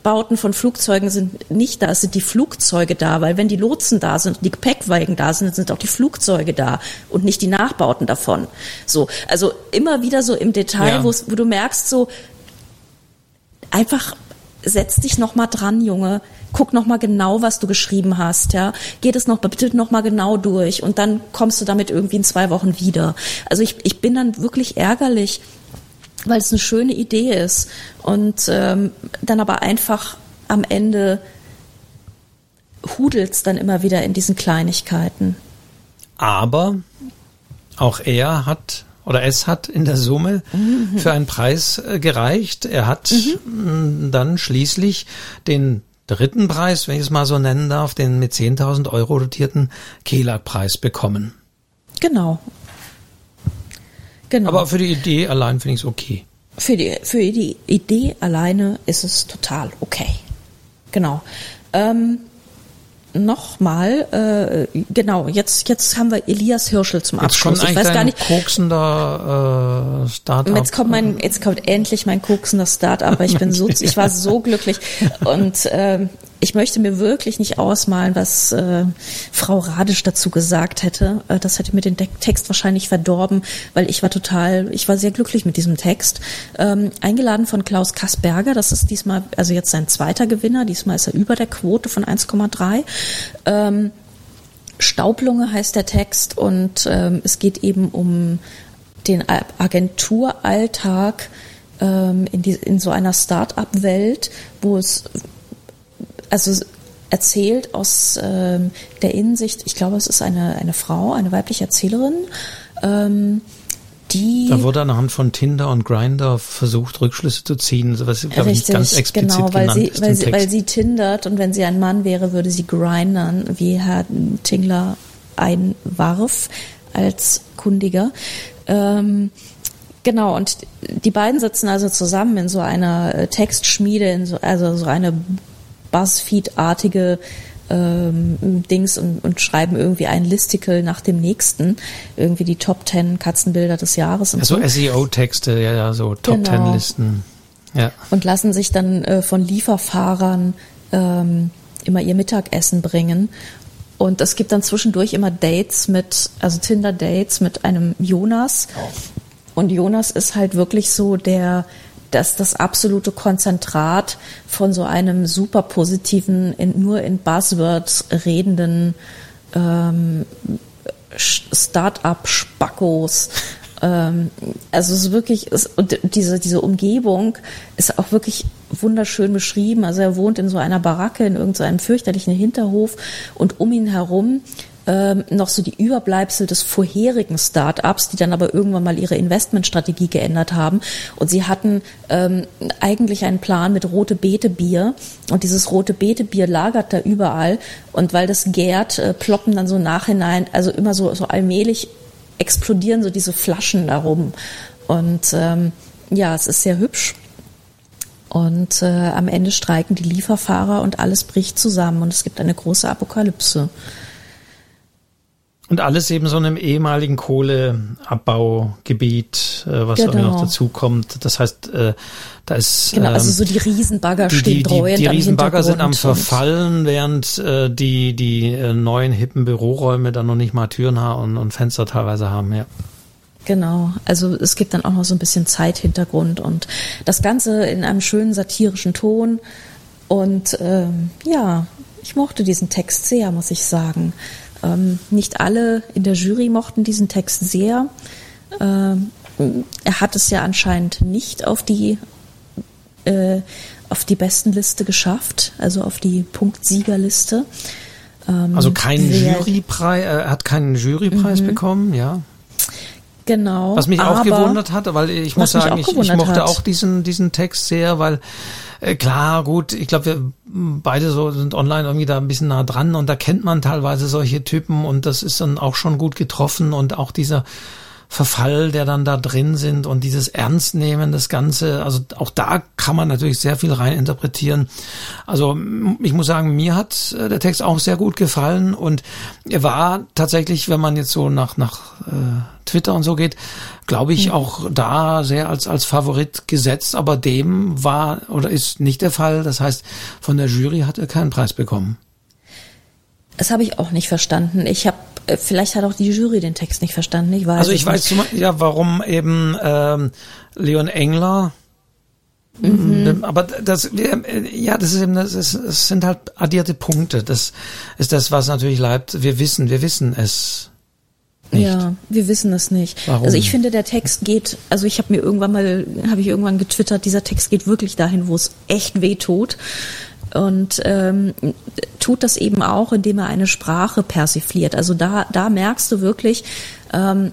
Nachbauten von Flugzeugen sind nicht da, es sind die Flugzeuge da, weil wenn die Lotsen da sind, die Gepäckwagen da sind, sind auch die Flugzeuge da und nicht die Nachbauten davon. So, also immer wieder so im Detail, ja. wo du merkst, so einfach setz dich noch mal dran, Junge. Guck noch mal genau, was du geschrieben hast, ja. Geh das noch bitte noch mal genau durch und dann kommst du damit irgendwie in zwei Wochen wieder. Also ich, ich bin dann wirklich ärgerlich, weil es eine schöne Idee ist und ähm, dann aber einfach am Ende hudelt es dann immer wieder in diesen Kleinigkeiten. Aber auch er hat oder es hat in der Summe mhm. für einen Preis äh, gereicht. Er hat mhm. dann schließlich den dritten Preis, wenn ich es mal so nennen darf, den mit 10.000 Euro dotierten Kehler-Preis bekommen. Genau. Genau. Aber für die Idee allein finde ich es okay. Für die, für die Idee alleine ist es total okay. Genau. Ähm, Nochmal, äh, genau, jetzt, jetzt haben wir Elias Hirschel zum Abschluss. Jetzt kommt ich weiß gar nicht. koksender äh, Startup. Jetzt kommt mein, jetzt kommt endlich mein koksender Startup. Ich bin so, ich war so glücklich. Und äh, ich möchte mir wirklich nicht ausmalen, was äh, Frau Radisch dazu gesagt hätte. Äh, das hätte mir den De Text wahrscheinlich verdorben, weil ich war total, ich war sehr glücklich mit diesem Text. Ähm, eingeladen von Klaus Kassberger, das ist diesmal, also jetzt sein zweiter Gewinner, diesmal ist er über der Quote von 1,3. Ähm, Staublunge heißt der Text und ähm, es geht eben um den Agenturalltag ähm, in, die, in so einer Start-up-Welt, wo es also erzählt aus ähm, der Innensicht, ich glaube, es ist eine, eine Frau, eine weibliche Erzählerin, ähm, die. Da wurde anhand von Tinder und Grinder versucht, Rückschlüsse zu ziehen, was glaube ich ganz explizit genau, weil sie. Weil sie, weil sie tindert und wenn sie ein Mann wäre, würde sie grindern, wie Herr Tingler einwarf als Kundiger. Ähm, Genau, und die beiden sitzen also zusammen in so einer äh, Textschmiede, in so, also so eine Buzzfeed-artige ähm, Dings und, und schreiben irgendwie ein Listicle nach dem nächsten, irgendwie die Top 10 Katzenbilder des Jahres. Und also so. SEO-Texte, ja, ja, so Top genau. 10 Listen. ja. und lassen sich dann äh, von Lieferfahrern ähm, immer ihr Mittagessen bringen. Und es gibt dann zwischendurch immer Dates mit, also Tinder-Dates mit einem Jonas. Und Jonas ist halt wirklich so der, das, das absolute Konzentrat von so einem super positiven, in, nur in Buzzwords redenden ähm, Start-up-Spackos. Ähm, also es ist wirklich, es, und diese, diese Umgebung ist auch wirklich wunderschön beschrieben. Also er wohnt in so einer Baracke in irgendeinem fürchterlichen Hinterhof und um ihn herum ähm, noch so die Überbleibsel des vorherigen Start-ups, die dann aber irgendwann mal ihre Investmentstrategie geändert haben. Und sie hatten ähm, eigentlich einen Plan mit rote Beete Bier. Und dieses rote Beete Bier lagert da überall. Und weil das gärt, äh, ploppen dann so nachhinein, also immer so, so allmählich explodieren so diese Flaschen darum. Und ähm, ja, es ist sehr hübsch. Und äh, am Ende streiken die Lieferfahrer und alles bricht zusammen und es gibt eine große Apokalypse. Und alles eben so in einem ehemaligen Kohleabbaugebiet, äh, was genau. noch dazu kommt. Das heißt, äh, da ist genau, also ähm, so die Riesenbagger die, stehen die, Die, die Riesenbagger sind am Verfallen, während äh, die die äh, neuen hippen Büroräume dann noch nicht mal Türen und, und Fenster teilweise haben. Ja. Genau, also es gibt dann auch noch so ein bisschen Zeithintergrund und das Ganze in einem schönen satirischen Ton. Und ähm, ja, ich mochte diesen Text sehr, muss ich sagen. Ähm, nicht alle in der Jury mochten diesen Text sehr. Ähm, er hat es ja anscheinend nicht auf die äh, auf die Bestenliste geschafft, also auf die Punktsiegerliste. Ähm, also keinen Jurypreis, er äh, hat keinen Jurypreis mhm. bekommen, ja. Genau. Was mich auch gewundert hat, weil ich muss sagen, ich, ich mochte hat. auch diesen, diesen Text sehr, weil äh, klar, gut, ich glaube, wir beide so sind online irgendwie da ein bisschen nah dran und da kennt man teilweise solche Typen und das ist dann auch schon gut getroffen und auch dieser Verfall, der dann da drin sind und dieses Ernstnehmen, das Ganze, also auch da kann man natürlich sehr viel rein interpretieren. Also ich muss sagen, mir hat äh, der Text auch sehr gut gefallen und er war tatsächlich, wenn man jetzt so nach, nach äh, Twitter und so geht, glaube ich, auch da sehr als, als Favorit gesetzt, aber dem war oder ist nicht der Fall. Das heißt, von der Jury hat er keinen Preis bekommen. Das habe ich auch nicht verstanden. Ich habe äh, vielleicht hat auch die Jury den Text nicht verstanden. Ich weiß also ich weiß nicht. ja, warum eben ähm, Leon Engler Mhm. Aber das, ja, das ist eben, das, ist, das sind halt addierte Punkte. Das ist das, was natürlich bleibt. Wir wissen, wir wissen es. Nicht. Ja, wir wissen es nicht. Warum? Also ich finde, der Text geht, also ich habe mir irgendwann mal, habe ich irgendwann getwittert, dieser Text geht wirklich dahin, wo es echt weh tut und ähm, tut das eben auch, indem er eine Sprache persifliert. Also da, da merkst du wirklich, ähm,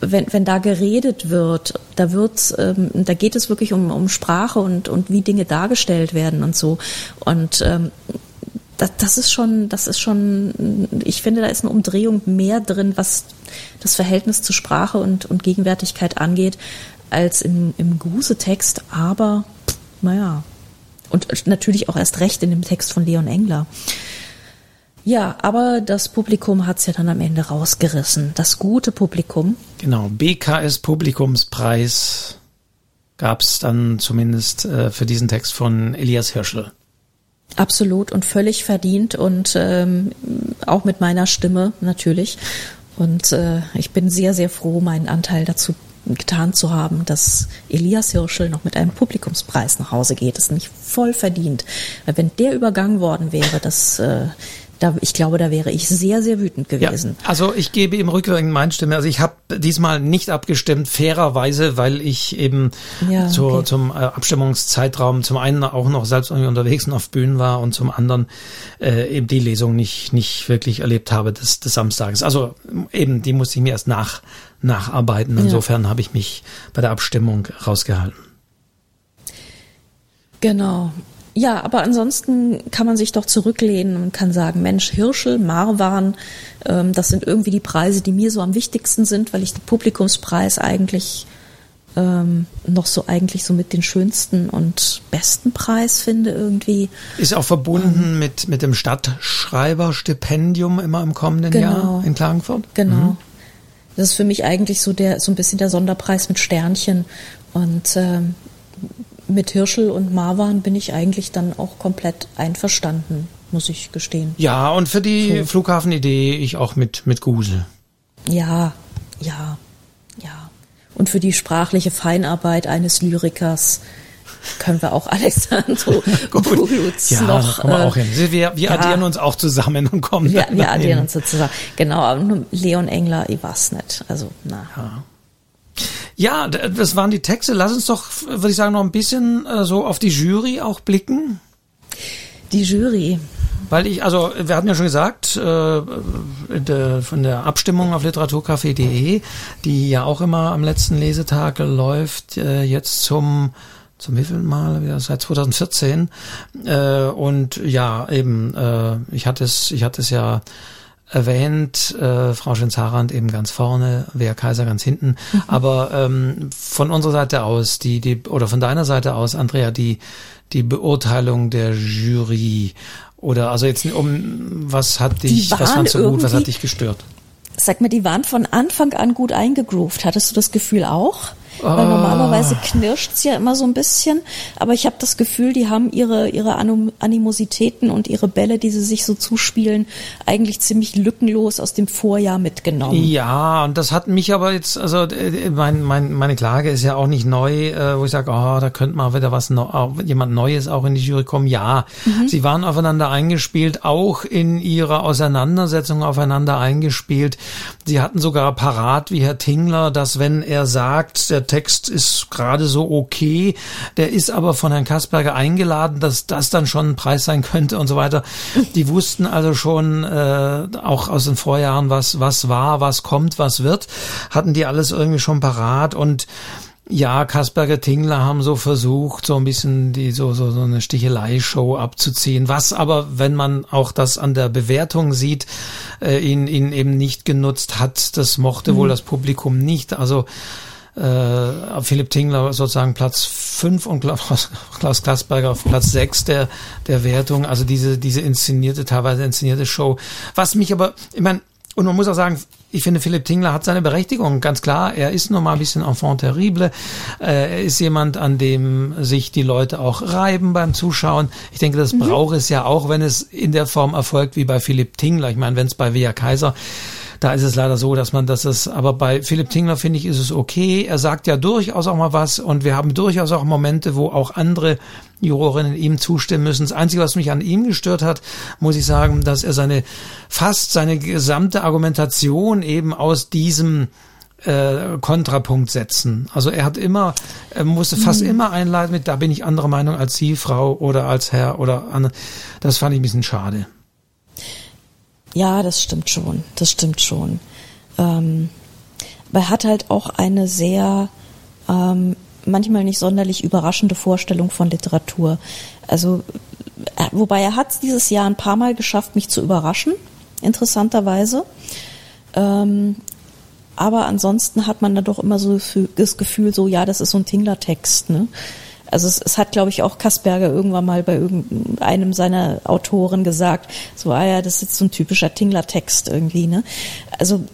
wenn, wenn da geredet wird, da wird, ähm, da geht es wirklich um, um Sprache und, und wie Dinge dargestellt werden und so. Und ähm, das, das ist schon, das ist schon, ich finde, da ist eine Umdrehung mehr drin, was das Verhältnis zu Sprache und, und Gegenwärtigkeit angeht, als im, im Grusetext. Aber, naja, und natürlich auch erst recht in dem Text von Leon Engler. Ja, aber das Publikum hat es ja dann am Ende rausgerissen. Das gute Publikum. Genau, BKS Publikumspreis gab es dann zumindest äh, für diesen Text von Elias Hirschel. Absolut und völlig verdient und ähm, auch mit meiner Stimme natürlich. Und äh, ich bin sehr, sehr froh, meinen Anteil dazu getan zu haben, dass Elias Hirschel noch mit einem Publikumspreis nach Hause geht. Das ist nicht voll verdient. Weil wenn der übergangen worden wäre, das äh, da, ich glaube, da wäre ich sehr, sehr wütend gewesen. Ja, also ich gebe im Rückwirkend meine Stimme. Also ich habe diesmal nicht abgestimmt, fairerweise, weil ich eben ja, zur, okay. zum äh, Abstimmungszeitraum zum einen auch noch selbst unterwegs und auf Bühnen war und zum anderen äh, eben die Lesung nicht, nicht wirklich erlebt habe des, des Samstages. Also eben, die musste ich mir erst nach nacharbeiten. Insofern ja. habe ich mich bei der Abstimmung rausgehalten. Genau. Ja, aber ansonsten kann man sich doch zurücklehnen und kann sagen, Mensch, Hirschel, Marwan, ähm, das sind irgendwie die Preise, die mir so am wichtigsten sind, weil ich den Publikumspreis eigentlich ähm, noch so eigentlich so mit den schönsten und besten Preis finde irgendwie. Ist auch verbunden ähm, mit, mit dem Stadtschreiberstipendium immer im kommenden genau, Jahr in Klagenfurt? Genau. Mhm. Das ist für mich eigentlich so der, so ein bisschen der Sonderpreis mit Sternchen. Und ähm, mit Hirschel und Marwan bin ich eigentlich dann auch komplett einverstanden, muss ich gestehen. Ja, und für die so. Flughafenidee ich auch mit, mit Guse. Ja, ja, ja. Und für die sprachliche Feinarbeit eines Lyrikers können wir auch Alexandro Bulutz ja, noch. Kommen wir auch hin. Wir, wir ja, addieren uns auch zusammen und kommen. Wir, wir addieren uns so zusammen. Genau, aber Leon Engler, ich weiß nicht. Also, na. Ja. Ja, das waren die Texte. Lass uns doch, würde ich sagen, noch ein bisschen äh, so auf die Jury auch blicken. Die Jury. Weil ich, also wir hatten ja schon gesagt, äh, de, von der Abstimmung auf literaturcafé.de, die ja auch immer am letzten Lesetag läuft, äh, jetzt zum zum wievielten Mal? Ja, seit 2014. Äh, und ja, eben, äh, ich hatte es, ich hatte es ja erwähnt, äh, Frau Schenzarand eben ganz vorne, Wer Kaiser ganz hinten. Mhm. Aber ähm, von unserer Seite aus, die, die, oder von deiner Seite aus, Andrea, die, die Beurteilung der Jury oder also jetzt um was hat dich, was fandst du gut, was hat dich gestört? Sag mir, die waren von Anfang an gut eingegroovt. Hattest du das Gefühl auch? Weil ah. normalerweise knirscht's ja immer so ein bisschen, aber ich habe das Gefühl, die haben ihre ihre Animositäten und ihre Bälle, die sie sich so zuspielen, eigentlich ziemlich lückenlos aus dem Vorjahr mitgenommen. Ja, und das hat mich aber jetzt, also äh, mein, mein, meine Klage ist ja auch nicht neu, äh, wo ich sage, oh, da könnte mal wieder was jemand Neues auch in die Jury kommen. Ja, mhm. sie waren aufeinander eingespielt, auch in ihrer Auseinandersetzung aufeinander eingespielt. Sie hatten sogar parat, wie Herr Tingler, dass wenn er sagt, der Text ist gerade so okay, der ist aber von Herrn Kasperger eingeladen, dass das dann schon ein Preis sein könnte und so weiter. Die wussten also schon äh, auch aus den Vorjahren, was was war, was kommt, was wird, hatten die alles irgendwie schon parat und ja, Kasperger Tingler haben so versucht, so ein bisschen die so so so eine Stichelei-Show abzuziehen, was aber, wenn man auch das an der Bewertung sieht, äh, ihn ihn eben nicht genutzt hat. Das mochte mhm. wohl das Publikum nicht. Also äh, Philipp Tingler sozusagen Platz fünf und Klaus Klasberger auf Platz sechs der, der Wertung. Also diese, diese inszenierte, teilweise inszenierte Show. Was mich aber, ich meine, und man muss auch sagen, ich finde, Philipp Tingler hat seine Berechtigung, ganz klar. Er ist nun mal ein bisschen enfant terrible. Äh, er ist jemand, an dem sich die Leute auch reiben beim Zuschauen. Ich denke, das mhm. braucht es ja auch, wenn es in der Form erfolgt wie bei Philipp Tingler. Ich meine, wenn es bei Wea Kaiser da ist es leider so, dass man das ist, aber bei Philipp Tingler finde ich, ist es okay. Er sagt ja durchaus auch mal was und wir haben durchaus auch Momente, wo auch andere Jurorinnen ihm zustimmen müssen. Das Einzige, was mich an ihm gestört hat, muss ich sagen, dass er seine, fast seine gesamte Argumentation eben aus diesem äh, Kontrapunkt setzen. Also er hat immer, er musste fast mhm. immer einleiten mit, da bin ich anderer Meinung als Sie, Frau oder als Herr oder andere. Das fand ich ein bisschen schade. Ja, das stimmt schon. Das stimmt schon. Ähm, aber er hat halt auch eine sehr ähm, manchmal nicht sonderlich überraschende Vorstellung von Literatur. Also, äh, wobei er hat es dieses Jahr ein paar Mal geschafft, mich zu überraschen, interessanterweise. Ähm, aber ansonsten hat man da doch immer so das Gefühl, so ja, das ist so ein Tingler-Text. Ne? Also es, es hat, glaube ich, auch Kasperger irgendwann mal bei irgendeinem seiner Autoren gesagt, so, ah ja, das ist jetzt so ein typischer Tingler-Text irgendwie, ne? Also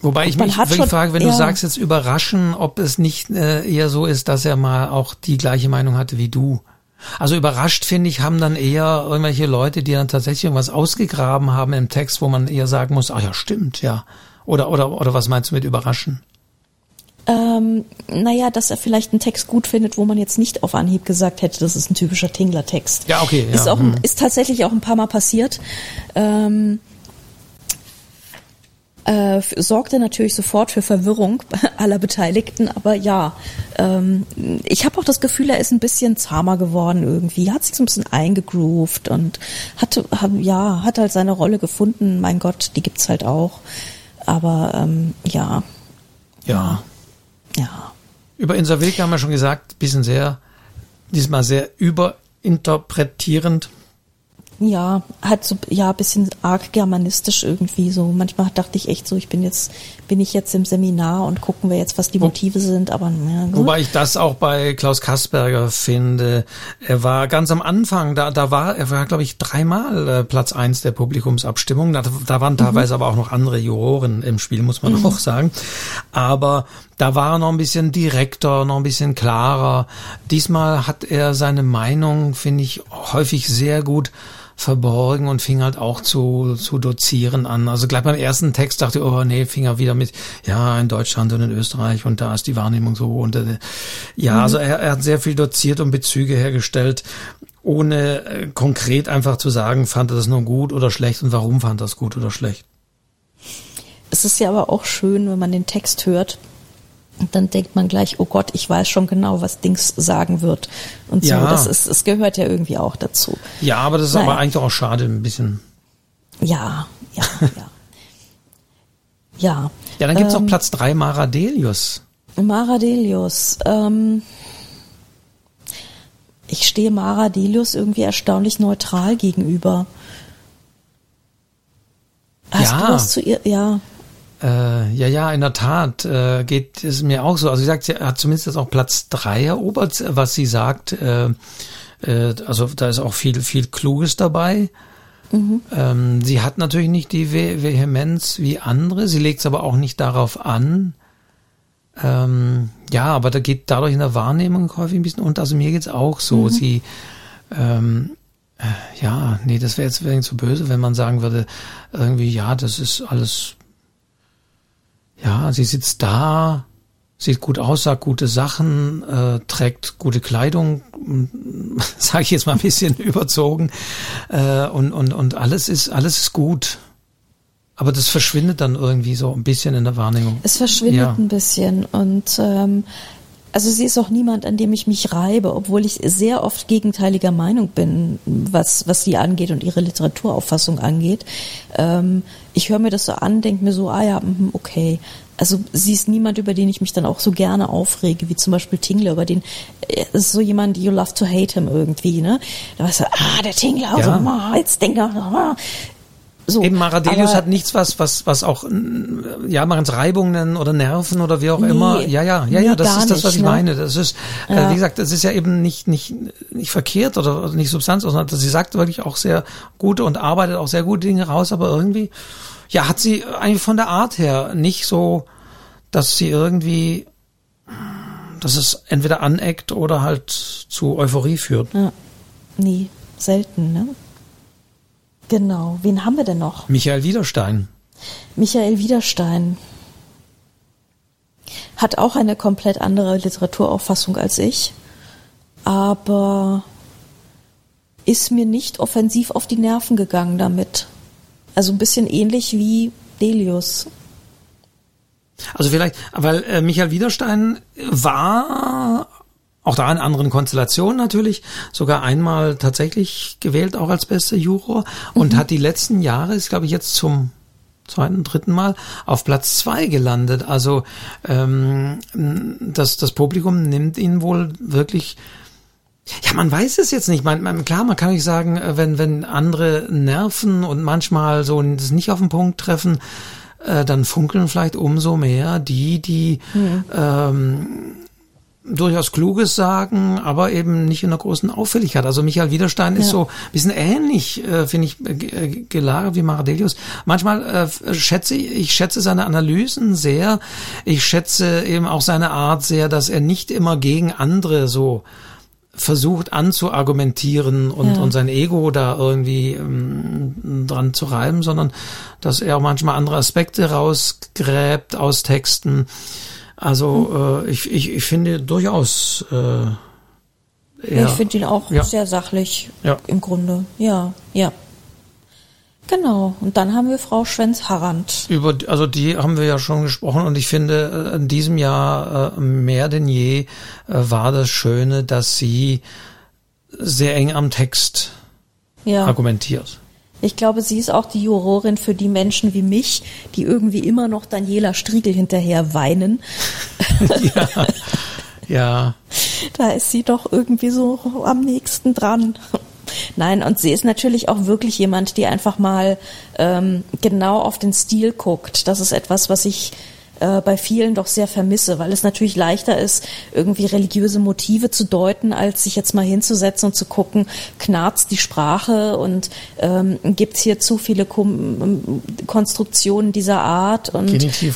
Wobei ich mich wirklich frage, wenn ja. du sagst jetzt überraschen, ob es nicht äh, eher so ist, dass er mal auch die gleiche Meinung hatte wie du. Also überrascht, finde ich, haben dann eher irgendwelche Leute, die dann tatsächlich irgendwas ausgegraben haben im Text, wo man eher sagen muss, ach ja, stimmt, ja. Oder, oder, oder was meinst du mit überraschen? Ähm, naja, dass er vielleicht einen Text gut findet, wo man jetzt nicht auf Anhieb gesagt hätte, das ist ein typischer Tingler-Text. Ja, okay. Ja. Ist, auch, hm. ist tatsächlich auch ein paar Mal passiert. Ähm, äh, sorgte natürlich sofort für Verwirrung aller Beteiligten, aber ja, ähm, ich habe auch das Gefühl, er ist ein bisschen zahmer geworden irgendwie, hat sich so ein bisschen eingegroovt und hat, hat ja, hat halt seine Rolle gefunden. Mein Gott, die gibt's halt auch. Aber ähm, ja. Ja. Ja. Über Insa Wilke haben wir schon gesagt, bisschen sehr, diesmal sehr überinterpretierend. Ja, halt so, ja, bisschen arg germanistisch irgendwie so. Manchmal dachte ich echt so, ich bin jetzt, bin ich jetzt im Seminar und gucken wir jetzt, was die Motive sind, aber ja, gut. Wobei ich das auch bei Klaus Kasperger finde. Er war ganz am Anfang, da, da war, er war, glaube ich, dreimal äh, Platz eins der Publikumsabstimmung. Da, da waren teilweise mhm. aber auch noch andere Juroren im Spiel, muss man mhm. auch sagen. Aber da war er noch ein bisschen direkter, noch ein bisschen klarer. Diesmal hat er seine Meinung, finde ich, häufig sehr gut verborgen und fing halt auch zu, zu dozieren an. Also gleich beim ersten Text dachte ich, oh nee, fing er wieder mit, ja, in Deutschland und in Österreich und da ist die Wahrnehmung so. Und äh, ja, mhm. also er, er hat sehr viel doziert und Bezüge hergestellt, ohne äh, konkret einfach zu sagen, fand er das nur gut oder schlecht und warum fand er das gut oder schlecht. Es ist ja aber auch schön, wenn man den Text hört, und dann denkt man gleich, oh Gott, ich weiß schon genau, was Dings sagen wird. Und so, ja. das ist, es gehört ja irgendwie auch dazu. Ja, aber das ist naja. aber eigentlich auch schade, ein bisschen. Ja, ja, ja. ja. Ja, dann gibt's ähm, noch Platz drei Maradelius. Maradelius. Ähm, ich stehe Maradelius irgendwie erstaunlich neutral gegenüber. Hast ja. du was zu ihr? Ja. Äh, ja, ja, in der Tat äh, geht es mir auch so. Also sie sagt, sie hat zumindest jetzt auch Platz drei erobert, was sie sagt. Äh, äh, also da ist auch viel, viel Kluges dabei. Mhm. Ähm, sie hat natürlich nicht die Ve Vehemenz wie andere. Sie legt es aber auch nicht darauf an. Ähm, ja, aber da geht dadurch in der Wahrnehmung häufig ein bisschen unter. Also mir geht's auch so. Mhm. Sie ähm, äh, ja, nee, das wäre jetzt wär zu böse, wenn man sagen würde, irgendwie, ja, das ist alles ja, sie sitzt da, sieht gut aus, sagt gute Sachen, äh, trägt gute Kleidung, sage ich jetzt mal ein bisschen überzogen, äh, und, und, und alles ist, alles ist gut. Aber das verschwindet dann irgendwie so ein bisschen in der Wahrnehmung. Es verschwindet ja. ein bisschen und ähm, also sie ist auch niemand, an dem ich mich reibe, obwohl ich sehr oft gegenteiliger Meinung bin, was, was sie angeht und ihre Literaturauffassung angeht. Ähm, ich höre mir das so an, denke mir so, ah ja, mhm, okay. Also sie ist niemand, über den ich mich dann auch so gerne aufrege, wie zum Beispiel Tingler, über den äh, ist so jemand, you love to hate him irgendwie, ne? Da weißt du, ah, der Tingler, ja. also, jetzt denkt er, ah, so, Eben Maradelius hat nichts, was, was, was auch, ja, machen es Reibungen oder Nerven oder wie auch nee, immer. Ja, ja, ja, ja, das ist das, was nicht, ich ne? meine. Das ist, äh, ja. äh, wie gesagt, das ist ja eben nicht, nicht, nicht verkehrt oder nicht Substanz, sondern sie sagt wirklich auch sehr gute und arbeitet auch sehr gute Dinge raus, aber irgendwie, ja, hat sie eigentlich von der Art her nicht so, dass sie irgendwie, dass es entweder aneckt oder halt zu Euphorie führt. Ja, nie, selten, ne? Genau. Wen haben wir denn noch? Michael Widerstein. Michael Widerstein hat auch eine komplett andere Literaturauffassung als ich, aber ist mir nicht offensiv auf die Nerven gegangen damit. Also ein bisschen ähnlich wie Delius. Also vielleicht, weil äh, Michael Widerstein war auch da in anderen Konstellationen natürlich, sogar einmal tatsächlich gewählt, auch als bester Juror und mhm. hat die letzten Jahre, ist glaube ich jetzt zum zweiten, dritten Mal auf Platz zwei gelandet. Also ähm, das, das Publikum nimmt ihn wohl wirklich ja, man weiß es jetzt nicht. Man, man, klar, man kann nicht sagen, äh, wenn, wenn andere nerven und manchmal so das nicht auf den Punkt treffen, äh, dann funkeln vielleicht umso mehr die, die mhm. ähm, durchaus Kluges sagen, aber eben nicht in einer großen Auffälligkeit. Also Michael Widerstein ja. ist so ein bisschen ähnlich, äh, finde ich, äh, gelagert wie Maradelius. Manchmal äh, schätze ich, ich schätze seine Analysen sehr. Ich schätze eben auch seine Art sehr, dass er nicht immer gegen andere so versucht anzuargumentieren und, ja. und sein Ego da irgendwie ähm, dran zu reiben, sondern dass er auch manchmal andere Aspekte rausgräbt aus Texten also äh, ich, ich, ich finde durchaus. Äh, ja, ich finde ihn auch ja. sehr sachlich ja. im Grunde. Ja, ja. Genau. Und dann haben wir Frau Schwenz-Harrand. Über, also die haben wir ja schon gesprochen und ich finde, äh, in diesem Jahr äh, mehr denn je äh, war das Schöne, dass sie sehr eng am Text ja. argumentiert. Ich glaube, sie ist auch die Jurorin für die Menschen wie mich, die irgendwie immer noch Daniela Striegel hinterher weinen. Ja. ja. Da ist sie doch irgendwie so am nächsten dran. Nein, und sie ist natürlich auch wirklich jemand, die einfach mal ähm, genau auf den Stil guckt. Das ist etwas, was ich äh, bei vielen doch sehr vermisse, weil es natürlich leichter ist, irgendwie religiöse Motive zu deuten, als sich jetzt mal hinzusetzen und zu gucken, knarzt die Sprache und ähm, gibt es hier zu viele Kom Konstruktionen dieser Art und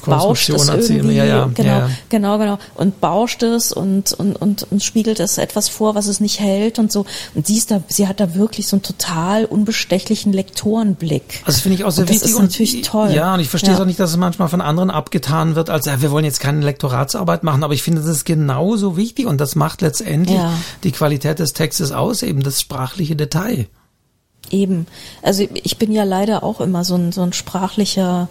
bauscht es irgendwie, ja, ja, genau, ja. genau, genau, und bauscht es und, und, und, und spiegelt es etwas vor, was es nicht hält und so. Und sie ist da, sie hat da wirklich so einen total unbestechlichen Lektorenblick. Also finde ich auch sehr und wichtig. Das ist natürlich toll. Ja, und ich verstehe ja. auch nicht, dass es manchmal von anderen abgetan wird, als ja, wir wollen jetzt keine Lektoratsarbeit machen, aber ich finde, das ist genauso wichtig und das macht letztendlich ja. die Qualität des Textes aus, eben das sprachliche Detail. Eben. Also ich bin ja leider auch immer so ein, so ein sprachlicher,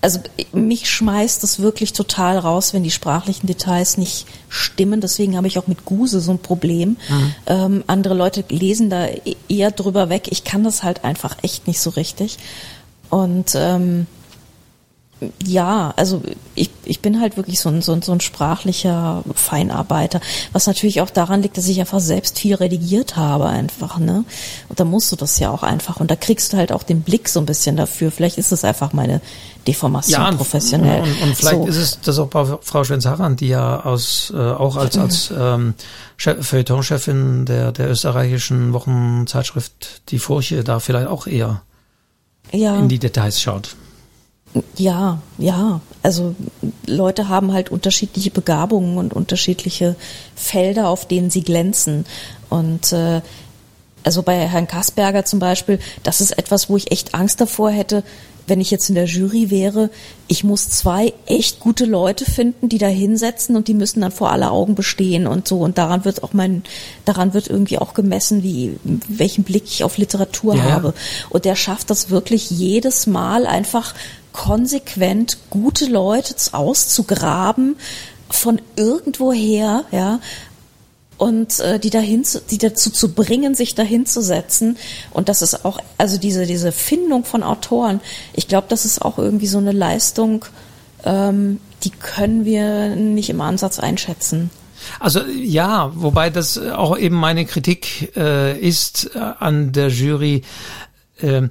also mich schmeißt es wirklich total raus, wenn die sprachlichen Details nicht stimmen. Deswegen habe ich auch mit Guse so ein Problem. Mhm. Ähm, andere Leute lesen da e-, eher drüber weg. Ich kann das halt einfach echt nicht so richtig. Und ähm, ja, also ich, ich bin halt wirklich so ein, so, ein, so ein sprachlicher Feinarbeiter, was natürlich auch daran liegt, dass ich einfach selbst viel redigiert habe einfach, ne? Und da musst du das ja auch einfach und da kriegst du halt auch den Blick so ein bisschen dafür. Vielleicht ist es einfach meine Deformation ja, professionell. Und, und vielleicht so. ist es das auch bei Frau Schwenz-Harran, die ja aus, äh, auch als, als ähm, Feuilleton-Chefin der, der österreichischen Wochenzeitschrift Die Furche da vielleicht auch eher ja. in die Details schaut. Ja, ja. Also Leute haben halt unterschiedliche Begabungen und unterschiedliche Felder, auf denen sie glänzen. Und äh, also bei Herrn Kasperger zum Beispiel, das ist etwas, wo ich echt Angst davor hätte, wenn ich jetzt in der Jury wäre, ich muss zwei echt gute Leute finden, die da hinsetzen und die müssen dann vor aller Augen bestehen und so. Und daran wird auch mein, daran wird irgendwie auch gemessen, wie, welchen Blick ich auf Literatur ja. habe. Und der schafft das wirklich jedes Mal einfach konsequent gute Leute auszugraben von irgendwoher, ja, und äh, die dahin zu, die dazu zu bringen, sich dahin zu setzen. Und das ist auch, also diese diese Findung von Autoren. Ich glaube, das ist auch irgendwie so eine Leistung, ähm, die können wir nicht im Ansatz einschätzen. Also ja, wobei das auch eben meine Kritik äh, ist äh, an der Jury, äh,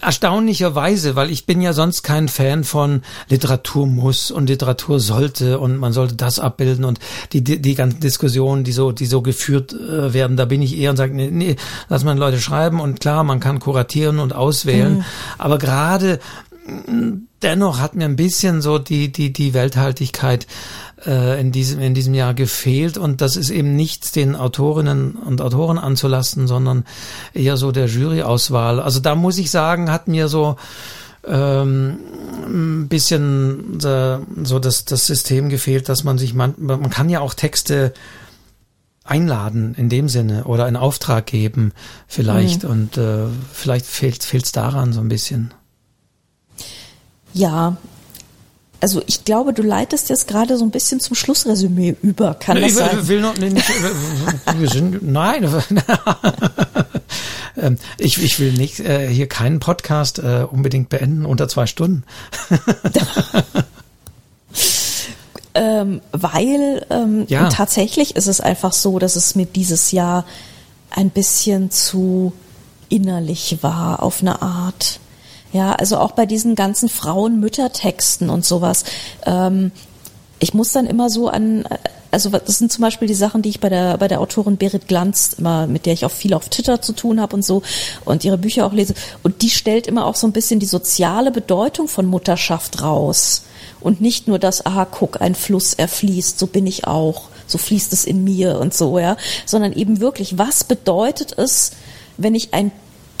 erstaunlicherweise, weil ich bin ja sonst kein Fan von Literatur muss und Literatur sollte und man sollte das abbilden und die die, die ganzen Diskussionen, die so die so geführt äh, werden, da bin ich eher und sage nee, nee, lass man Leute schreiben und klar, man kann kuratieren und auswählen, mhm. aber gerade dennoch hat mir ein bisschen so die die die Welthaltigkeit äh, in diesem in diesem Jahr gefehlt und das ist eben nichts den Autorinnen und Autoren anzulasten, sondern eher so der Juryauswahl. Also da muss ich sagen, hat mir so ähm, ein bisschen äh, so das das System gefehlt, dass man sich man man kann ja auch Texte einladen in dem Sinne oder einen Auftrag geben vielleicht mhm. und äh, vielleicht fehlt fehlt's daran so ein bisschen. Ja, also ich glaube, du leitest jetzt gerade so ein bisschen zum Schlussresümee über. Kann nee, das ich sein? will noch nee, nicht. wir sind nein. Ähm, ich, ich will nicht äh, hier keinen Podcast äh, unbedingt beenden unter zwei Stunden. ähm, weil ähm, ja. tatsächlich ist es einfach so, dass es mir dieses Jahr ein bisschen zu innerlich war auf eine Art. Ja, also auch bei diesen ganzen Frauen-Mütter-Texten und sowas. Ähm, ich muss dann immer so an, also das sind zum Beispiel die Sachen, die ich bei der bei der Autorin Berit Glanz immer, mit der ich auch viel auf Twitter zu tun habe und so und ihre Bücher auch lese. Und die stellt immer auch so ein bisschen die soziale Bedeutung von Mutterschaft raus und nicht nur das, aha, guck, ein Fluss erfließt, so bin ich auch, so fließt es in mir und so, ja, sondern eben wirklich, was bedeutet es, wenn ich ein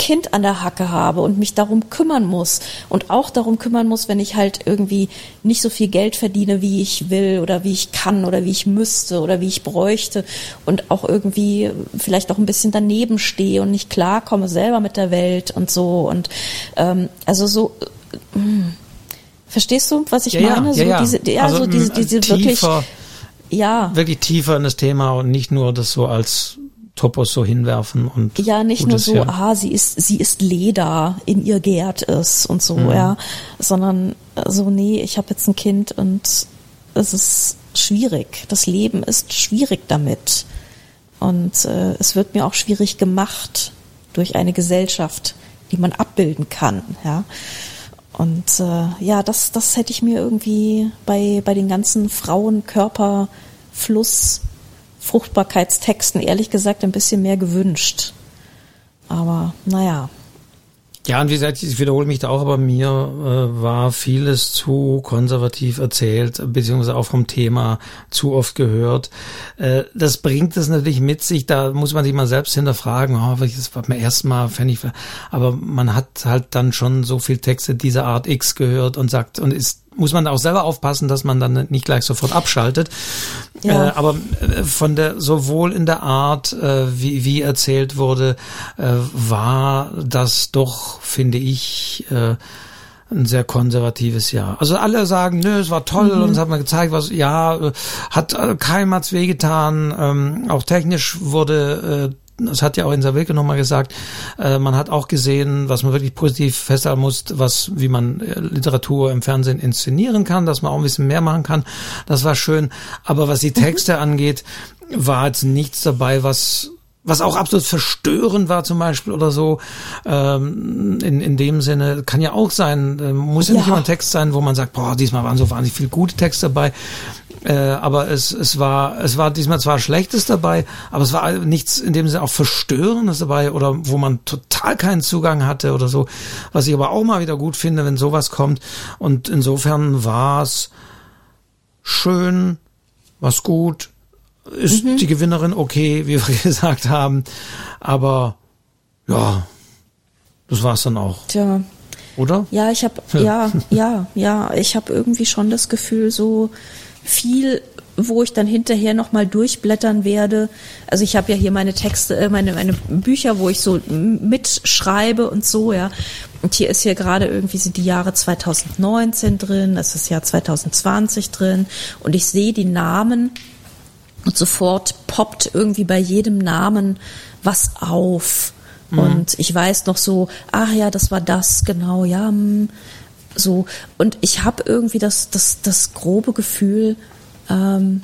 Kind an der Hacke habe und mich darum kümmern muss und auch darum kümmern muss, wenn ich halt irgendwie nicht so viel Geld verdiene, wie ich will oder wie ich kann oder wie ich müsste oder wie ich bräuchte und auch irgendwie vielleicht auch ein bisschen daneben stehe und nicht klarkomme selber mit der Welt und so und ähm, also so äh, verstehst du, was ich ja, meine? Ja, so ja, diese, ja, also, so diese, diese tiefer, wirklich ja wirklich tiefer in das Thema und nicht nur das so als Topos so hinwerfen und ja nicht nur so, ah, sie ist sie ist Leder, in ihr gärt es und so, mhm. ja, sondern so nee, ich habe jetzt ein Kind und es ist schwierig. Das Leben ist schwierig damit und äh, es wird mir auch schwierig gemacht durch eine Gesellschaft, die man abbilden kann, ja. Und äh, ja, das, das hätte ich mir irgendwie bei, bei den ganzen Frauenkörper, Fluss, Fruchtbarkeitstexten ehrlich gesagt ein bisschen mehr gewünscht. Aber naja, ja, und wie gesagt, ich wiederhole mich da auch, aber mir äh, war vieles zu konservativ erzählt, beziehungsweise auch vom Thema zu oft gehört. Äh, das bringt es natürlich mit sich, da muss man sich mal selbst hinterfragen, oh, welches war mir erstmal fände ich, aber man hat halt dann schon so viel Texte dieser Art X gehört und sagt und ist muss man auch selber aufpassen, dass man dann nicht gleich sofort abschaltet. Ja. Äh, aber äh, von der sowohl in der Art, äh, wie, wie erzählt wurde, äh, war das doch, finde ich, äh, ein sehr konservatives Jahr. Also alle sagen, nö, es war toll mhm. und es hat mir gezeigt, was ja äh, hat keinem hat's wehgetan. Ähm, auch technisch wurde das hat ja auch Insa Wilke nochmal gesagt, äh, man hat auch gesehen, was man wirklich positiv festhalten muss, was, wie man äh, Literatur im Fernsehen inszenieren kann, dass man auch ein bisschen mehr machen kann. Das war schön. Aber was die. Texte angeht, war jetzt nichts dabei, was was auch absolut verstörend war zum Beispiel oder so. Ähm, in, in dem Sinne kann ja auch sein, äh, muss ja, ja nicht immer ein Text sein, wo man sagt, boah, diesmal waren so wahnsinnig viele gute Texte dabei. Äh, aber es, es war es war diesmal zwar Schlechtes dabei, aber es war nichts in dem Sinne auch Verstörendes dabei oder wo man total keinen Zugang hatte oder so. Was ich aber auch mal wieder gut finde, wenn sowas kommt. Und insofern war es schön, was gut, ist mhm. die Gewinnerin okay, wie wir gesagt haben. Aber ja, das war's dann auch. Tja. Oder? Ja, ich habe ja, ja, ja, ich habe irgendwie schon das Gefühl, so viel wo ich dann hinterher noch mal durchblättern werde. Also ich habe ja hier meine Texte, äh, meine meine Bücher, wo ich so mitschreibe und so, ja. Und hier ist hier gerade irgendwie sind die Jahre 2019 drin, das ist Jahr 2020 drin und ich sehe die Namen und sofort poppt irgendwie bei jedem Namen was auf. Mhm. Und ich weiß noch so, ach ja, das war das, genau, ja, hm, so. Und ich habe irgendwie das, das, das grobe Gefühl, ähm,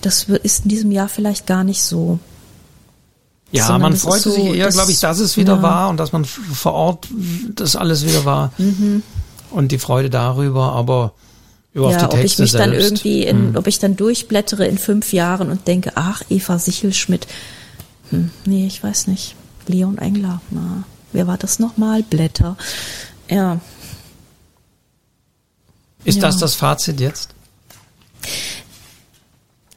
das ist in diesem Jahr vielleicht gar nicht so. Ja, Sondern man freute so, sich eher, glaube ich, dass es wieder ja. war und dass man vor Ort das alles wieder war. Mhm. Und die Freude darüber, aber über ja, ob ich mich selbst. dann irgendwie, in, hm. ob ich dann durchblättere in fünf Jahren und denke, ach, Eva Sichelschmidt, hm, nee, ich weiß nicht. Leon Engler, na, wer war das nochmal? Blätter. Ja. Ist ja. das das Fazit jetzt?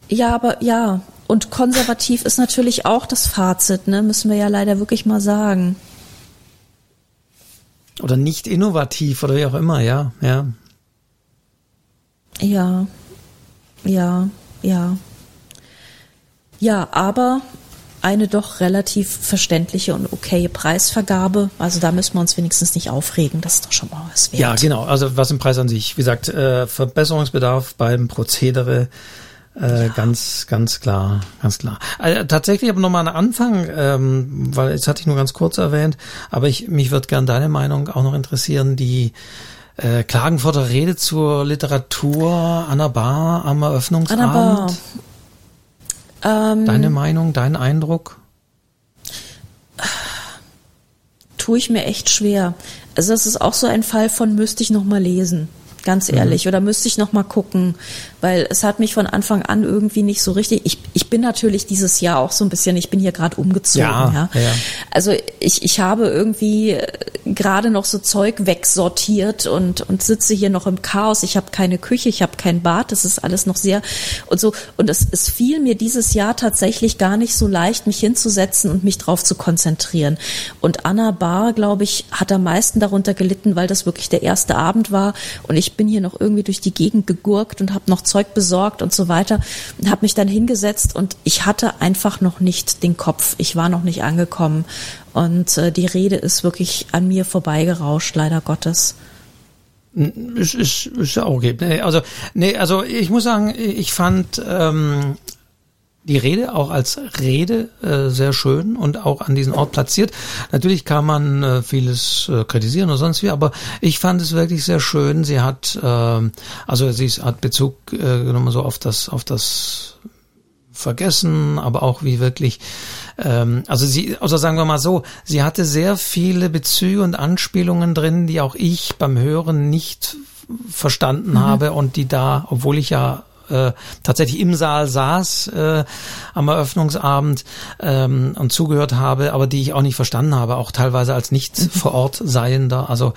Ja, aber ja. Und konservativ ist natürlich auch das Fazit, ne? Müssen wir ja leider wirklich mal sagen. Oder nicht innovativ oder wie auch immer, ja, ja. Ja, ja, ja. Ja, aber eine doch relativ verständliche und okaye Preisvergabe. Also da müssen wir uns wenigstens nicht aufregen. Das ist doch schon mal was wert. Ja, genau. Also was im Preis an sich. Wie gesagt, äh, Verbesserungsbedarf beim Prozedere. Äh, ja. Ganz, ganz klar, ganz klar. Also, tatsächlich aber nochmal einen Anfang, ähm, weil jetzt hatte ich nur ganz kurz erwähnt, aber ich mich würde gern deine Meinung auch noch interessieren. Die äh, Klagenfurter Rede zur Literatur Anna Bar am Eröffnungsabend. Anna Bar. Ähm, Deine Meinung, dein Eindruck? Tue ich mir echt schwer. Also das ist auch so ein Fall von müsste ich noch mal lesen ganz mhm. ehrlich. Mhm. Oder müsste ich noch mal gucken, weil es hat mich von Anfang an irgendwie nicht so richtig. Ich, ich bin natürlich dieses Jahr auch so ein bisschen, ich bin hier gerade umgezogen. Ja, ja. ja, Also ich, ich habe irgendwie äh, gerade noch so Zeug wegsortiert und, und sitze hier noch im Chaos. Ich habe keine Küche, ich habe kein Bad, das ist alles noch sehr und so. Und es, es fiel mir dieses Jahr tatsächlich gar nicht so leicht, mich hinzusetzen und mich drauf zu konzentrieren. Und Anna Bar, glaube ich, hat am meisten darunter gelitten, weil das wirklich der erste Abend war und ich bin hier noch irgendwie durch die Gegend gegurkt und habe noch Zeug besorgt und so weiter habe mich dann hingesetzt und ich hatte einfach noch nicht den Kopf. Ich war noch nicht angekommen und äh, die Rede ist wirklich an mir vorbeigerauscht, leider Gottes. Ist, ist, ja okay. Also, nee, also ich muss sagen, ich fand ähm, die Rede auch als Rede äh, sehr schön und auch an diesen Ort platziert. Natürlich kann man äh, vieles äh, kritisieren oder sonst wie, aber ich fand es wirklich sehr schön. Sie hat, äh, also sie hat Bezug äh, genommen so auf das, auf das vergessen, aber auch wie wirklich, ähm, also sie, also sagen wir mal so, sie hatte sehr viele Bezüge und Anspielungen drin, die auch ich beim Hören nicht verstanden mhm. habe und die da, obwohl ich ja äh, tatsächlich im Saal saß äh, am Eröffnungsabend ähm, und zugehört habe, aber die ich auch nicht verstanden habe, auch teilweise als nicht mhm. vor Ort Seiender. Also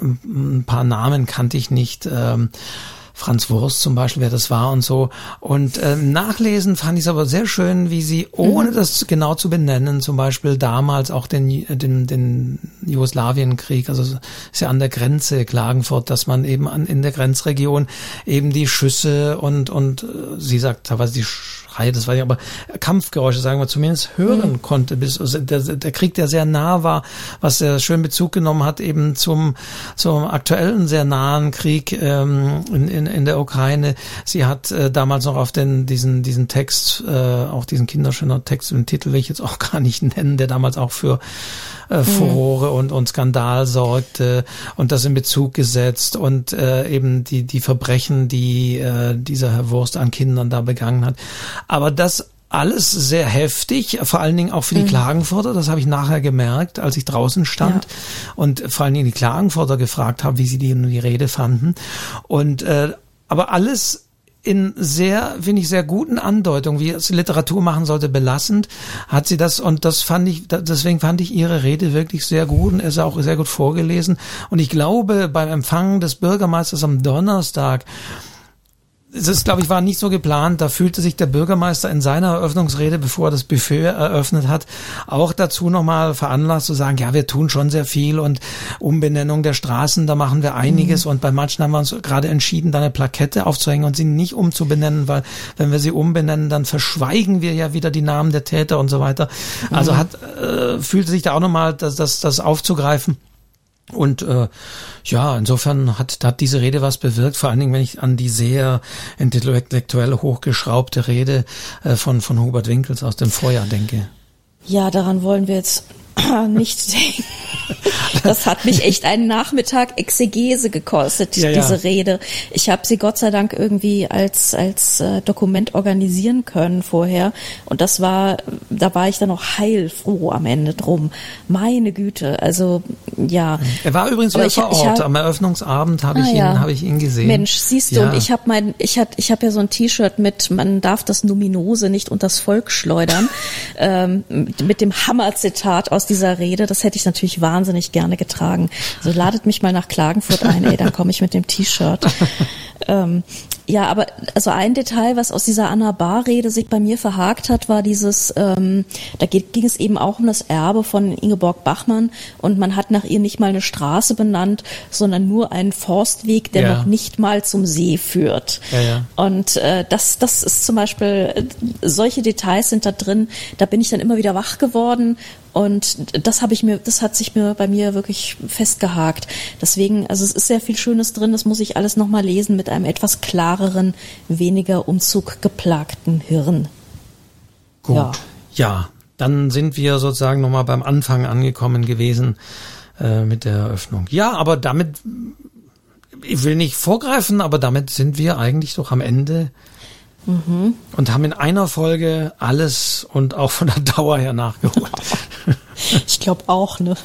ein paar Namen kannte ich nicht. Ähm, Franz Wurst zum Beispiel, wer das war und so. Und äh, nachlesen fand ich es aber sehr schön, wie sie, ohne mhm. das genau zu benennen, zum Beispiel damals auch den, den, den Jugoslawienkrieg, also ist ja an der Grenze Klagenfurt, dass man eben an, in der Grenzregion eben die Schüsse und, und äh, sie sagt teilweise die Schreie, das war ja aber Kampfgeräusche, sagen wir zumindest, hören mhm. konnte, bis also der, der Krieg, der sehr nah war, was sehr schön Bezug genommen hat eben zum, zum aktuellen sehr nahen Krieg ähm, in, in, in der Ukraine. Sie hat äh, damals noch auf den diesen diesen Text, äh, auch diesen kinderschöner Text, den Titel will ich jetzt auch gar nicht nennen, der damals auch für äh. Furore mhm. und, und Skandal sorgte und das in Bezug gesetzt und äh, eben die, die Verbrechen, die äh, dieser Herr Wurst an Kindern da begangen hat. Aber das alles sehr heftig, vor allen Dingen auch für die mhm. Klagenfurter. Das habe ich nachher gemerkt, als ich draußen stand ja. und vor allen Dingen die Klagenfurter gefragt habe, wie sie die, die Rede fanden. Und äh, aber alles in sehr, finde ich, sehr guten Andeutungen, wie es Literatur machen sollte, belastend, hat sie das, und das fand ich, deswegen fand ich ihre Rede wirklich sehr gut und ist auch sehr gut vorgelesen. Und ich glaube, beim Empfang des Bürgermeisters am Donnerstag, das, glaube ich, war nicht so geplant. Da fühlte sich der Bürgermeister in seiner Eröffnungsrede, bevor er das Buffet eröffnet hat, auch dazu nochmal veranlasst zu sagen, ja, wir tun schon sehr viel und Umbenennung der Straßen, da machen wir einiges. Mhm. Und bei manchen haben wir uns gerade entschieden, da eine Plakette aufzuhängen und sie nicht umzubenennen, weil wenn wir sie umbenennen, dann verschweigen wir ja wieder die Namen der Täter und so weiter. Also mhm. hat, äh, fühlte sich da auch nochmal das, das, das aufzugreifen. Und äh, ja, insofern hat, hat diese Rede was bewirkt, vor allen Dingen, wenn ich an die sehr intellektuell hochgeschraubte Rede äh, von, von Hubert Winkels aus dem Vorjahr denke. Ja, daran wollen wir jetzt nicht denken. Das hat mich echt einen Nachmittag Exegese gekostet, ja, diese ja. Rede. Ich habe sie Gott sei Dank irgendwie als als äh, Dokument organisieren können vorher und das war da war ich dann noch heilfroh am Ende drum. Meine Güte, also ja. Er war übrigens wieder vor Ort. Hab, am Eröffnungsabend habe ah, ich ihn ja. habe ich ihn gesehen. Mensch, siehst du, und ich habe mein ich hat ich habe ja so ein T-Shirt mit man darf das Numinose nicht unters Volk schleudern ähm, mit dem Hammer-Zitat aus dieser Rede. Das hätte ich natürlich wahnsinnig gerne getragen. Also ladet mich mal nach Klagenfurt ein, ey, dann komme ich mit dem T-Shirt. ähm, ja, aber also ein Detail, was aus dieser Anna Bar-Rede sich bei mir verhakt hat, war dieses, ähm, da geht, ging es eben auch um das Erbe von Ingeborg Bachmann und man hat nach ihr nicht mal eine Straße benannt, sondern nur einen Forstweg, der ja. noch nicht mal zum See führt. Ja, ja. Und äh, das, das ist zum Beispiel, solche Details sind da drin, da bin ich dann immer wieder wach geworden und das habe ich mir, das hat sich mir bei mir wirklich festgehakt. Deswegen, also es ist sehr viel Schönes drin, das muss ich alles nochmal lesen mit einem etwas klareren, weniger umzuggeplagten Hirn. Gut. Ja. ja, dann sind wir sozusagen nochmal beim Anfang angekommen gewesen äh, mit der Eröffnung. Ja, aber damit, ich will nicht vorgreifen, aber damit sind wir eigentlich doch am Ende Mhm. Und haben in einer Folge alles und auch von der Dauer her nachgeholt. Ich glaube auch, ne?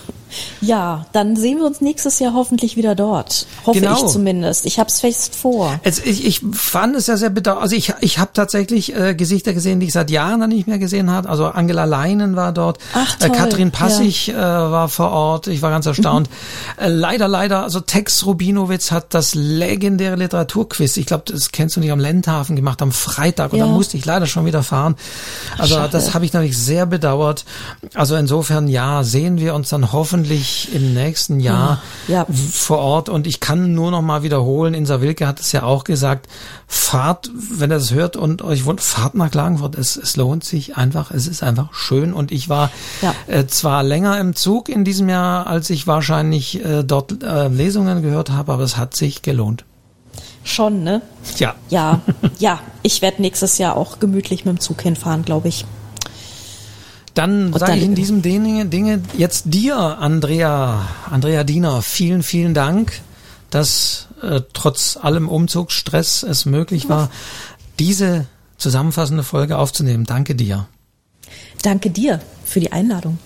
Ja, dann sehen wir uns nächstes Jahr hoffentlich wieder dort. Hoffe genau. ich zumindest. Ich habe es fest vor. Jetzt, ich, ich fand es ja sehr bedauerlich. Also ich, ich habe tatsächlich äh, Gesichter gesehen, die ich seit Jahren nicht mehr gesehen habe. Also Angela Leinen war dort. Ach, äh, toll. Äh, Katrin Passig ja. äh, war vor Ort. Ich war ganz erstaunt. Mhm. Äh, leider, leider, also Tex Rubinowitz hat das legendäre Literaturquiz, ich glaube, das kennst du nicht, am Lendhafen gemacht am Freitag. Und ja. da musste ich leider schon wieder fahren. Also Schade. das habe ich natürlich sehr bedauert. Also insofern, ja, sehen wir uns dann hoffentlich im nächsten Jahr ja. vor Ort. Und ich kann nur noch mal wiederholen, Insa Wilke hat es ja auch gesagt, fahrt, wenn ihr das hört und euch wohnt, fahrt nach Klagenfurt. Es, es lohnt sich einfach, es ist einfach schön. Und ich war ja. äh, zwar länger im Zug in diesem Jahr, als ich wahrscheinlich äh, dort äh, Lesungen gehört habe, aber es hat sich gelohnt. Schon, ne? Ja. Ja, ja. Ich werde nächstes Jahr auch gemütlich mit dem Zug hinfahren, glaube ich. Dann sage ich in diesem Dinge, Dinge jetzt dir, Andrea, Andrea Diener, vielen, vielen Dank, dass äh, trotz allem Umzugsstress es möglich war, diese zusammenfassende Folge aufzunehmen. Danke dir. Danke dir für die Einladung.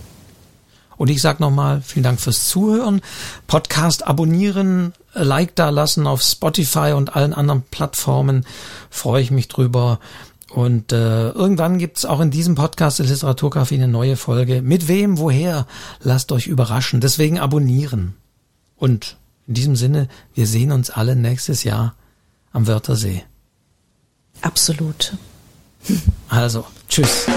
Und ich sage nochmal, vielen Dank fürs Zuhören. Podcast abonnieren, Like da lassen auf Spotify und allen anderen Plattformen. Freue ich mich drüber. Und äh, irgendwann gibt's auch in diesem Podcast des Literaturcafé eine neue Folge. Mit wem, woher? Lasst euch überraschen. Deswegen abonnieren. Und in diesem Sinne, wir sehen uns alle nächstes Jahr am Wörthersee. Absolut. Also, tschüss.